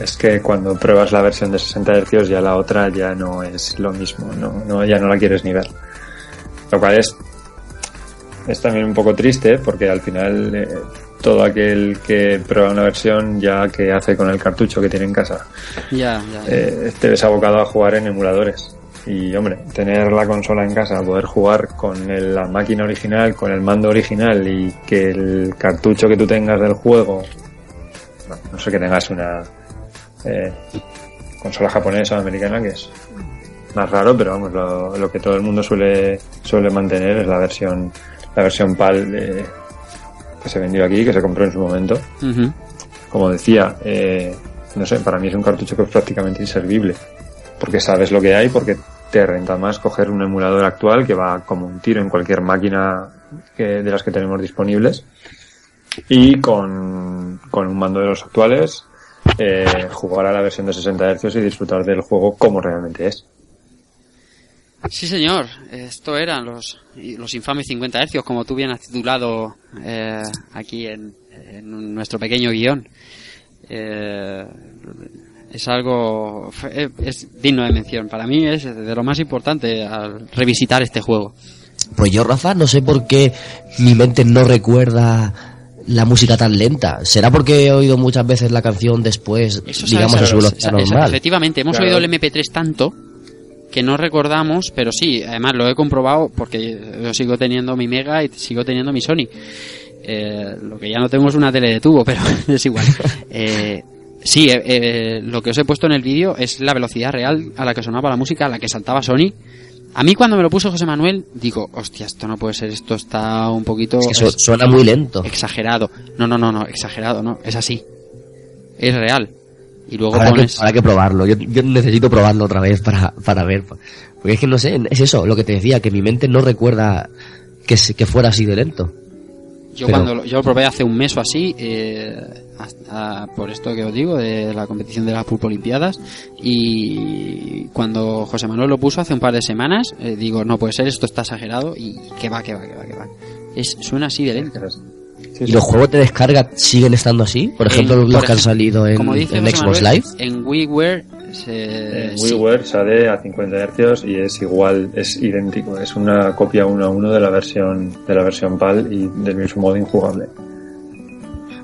Es que cuando pruebas la versión de 60 Hz ya la otra ya no es lo mismo, no, no, ya no la quieres ni ver. Lo cual es, es también un poco triste porque al final eh, todo aquel que prueba una versión ya que hace con el cartucho que tiene en casa, Ya, ya. eh, te ves abocado a jugar en emuladores. Y hombre, tener la consola en casa, poder jugar con el- la máquina original, con el mando original y que el cartucho que tú tengas del juego, no, no sé que tengas una eh, consola japonesa o americana, que es más raro, pero vamos, lo, lo que todo el mundo suele, suele mantener es la versión, la versión PAL de- que se vendió aquí, que se compró en su momento como decía, eh, no sé, para mí es un cartucho que es prácticamente inservible. Porque sabes lo que hay, porque te renta más coger un emulador actual que va como un tiro en cualquier máquina que, de las que tenemos disponibles. Y con, con un mando de los actuales, eh, jugar a la versión de 60 Hz y disfrutar del juego como realmente es. Sí, señor. Esto eran los, los infames 50 hercios, como tú bien has titulado eh, aquí en, en nuestro pequeño guion. Eh, es algo es, es digno de mención. Para mí es de lo más importante al revisitar este juego. Pues yo, Rafa, no sé por qué mi mente no recuerda la música tan lenta. ¿Será porque he oído muchas veces la canción después, Eso digamos, sabes, a su velocidad normal? Efectivamente, hemos Claro. oído el MP3 tanto que no recordamos, pero sí, además lo he comprobado porque yo sigo teniendo mi Mega y sigo teniendo mi Sony. Eh, lo que ya no tengo es una tele de tubo, *laughs* pero es igual. *laughs* Eh, sí, eh, eh, lo que os he puesto en el vídeo es la velocidad real a la que sonaba la música, a la que saltaba Sony. A mí cuando me lo puso José Manuel, digo, hostia, esto no puede ser, esto está un poquito... Es que suena muy lento. exagerado. No, no, no, no, exagerado, no, es así. Es real. Y luego Habrá que, pones... habrá que probarlo. Yo, yo necesito probarlo otra vez para, para ver. Porque es que no sé, es eso, lo que te decía, que mi mente no recuerda que, que fuera así de lento. Yo Pero- cuando lo, yo lo probé hace un mes o así, eh, hasta- por esto que os digo, de la competición de las Pulpo Olimpiadas, y cuando José Manuel lo puso hace un par de semanas, eh, digo, no puede ser, esto está exagerado, y que va, que va, que va, que va. Es, suena así de lento. Sí, ¿Y los juegos de descarga siguen estando así? Por ejemplo, En- los por que han salido en, como dice en José Xbox Manuel, Live. En WiiWare se, En sí. WiiWare sale a 50 Hz y es igual, es idéntico, es una copia uno a uno de la versión de la versión PAL y del mismo modo injugable.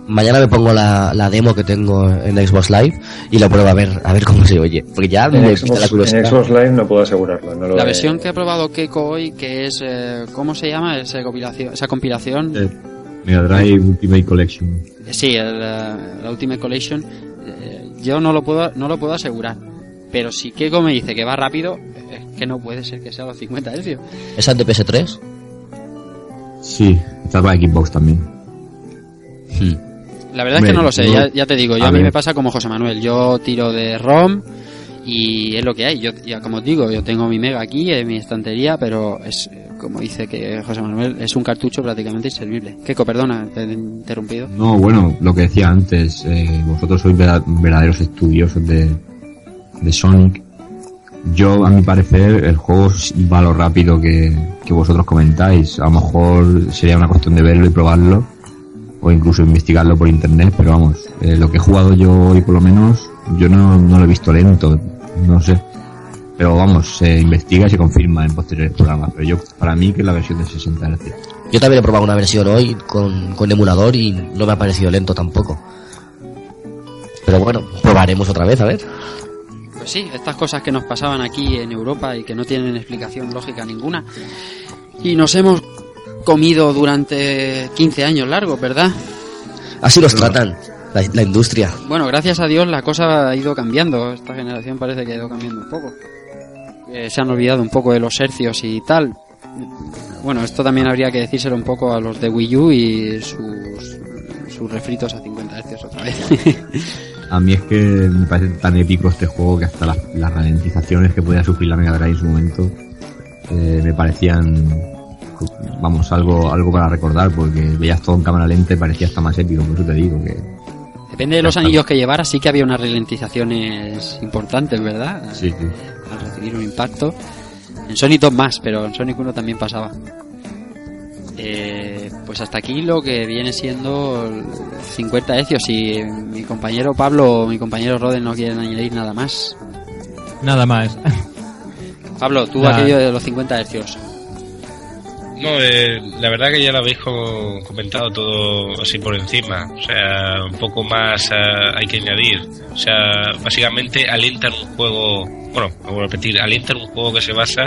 Mañana me pongo la, la demo que tengo en Xbox Live y la pruebo a ver, a ver cómo se oye. Porque ya me En la Xbox, curiosidad. en Xbox Live no puedo asegurarlo. No lo La he- versión que ha probado Keiko hoy, que es, eh, ¿cómo se llama esa compilación? Esa compilación Eh, Mega Drive Ultimate Collection. Sí, el, eh, la Ultimate Collection. Yo no lo puedo no lo puedo asegurar. Pero si Keiko me dice que va rápido, es que no puede ser que sea los 50 Hz. ¿Esa es de PS3? Sí, está para Xbox también. La verdad es que no lo sé, no- ya, ya te digo, yo a a, mí me pasa como José Manuel. Yo tiro de ROM y es lo que hay. Yo, ya como os digo, yo tengo mi Mega aquí en mi estantería, pero es como dice que José Manuel, es un cartucho prácticamente inservible. Keiko, perdona, te he interrumpido. No, bueno, lo que decía antes, eh, vosotros sois verdaderos estudiosos de, de Sonic. Yo, a mi parecer, el juego va lo rápido que, que vosotros comentáis. A lo mejor sería una cuestión de verlo y probarlo, o incluso investigarlo por internet, pero vamos, eh, lo que he jugado yo hoy por lo menos, yo no, no lo he visto lento, no sé. Pero vamos, se investiga y se confirma en posteriores programas. Pero yo, para mí, que es la versión de 60 Hz. Yo también he probado una versión hoy con, con emulador y no me ha parecido lento tampoco. Pero bueno, probaremos otra vez, a ver. Pues sí, estas cosas que nos pasaban aquí en Europa y que no tienen explicación lógica ninguna. Y nos hemos comido durante 15 años largos, ¿verdad? Así los tratan, la, la industria. Bueno, gracias a Dios la cosa ha ido cambiando. Esta generación parece que ha ido cambiando un poco. Eh, se han olvidado un poco de los hercios y tal. Bueno, esto también habría que decírselo un poco a los de Wii U y sus, refritos a 50 hercios otra vez. *laughs* A mí es que me parece tan épico este juego que hasta las, ralentizaciones que podía sufrir la Mega Drive en su momento eh, me parecían, vamos, algo algo para recordar porque veías todo en cámara lenta y parecía hasta más épico, por eso te digo que Depende de los anillos que llevara, sí que había unas ralentizaciones importantes, ¿verdad? sí, sí. Al recibir un impacto. En Sonic 2 más, pero en Sonic 1 también pasaba. Eh, pues hasta aquí lo que viene siendo el 50 hecios. Si mi compañero Pablo o mi compañero Roden no quieren añadir nada más. Nada más. Pablo, tú Nada. aquello de los 50 hercios. No, eh, la verdad que ya lo habéis co- comentado todo así por encima. O sea, un poco más eh, hay que añadir. O sea, básicamente alientan un juego, bueno, vuelvo a repetir, alientan un juego que se basa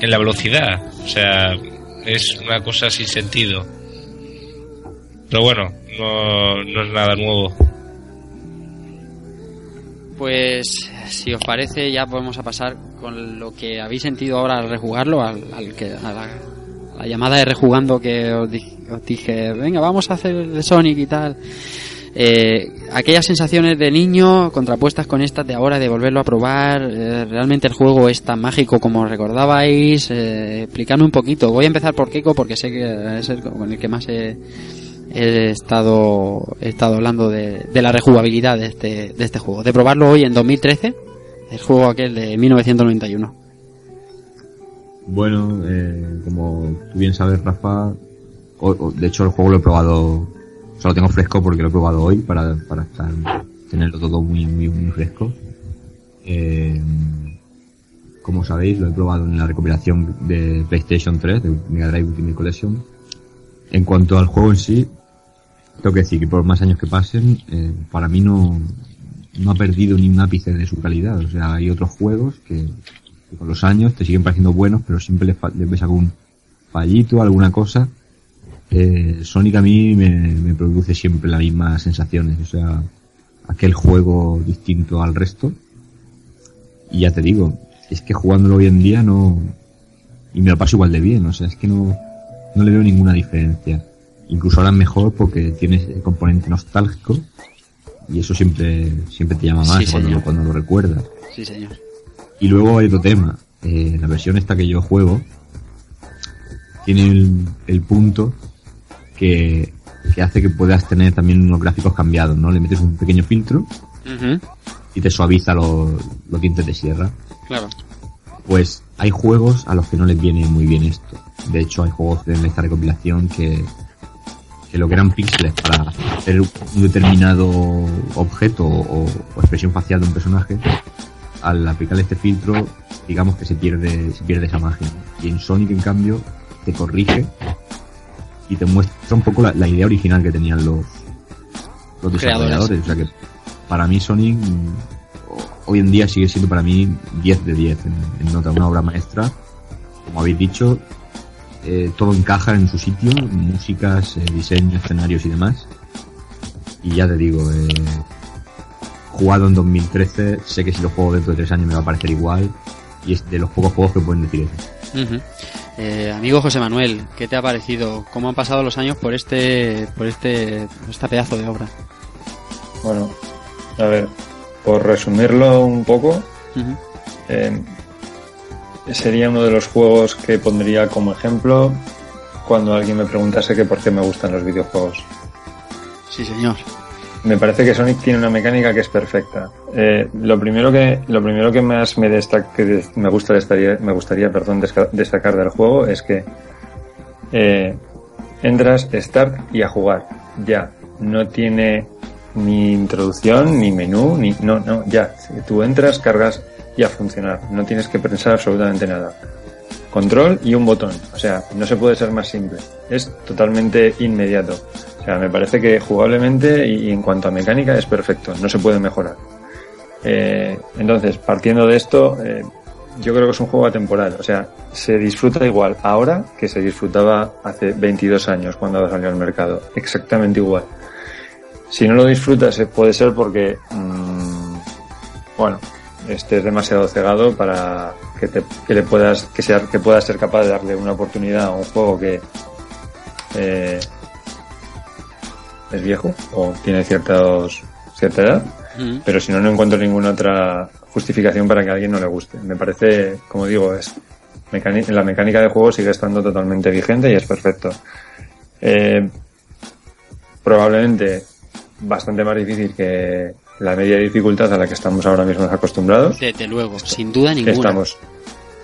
en la velocidad. O sea, es una cosa sin sentido. Pero bueno, no, no es nada nuevo. Pues si os parece ya podemos a pasar con lo que habéis sentido ahora al rejugarlo, al, al que, a la, la llamada de rejugando que os, di- os dije, venga, vamos a hacer de Sonic y tal. Eh, aquellas sensaciones de niño contrapuestas con estas de ahora de volverlo a probar, eh, realmente el juego es tan mágico como recordabais, eh, explicadme un poquito. Voy a empezar por Keiko porque sé que es el con el que más he, he estado he estado hablando de, de la rejugabilidad de este, de este juego, de probarlo hoy en 2013, el juego aquel de 1991. Bueno, eh, como tú bien sabes, Rafa, o- o- de hecho el juego lo he probado, solo tengo fresco porque lo he probado hoy para, para estar, tenerlo todo muy, muy, muy fresco. Eh, como sabéis, lo he probado en la recopilación de PlayStation 3, de Mega Drive Ultimate Collection. En cuanto al juego en sí, tengo que decir que por más años que pasen, eh, para mí no, no ha perdido ni un ápice de su calidad. O sea, hay otros juegos que, que con los años te siguen pareciendo buenos, pero siempre les, fa- les ves algún fallito, alguna cosa. Eh, Sonic a mí me, me produce siempre las mismas sensaciones, o sea, aquel juego distinto al resto. Y ya te digo, es que jugándolo hoy en día no, y me lo paso igual de bien, o sea, es que no, no le veo ninguna diferencia. Incluso ahora es mejor porque tienes el componente nostálgico y eso siempre, siempre te llama más Sí, cuando, lo- cuando lo recuerdas. Sí, señor. Y luego hay otro tema. Eh, la versión esta que yo juego tiene el, el punto que, que hace que puedas tener también unos gráficos cambiados, ¿no? Le metes un pequeño filtro y te suaviza los, los dientes de sierra. Claro. Pues hay juegos a los que no les viene muy bien esto. De hecho, hay juegos en esta recopilación que, que lo que eran píxeles para hacer un determinado objeto o, o expresión facial de un personaje, al aplicarle este filtro, digamos que se pierde, se pierde esa magia. Y en Sonic, en cambio, te corrige y te muestra un poco la, la idea original que tenían los, los desarrolladores. O sea que para mí Sonic hoy en día sigue siendo para mí 10 de 10 en, en nota, una obra maestra. Como habéis dicho, eh, todo encaja en su sitio, músicas, eh, diseño, escenarios y demás. Y ya te digo, eh, jugado en 2013, sé que si lo juego dentro de tres años me va a parecer igual. Y es de los pocos juegos que pueden decir eso. Eh, amigo José Manuel, ¿qué te ha parecido? ¿Cómo han pasado los años por este, por este, este pedazo de obra? Bueno, a ver, por resumirlo un poco, eh, sería uno de los juegos que pondría como ejemplo cuando alguien me preguntase que por qué me gustan los videojuegos. Sí, señor. Me parece que Sonic tiene una mecánica que es perfecta. Eh, lo primero que lo primero que más me destaca, que me gusta me gustaría perdón destacar del juego es que eh, entras start y a jugar. Ya. No tiene ni introducción ni menú ni no no ya. Tú entras cargas y a funcionar. No tienes que pensar absolutamente nada. Control y un botón. O sea no se puede ser más simple. Es totalmente inmediato o sea, me parece que jugablemente y en cuanto a mecánica es perfecto, no se puede mejorar. Eh, entonces, partiendo de esto, eh, yo creo que es un juego atemporal. O sea, se disfruta igual ahora que se disfrutaba hace 22 años cuando salió al mercado. Exactamente igual. Si no lo disfrutas, eh, puede ser porque, mm, bueno, estés demasiado cegado para que, te, que le puedas, que sea, que puedas ser capaz de darle una oportunidad a un juego que, es viejo o tiene ciertos, cierta edad. Mm. Pero si no, no encuentro ninguna otra justificación para que a alguien no le guste. Me parece, como digo, es la mecánica de juego sigue estando totalmente vigente y es perfecto. Eh, probablemente bastante más difícil que la media dificultad a la que estamos ahora mismo acostumbrados. Desde luego, sin duda ninguna. estamos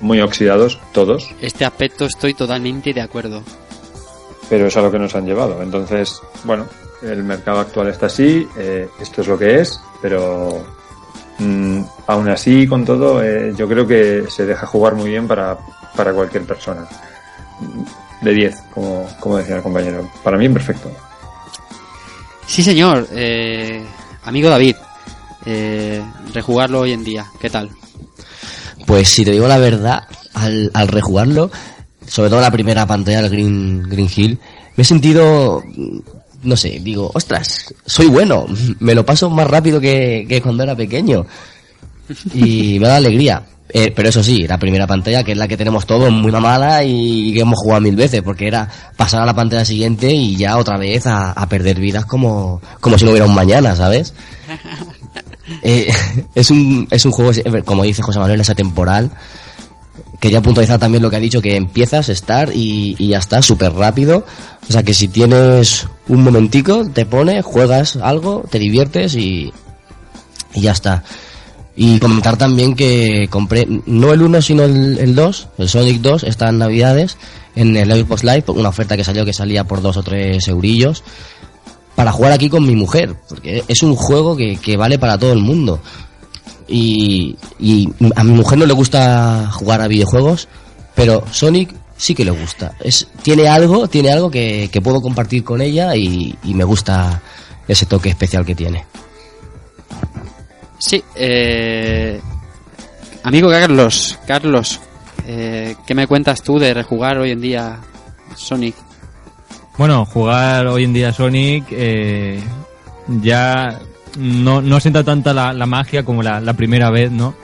muy oxidados todos, Este aspecto estoy totalmente de acuerdo. pero es a lo que nos han llevado. Entonces, bueno, el mercado actual está así, eh, esto es lo que es, pero mm, aún así, con todo, eh, yo creo que se deja jugar muy bien para, para cualquier persona. De 10, como, como decía el compañero. Para mí, perfecto. Sí, señor. Eh, amigo David, eh, rejugarlo hoy en día, ¿qué tal? Pues si te digo la verdad, al, al rejugarlo, sobre todo la primera pantalla del Green, Green Hill, me he sentido, no sé, digo, ostras, soy bueno, me lo paso más rápido que, que cuando era pequeño. Y me da alegría. Eh, pero eso sí, la primera pantalla, que es la que tenemos todos, muy mamada y que hemos jugado mil veces, porque era pasar a la pantalla siguiente y ya otra vez a, a perder vidas como, como si no hubiera un mañana, ¿sabes? *laughs* Eh, *laughs* es un es un juego como dice José Manuel es atemporal quería puntualizar también lo que ha dicho que empiezas estar y, ya está súper rápido o sea que si tienes un momentico te pones juegas algo te diviertes y y ya está y comentar también que compré no el 1 sino el, el 2 el Sonic 2 está en navidades en el Xbox Live una oferta que salió que salía por dos o tres eurillos para jugar aquí con mi mujer, porque es un juego que, que vale para todo el mundo. Y, y a mi mujer no le gusta jugar a videojuegos, pero Sonic sí que le gusta. Es, tiene algo, tiene algo que, que puedo compartir con ella y, y me gusta ese toque especial que tiene. Sí, eh, amigo Carlos, Carlos, eh, ¿qué me cuentas tú de rejugar hoy en día Sonic? Bueno, jugar hoy en día Sonic eh, ya no, no sienta tanta la, la magia como la, la primera vez, ¿no?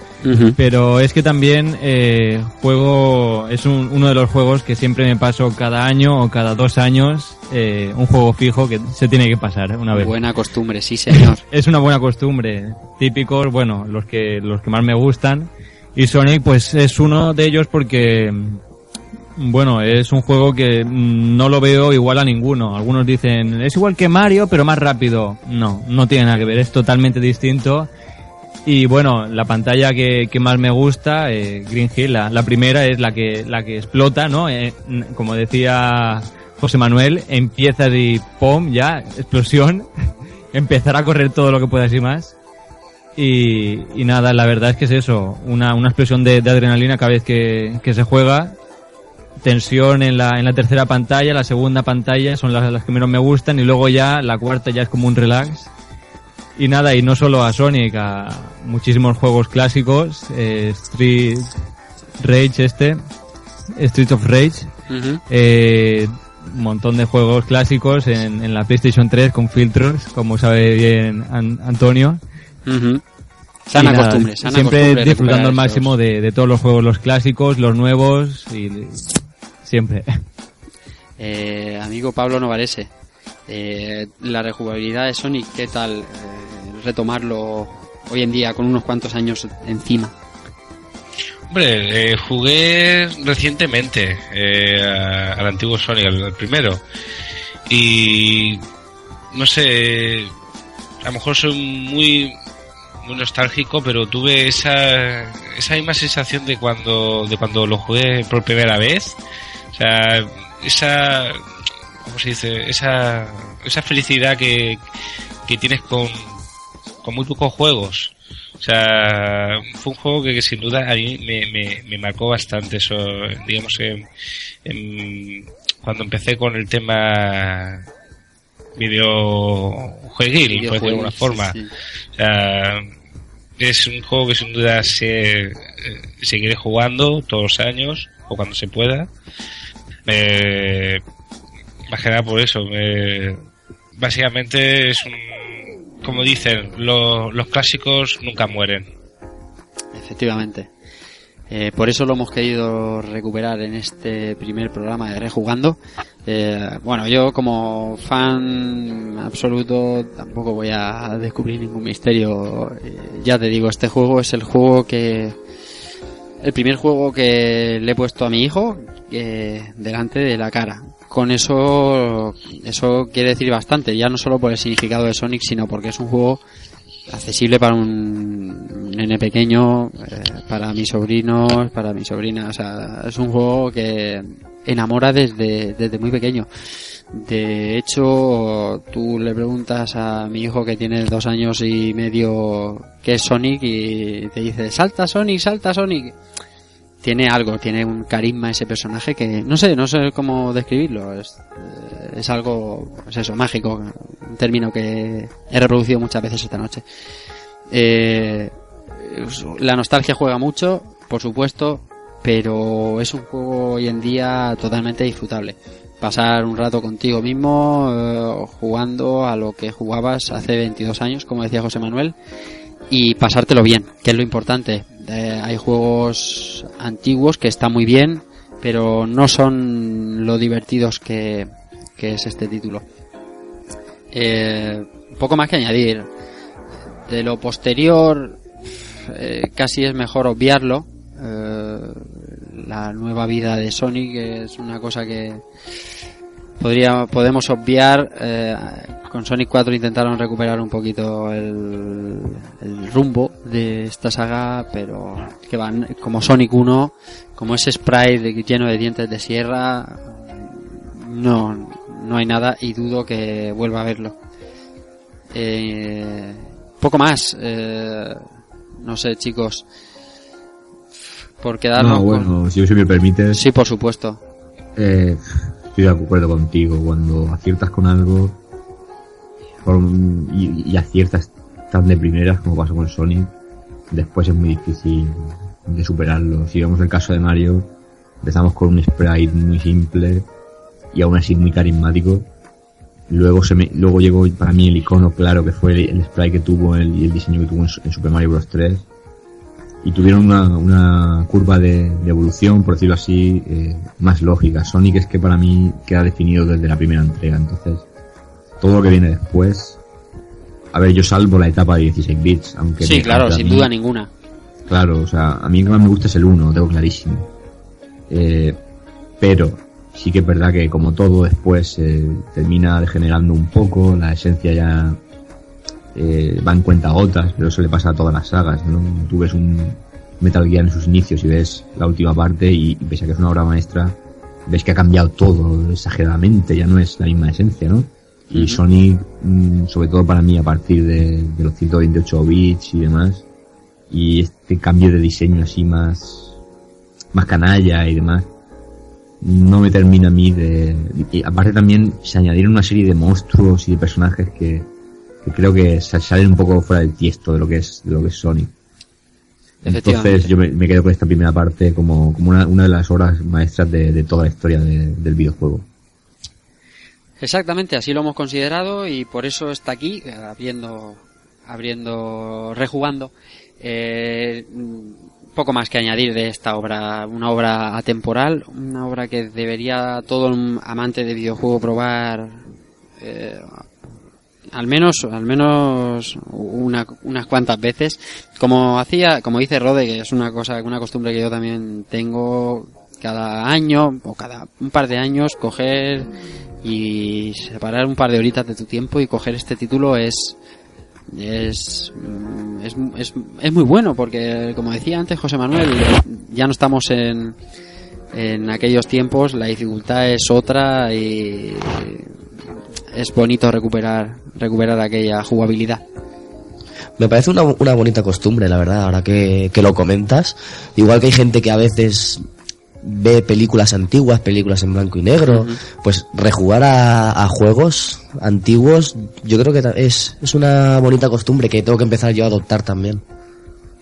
Pero es que también eh, juego es un- uno de los juegos que siempre me paso cada año o cada dos años eh, un juego fijo que se tiene que pasar una vez. Buena costumbre, sí señor. *laughs* Es una buena costumbre. Típicos, bueno, los que los que más me gustan y Sonic pues es uno de ellos porque bueno, es un juego que mm, no lo veo igual a ninguno. Algunos dicen, es igual que Mario, pero más rápido. No, no tiene nada que ver, es totalmente distinto. Y bueno, la pantalla que, que más me gusta, eh, Green Hill, la, primera es la que, la que explota, ¿no? Eh, n- como decía José Manuel, empiezas y ¡pum! ya, explosión. *laughs* Empezar a correr todo lo que puedas y más. Y, y nada, la verdad es que es eso, una, una explosión de, adrenalina cada vez que se juega. Tensión en la, en la tercera pantalla, la segunda pantalla son las, las que menos me gustan y luego ya la cuarta ya es como un relax. Y nada, y no solo a Sonic, a muchísimos juegos clásicos, eh, Street Rage este, Street of Rage, eh, un montón de juegos clásicos en, en la PlayStation 3 con filtros, como sabe bien An- Antonio. Sana nada, costumbre, sana Siempre costumbre disfrutando al máximo de, de todos los juegos, los clásicos, los nuevos y siempre. *laughs* Eh, amigo Pablo Novarese, eh, la rejugabilidad de Sonic, ¿qué tal eh, retomarlo hoy en día con unos cuantos años encima? Hombre, eh, jugué recientemente eh, a- al antiguo Sonic, al, al primero. Y no sé, a lo mejor soy muy muy nostálgico, pero tuve esa esa misma sensación de cuando de cuando lo jugué por primera vez. O sea, esa ¿cómo se dice? Esa esa felicidad que que tienes con con muy pocos juegos. O sea, fue un juego que, que sin duda a mí me, me, me marcó bastante eso, digamos, en, en- cuando empecé con el tema videojueguil, por decirlo de alguna forma. sí, sí. O sea, es un juego que sin duda se eh, seguiré jugando todos los años o cuando se pueda. Eh, más que nada por eso. me- básicamente es un, como dicen, lo- los clásicos nunca mueren. Efectivamente. Eh, por eso lo hemos querido recuperar en este primer programa de Rejugando. Eh, bueno, yo como fan absoluto tampoco voy a descubrir ningún misterio. Eh, ya te digo, este juego es el juego que... El primer juego que le he puesto a mi hijo eh, delante de la cara. Con eso, eso quiere decir bastante, ya no solo por el significado de Sonic, sino porque es un juego accesible para un nene pequeño, eh, para mis sobrinos, para mi sobrina. O sea, es un juego que enamora desde, desde muy pequeño. De hecho, tú le preguntas a mi hijo que tiene dos años y medio qué es Sonic y te dice, salta Sonic, salta Sonic. Tiene algo, tiene un carisma ese personaje que no sé, no sé cómo describirlo. Es, eh, es algo, pues eso, mágico. Un término que he reproducido muchas veces esta noche. Eh, la nostalgia juega mucho, por supuesto, pero es un juego hoy en día totalmente disfrutable. Pasar un rato contigo mismo, eh, jugando a lo que jugabas hace 22 años, como decía José Manuel, y pasártelo bien, que es lo importante. Eh, hay juegos antiguos que están muy bien, pero no son lo divertidos que, es este título. Eh, poco más que añadir. De lo posterior, eh, casi es mejor obviarlo. Eh, la nueva vida de Sonic es una cosa que podría podemos obviar. Eh, con Sonic 4 intentaron recuperar un poquito el, el rumbo de esta saga, pero que van como Sonic 1, como ese sprite lleno de dientes de sierra, no, no hay nada y dudo que vuelva a verlo. Eh, poco más, eh, no sé chicos, por quedarnos No, con- bueno, si, si me permites, Sí, por supuesto. eh, estoy de acuerdo contigo. Cuando aciertas con algo por- y, y aciertas tan de primeras como pasó con Sonic, después es muy difícil de superarlo. Si vemos el caso de Mario, empezamos con un sprite muy simple y aún así muy carismático. Luego se me, luego llegó para mí el icono claro que fue el, el sprite que tuvo el, y el diseño que tuvo en Super Mario Bros. 3 y tuvieron una, una curva de, de evolución, por decirlo así, eh, más lógica. Sonic es que para mí queda definido desde la primera entrega, entonces todo lo que viene después... A ver, yo salvo la etapa de 16 bits, aunque... Sí, claro, sin mí. duda ninguna. Claro, o sea, a mí el que más me gusta es el 1, lo tengo clarísimo. Eh, pero sí que es verdad que como todo después eh, termina degenerando un poco, la esencia ya eh, va en cuenta gotas, pero eso le pasa a todas las sagas, ¿no? Tú ves un Metal Gear en sus inicios y ves la última parte y pese a que es una obra maestra, ves que ha cambiado todo exageradamente, ya no es la misma esencia, ¿no? Y Sonic, mm, sobre todo para mí a partir de, de los 128 bits y demás, y este cambio de diseño así más más canalla y demás no me termina a mí de y aparte también se añadieron una serie de monstruos y de personajes que, que creo que sa- salen un poco fuera del tiesto de lo que es de lo que es Sonic entonces yo me, me quedo con esta primera parte como, como una, una de las obras maestras de, de toda la historia de- del videojuego. Exactamente, así lo hemos considerado y por eso está aquí, eh, abriendo, abriendo, rejugando. Eh, poco más que añadir de esta obra, una obra atemporal, una obra que debería todo un amante de videojuego probar, eh, al menos, al menos una, unas cuantas veces. Como hacía, como dice Rode, que es una cosa, una costumbre que yo también tengo cada año o cada un par de años coger y separar un par de horitas de tu tiempo y coger este título es es, mm, es, es, es muy bueno porque como decía antes José Manuel ya no estamos en en aquellos tiempos la dificultad es otra y es bonito recuperar recuperar aquella jugabilidad Me parece una, una bonita costumbre, la verdad, ahora que, que lo comentas. Igual que hay gente que a veces ve películas antiguas, películas en blanco y negro, pues rejugar a, a juegos antiguos, yo creo que es, es una bonita costumbre que tengo que empezar yo a adoptar también.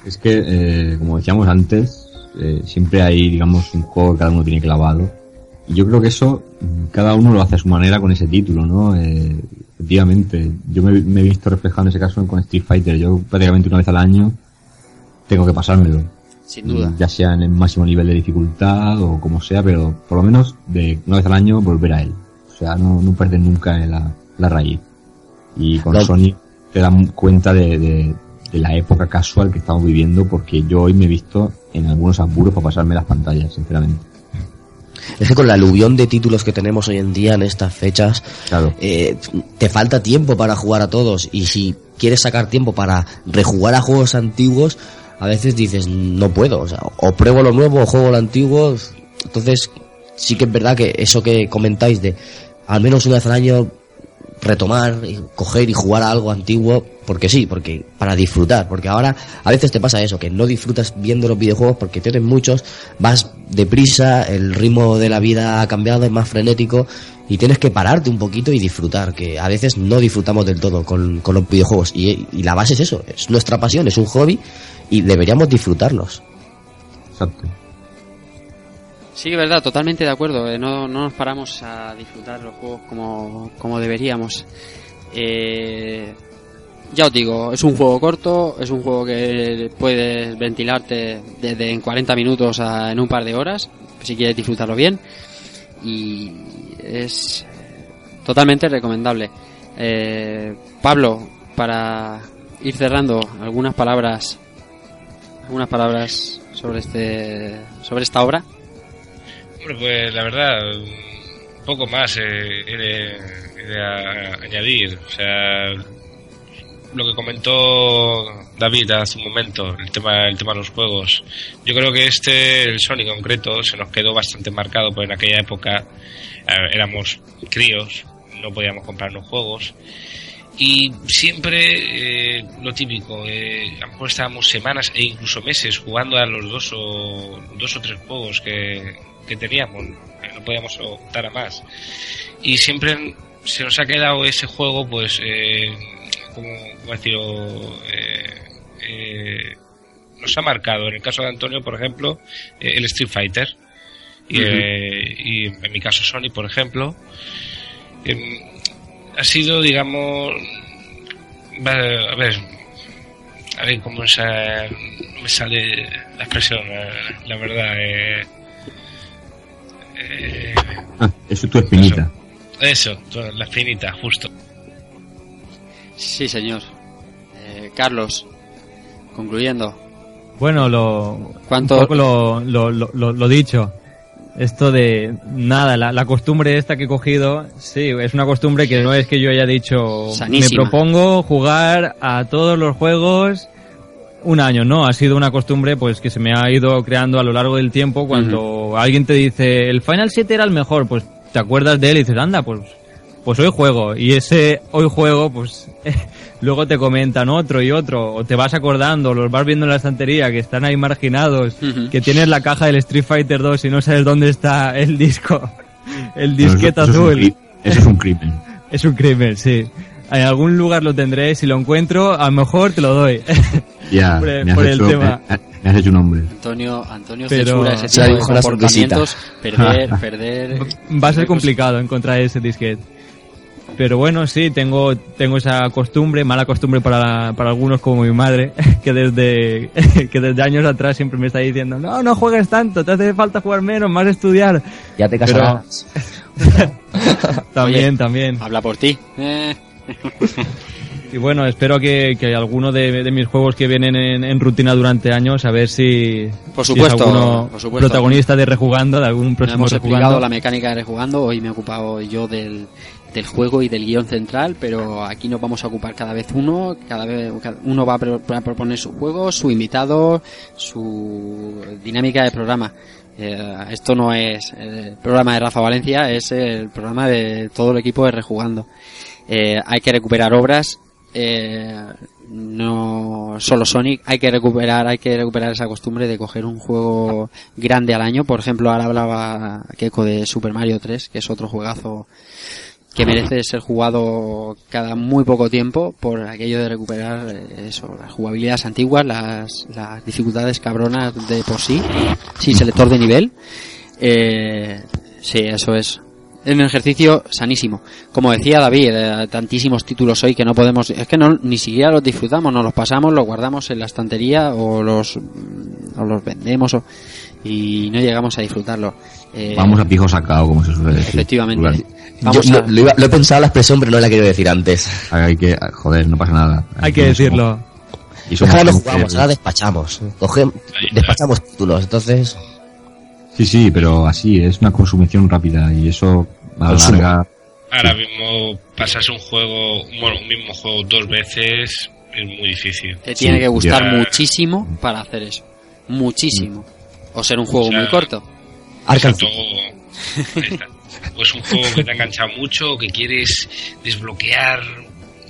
Es que, eh, como decíamos antes, eh, siempre hay, digamos, un juego que cada uno tiene clavado. Yo creo que eso, cada uno lo hace a su manera con ese título, ¿no? Eh, efectivamente, yo me, me he visto reflejado en ese caso con Street Fighter. Yo prácticamente una vez al año tengo que pasármelo. Sin duda. Ya sea en el máximo nivel de dificultad o como sea, pero por lo menos de una vez al año volver a él. O sea, no, no perder nunca la, la raíz. Y con No. Sonic te dan cuenta de, de- de la época casual que estamos viviendo porque yo hoy me he visto en algunos apuros para pasarme las pantallas, sinceramente. Es que con la aluvión de títulos que tenemos hoy en día en estas fechas, Claro. eh, te falta tiempo para jugar a todos. Y si quieres sacar tiempo para rejugar a juegos antiguos, a veces dices, no puedo. O, sea, o pruebo lo nuevo o juego lo antiguo. Entonces, sí que es verdad que eso que comentáis de al menos una vez al año retomar, y coger y jugar a algo antiguo, porque sí, porque para disfrutar, porque ahora a veces te pasa eso, que no disfrutas viendo los videojuegos porque tienes muchos, vas deprisa, el ritmo de la vida ha cambiado, es más frenético y tienes que pararte un poquito y disfrutar, que a veces no disfrutamos del todo con, con los videojuegos y, y la base es eso, es nuestra pasión, es un hobby y deberíamos disfrutarlos. Exacto. Sí, es verdad, totalmente de acuerdo. eh, No, no nos paramos a disfrutar los juegos como, como deberíamos. Eh, ya os digo, es un juego corto, es un juego que puedes ventilarte desde en 40 minutos a en un par de horas, si quieres disfrutarlo bien. Y es totalmente recomendable. Eh, Pablo, para ir cerrando, algunas palabras, algunas palabras sobre este, sobre esta obra. Hombre, pues la verdad, poco más eh, de, a- añadir. O sea, lo que comentó David hace un momento, el tema, el tema de los juegos. Yo creo que este, el Sonic en concreto, se nos quedó bastante marcado, pues en aquella época eh, éramos críos, no podíamos comprarnos juegos. Y siempre eh, lo típico, eh, a lo mejor estábamos semanas e incluso meses jugando a los dos o, dos o tres juegos que, que teníamos, no podíamos optar a más. Y siempre se nos ha quedado ese juego, pues, eh, como, como decirlo, eh, eh, nos ha marcado. En el caso de Antonio, por ejemplo, eh, el Street Fighter. Y, eh, y en mi caso Sony, por ejemplo. Ha sido, digamos, a ver, a ver cómo no me sale la expresión, la, la verdad. Eh, eh, Ah, eso es tu espinita. eso, la finita, justo. Sí, señor. Eh, Carlos, concluyendo. Bueno, lo, ¿Cuánto- un poco lo, lo, lo, lo- lo dicho. Esto de nada, la, la costumbre esta que he cogido, sí, es una costumbre que no es que yo haya dicho, Sanísima. me propongo jugar a todos los juegos un año, no, ha sido una costumbre pues que se me ha ido creando a lo largo del tiempo cuando alguien te dice, el Final 7 era el mejor, pues te acuerdas de él y dices, anda, pues pues hoy juego y ese hoy juego pues *laughs* luego te comentan otro y otro o te vas acordando los vas viendo en la estantería que están ahí marginados que tienes la caja del Street Fighter 2 y no sabes dónde está el disco *laughs* el disquete eso es un azul Eso es un crimen. *laughs* es un crimen sí en algún lugar lo tendré si lo encuentro a lo mejor te lo doy *laughs* Ya, Por el- me, has por el hecho, tema. me- me has hecho un hombre. Antonio, Antonio Pero- ese tipo de comportamientos. Perder, perder. va a ser complicado encontrar ese disquete. Pero bueno, sí, tengo, tengo esa costumbre, mala costumbre para, para algunos como mi madre, *laughs* que desde, *laughs* que desde años atrás siempre me está diciendo, no, no juegues tanto, te hace falta jugar menos, más estudiar. Ya te Pero- casarás. *laughs* También, Oye. también. Habla por ti. Eh, Y bueno, espero que, que alguno de, de mis juegos que vienen en, en rutina durante años, a ver si, Por si supuesto, es alguno por supuesto. protagonista de rejugando, de algún próximo hemos explicado rejugando. la mecánica de rejugando. Hoy me he ocupado yo del, del juego y del guion central, pero aquí nos vamos a ocupar cada vez uno. Cada vez uno va a, a proponer su juego, su invitado, su dinámica de programa. Eh, esto no es el programa de Rafa Valencia, es el programa de todo el equipo de Rejugando. Eh, hay que recuperar obras, eh, no solo Sonic, hay que recuperar, hay que recuperar esa costumbre de coger un juego grande al año. Por ejemplo, ahora hablaba Keiko de Super Mario 3, que es otro juegazo que merece ser jugado cada muy poco tiempo por aquello de recuperar eh, eso, las jugabilidades antiguas, las, las dificultades cabronas de por sí, sin selector de nivel. Eh, sí, eso es. Es un ejercicio sanísimo. Como decía David, eh, tantísimos títulos hoy que no podemos, es que no ni siquiera los disfrutamos, nos los pasamos, los guardamos en la estantería o los o los vendemos o, y no llegamos a disfrutarlo. Eh, Vamos a pijo sacado, como se suele decir. efectivamente. Vamos Yo a- lo, lo iba- lo he pensado la expresión, pero no la quiero decir antes. Hay que, joder, no pasa nada. Hay que Somos- decirlo. Y somos ahora no jugamos, ahora despachamos. Cogem- despachamos títulos, entonces... Sí, sí, pero así, es una consumición rápida y eso a la larga... Ahora mismo pasarse un juego, bueno, un mismo juego dos veces es muy difícil. te tiene Sí, que gustar ya. muchísimo para hacer eso. Muchísimo. O ser un juego O sea, muy corto. Arkham Exacto. Ahí está. Pues un juego que te ha enganchado mucho, que quieres desbloquear,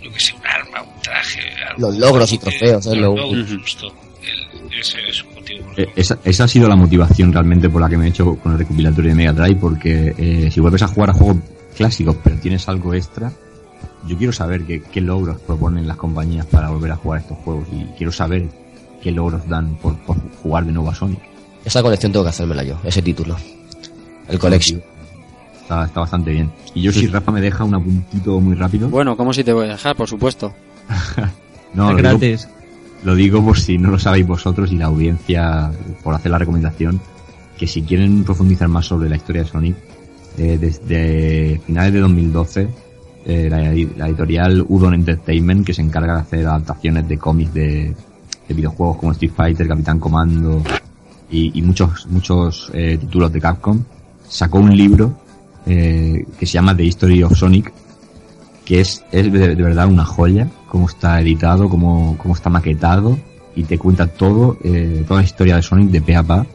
yo que sé, un arma, un traje. algo. Los logros y trofeos, es los lo justo. El- ese es un motivo. por el Eh, Esa, esa ha sido la motivación realmente por la que me he hecho con el recopilatorio de Mega Drive, porque eh, si vuelves a jugar a juegos clásicos pero tienes algo extra, yo quiero saber qué, qué logros proponen las compañías para volver a jugar estos juegos y quiero saber qué logros dan por, por jugar de nuevo a Sonic. Esa colección tengo que hacérmela yo, ese título. El Collection. Está, está bastante bien. Y yo si Rafa me deja un apuntito muy rápido, Bueno, ¿cómo si te voy a dejar? Por supuesto. *laughs* no, es lo digo, gratis. lo digo por si no lo sabéis vosotros y la audiencia, por hacer la recomendación, que si quieren profundizar más sobre la historia de Sonic, eh, desde finales de 2012, eh, la, la editorial Udon Entertainment, que se encarga de hacer adaptaciones de cómics de, de videojuegos como Street Fighter, Capitán Comando y, muchos, muchos eh, títulos de Capcom, sacó un libro eh, que se llama The History of Sonic, que es, es de, de verdad una joya, cómo está editado, cómo, cómo está maquetado y te cuenta todo, eh, toda la historia de Sonic de pe a pa.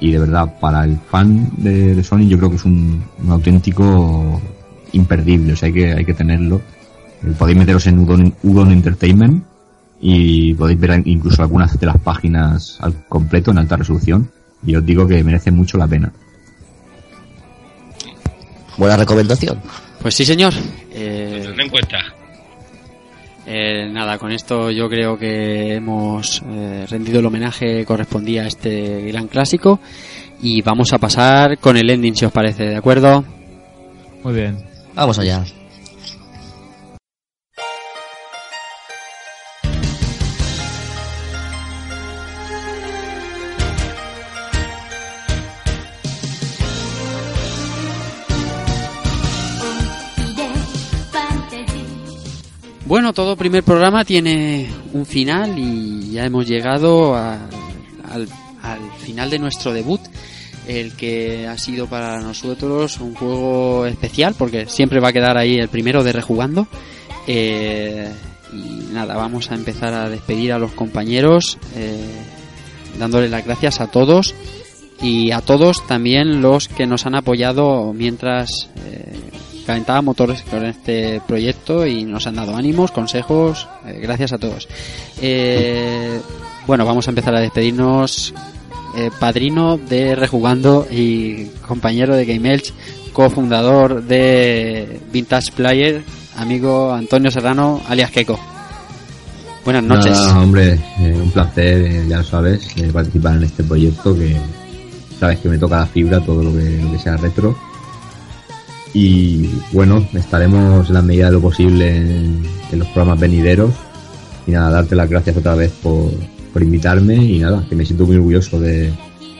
Y de verdad, para el fan de, de Sonic yo creo que es un, un auténtico imperdible, o sea, hay que, hay que tenerlo. Eh, podéis meteros en Udon, Udon Entertainment y podéis ver incluso algunas de las páginas al completo en alta resolución y os digo que merece mucho la pena. Buena recomendación. Pues sí, señor. Lo Eh, en cuenta. eh, nada, con esto yo creo que hemos eh, rendido el homenaje que correspondía a este gran clásico. Y vamos a pasar con el ending, si os parece, ¿de acuerdo? Muy bien. Vamos allá. Bueno, todo primer programa tiene un final y ya hemos llegado al, al final de nuestro debut, el que ha sido para nosotros un juego especial porque siempre va a quedar ahí el primero de rejugando. Eh, y nada, vamos a empezar a despedir a los compañeros, eh, dándole las gracias a todos y a todos también los que nos han apoyado mientras eh, calentaba motores con este proyecto y nos han dado ánimos, consejos, eh, gracias a todos. Eh, bueno, vamos a empezar a despedirnos. Eh, padrino de Rejugando y compañero de Game Elch, cofundador de Vintage Player, amigo Antonio Serrano, alias Keiko. Buenas noches. Nada, hombre, un placer, ya lo sabes, participar en este proyecto que sabes que me toca la fibra, todo lo que, lo que sea retro. Y bueno, estaremos en la medida de lo posible en, en los programas venideros. Y nada, darte las gracias otra vez por, por invitarme y nada, que me siento muy orgulloso de,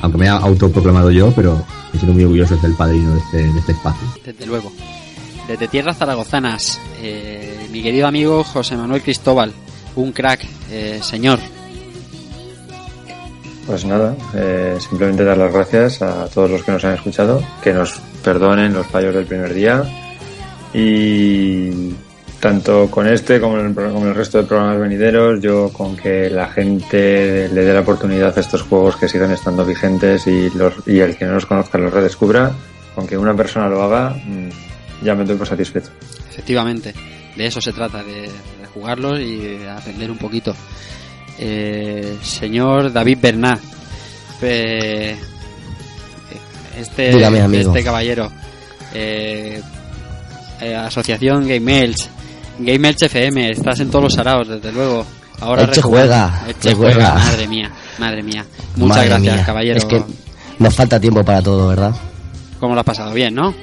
aunque me haya autoproclamado yo, pero me siento muy orgulloso de ser el padrino de este, de este espacio. Desde luego. Desde tierras zaragozanas, eh, mi querido amigo José Manuel Cristóbal, un crack, eh, señor. Pues nada, eh, simplemente dar las gracias a todos los que nos han escuchado, que nos perdonen los fallos del primer día y tanto con este como el, como el resto de programas venideros, yo con que la gente le dé la oportunidad a estos juegos que sigan estando vigentes y, los, y el que no los conozca los redescubra, con que una persona lo haga, mm, ya me doy por satisfecho. Efectivamente, de eso se trata, de, de jugarlos y de aprender un poquito. Eh, señor David Bernat, eh, este, Dígame, amigo. este caballero, eh, eh, Asociación Game Elch, Game Elch FM, estás en todos los araos, desde luego. Ahora Elche juega, Elche juega, juega. madre mía, madre mía. Muchas Madre gracias, mía, caballero. Es que nos falta tiempo para todo, ¿verdad? ¿Cómo lo has pasado? Bien, ¿no?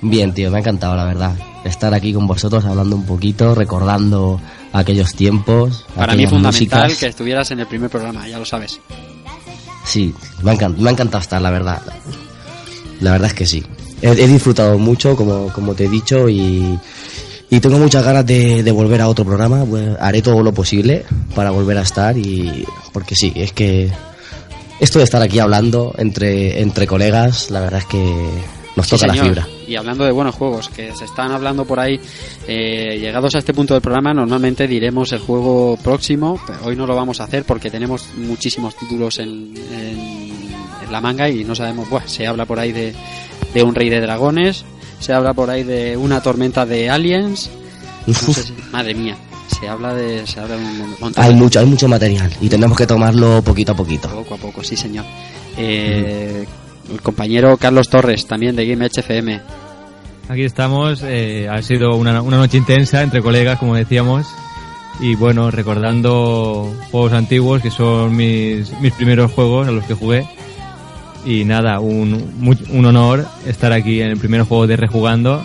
Bien, tío, me ha encantado, la verdad. Estar aquí con vosotros hablando un poquito, recordando aquellos tiempos. Para mí fundamental músicas. que estuvieras en el primer programa, ya lo sabes. Sí, me ha, me ha encantado estar, la verdad. La verdad es que sí. He, he disfrutado mucho, como, como te he dicho, y, y tengo muchas ganas de, de volver a otro programa. Bueno, haré todo lo posible para volver a estar, y porque sí, es que esto de estar aquí hablando entre, entre colegas, la verdad es que nos Sí, toca la fibra. Y hablando de buenos juegos, que se están hablando por ahí, eh, llegados a este punto del programa, normalmente diremos el juego próximo, pero hoy no lo vamos a hacer porque tenemos muchísimos títulos en- en la manga y no sabemos, buah, se habla por ahí de, de un rey de dragones, se habla por ahí de una tormenta de aliens, no sé si- *laughs* madre mía, se habla de, se habla de un montón Hay de- mucho, hay mucho material y tenemos que tomarlo poquito a poquito. poco a poco, sí señor. Eh, El compañero Carlos Torres, también de Game HFM. Aquí estamos, eh, ha sido una, una noche intensa entre colegas, como decíamos, y bueno, recordando juegos antiguos que son mis, mis primeros juegos a los que jugué. Y nada, un, mu- un honor estar aquí en el primer juego de Rejugando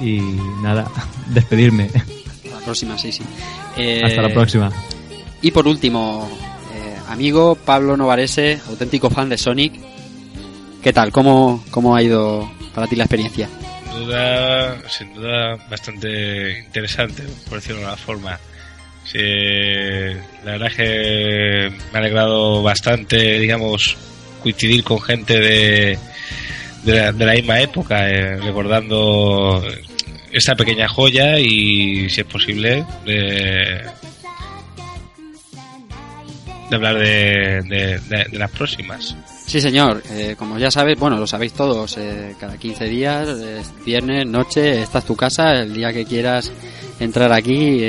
y nada, *laughs* despedirme. La próxima, sí, sí. Eh, Hasta la próxima. Y por último, eh, amigo Pablo Novarese, auténtico fan de Sonic. ¿Qué tal? ¿Cómo, ¿Cómo ha ido para ti la experiencia? Sin duda, sin duda bastante interesante, por decirlo de alguna forma. Sí, la verdad es que me ha alegrado bastante, digamos, coincidir con gente de, de, la, de la misma época, eh, recordando esta pequeña joya y, si es posible, de, de hablar de, de- las próximas. Sí, señor. Eh, como ya sabes, bueno, lo sabéis todos, eh, cada 15 días, viernes, noche, esta es tu casa, el día que quieras entrar aquí,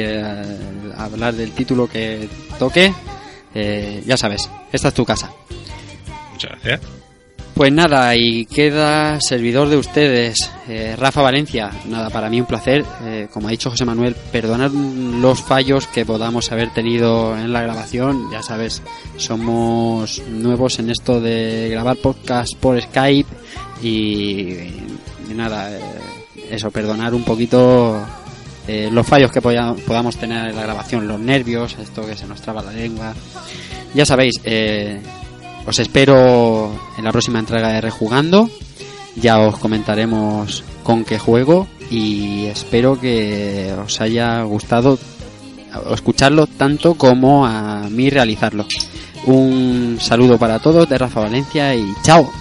hablar del título que toque, ya sabes, esta es tu casa. Pues nada, y queda servidor de ustedes, eh, Rafa Valencia. Nada, para mí un placer, eh, como ha dicho José Manuel, perdonar los fallos que podamos haber tenido en la grabación. Ya sabes, somos nuevos en esto de grabar podcast por Skype y, nada, eh, eso, perdonar un poquito los fallos que poda- podamos tener en la grabación, los nervios, esto que se nos traba la lengua. Ya sabéis, eh, os espero en la próxima entrega de Rejugando. Ya os comentaremos con qué juego y espero que os haya gustado escucharlo tanto como a mí realizarlo. Un saludo para todos de Rafa Valencia y chao.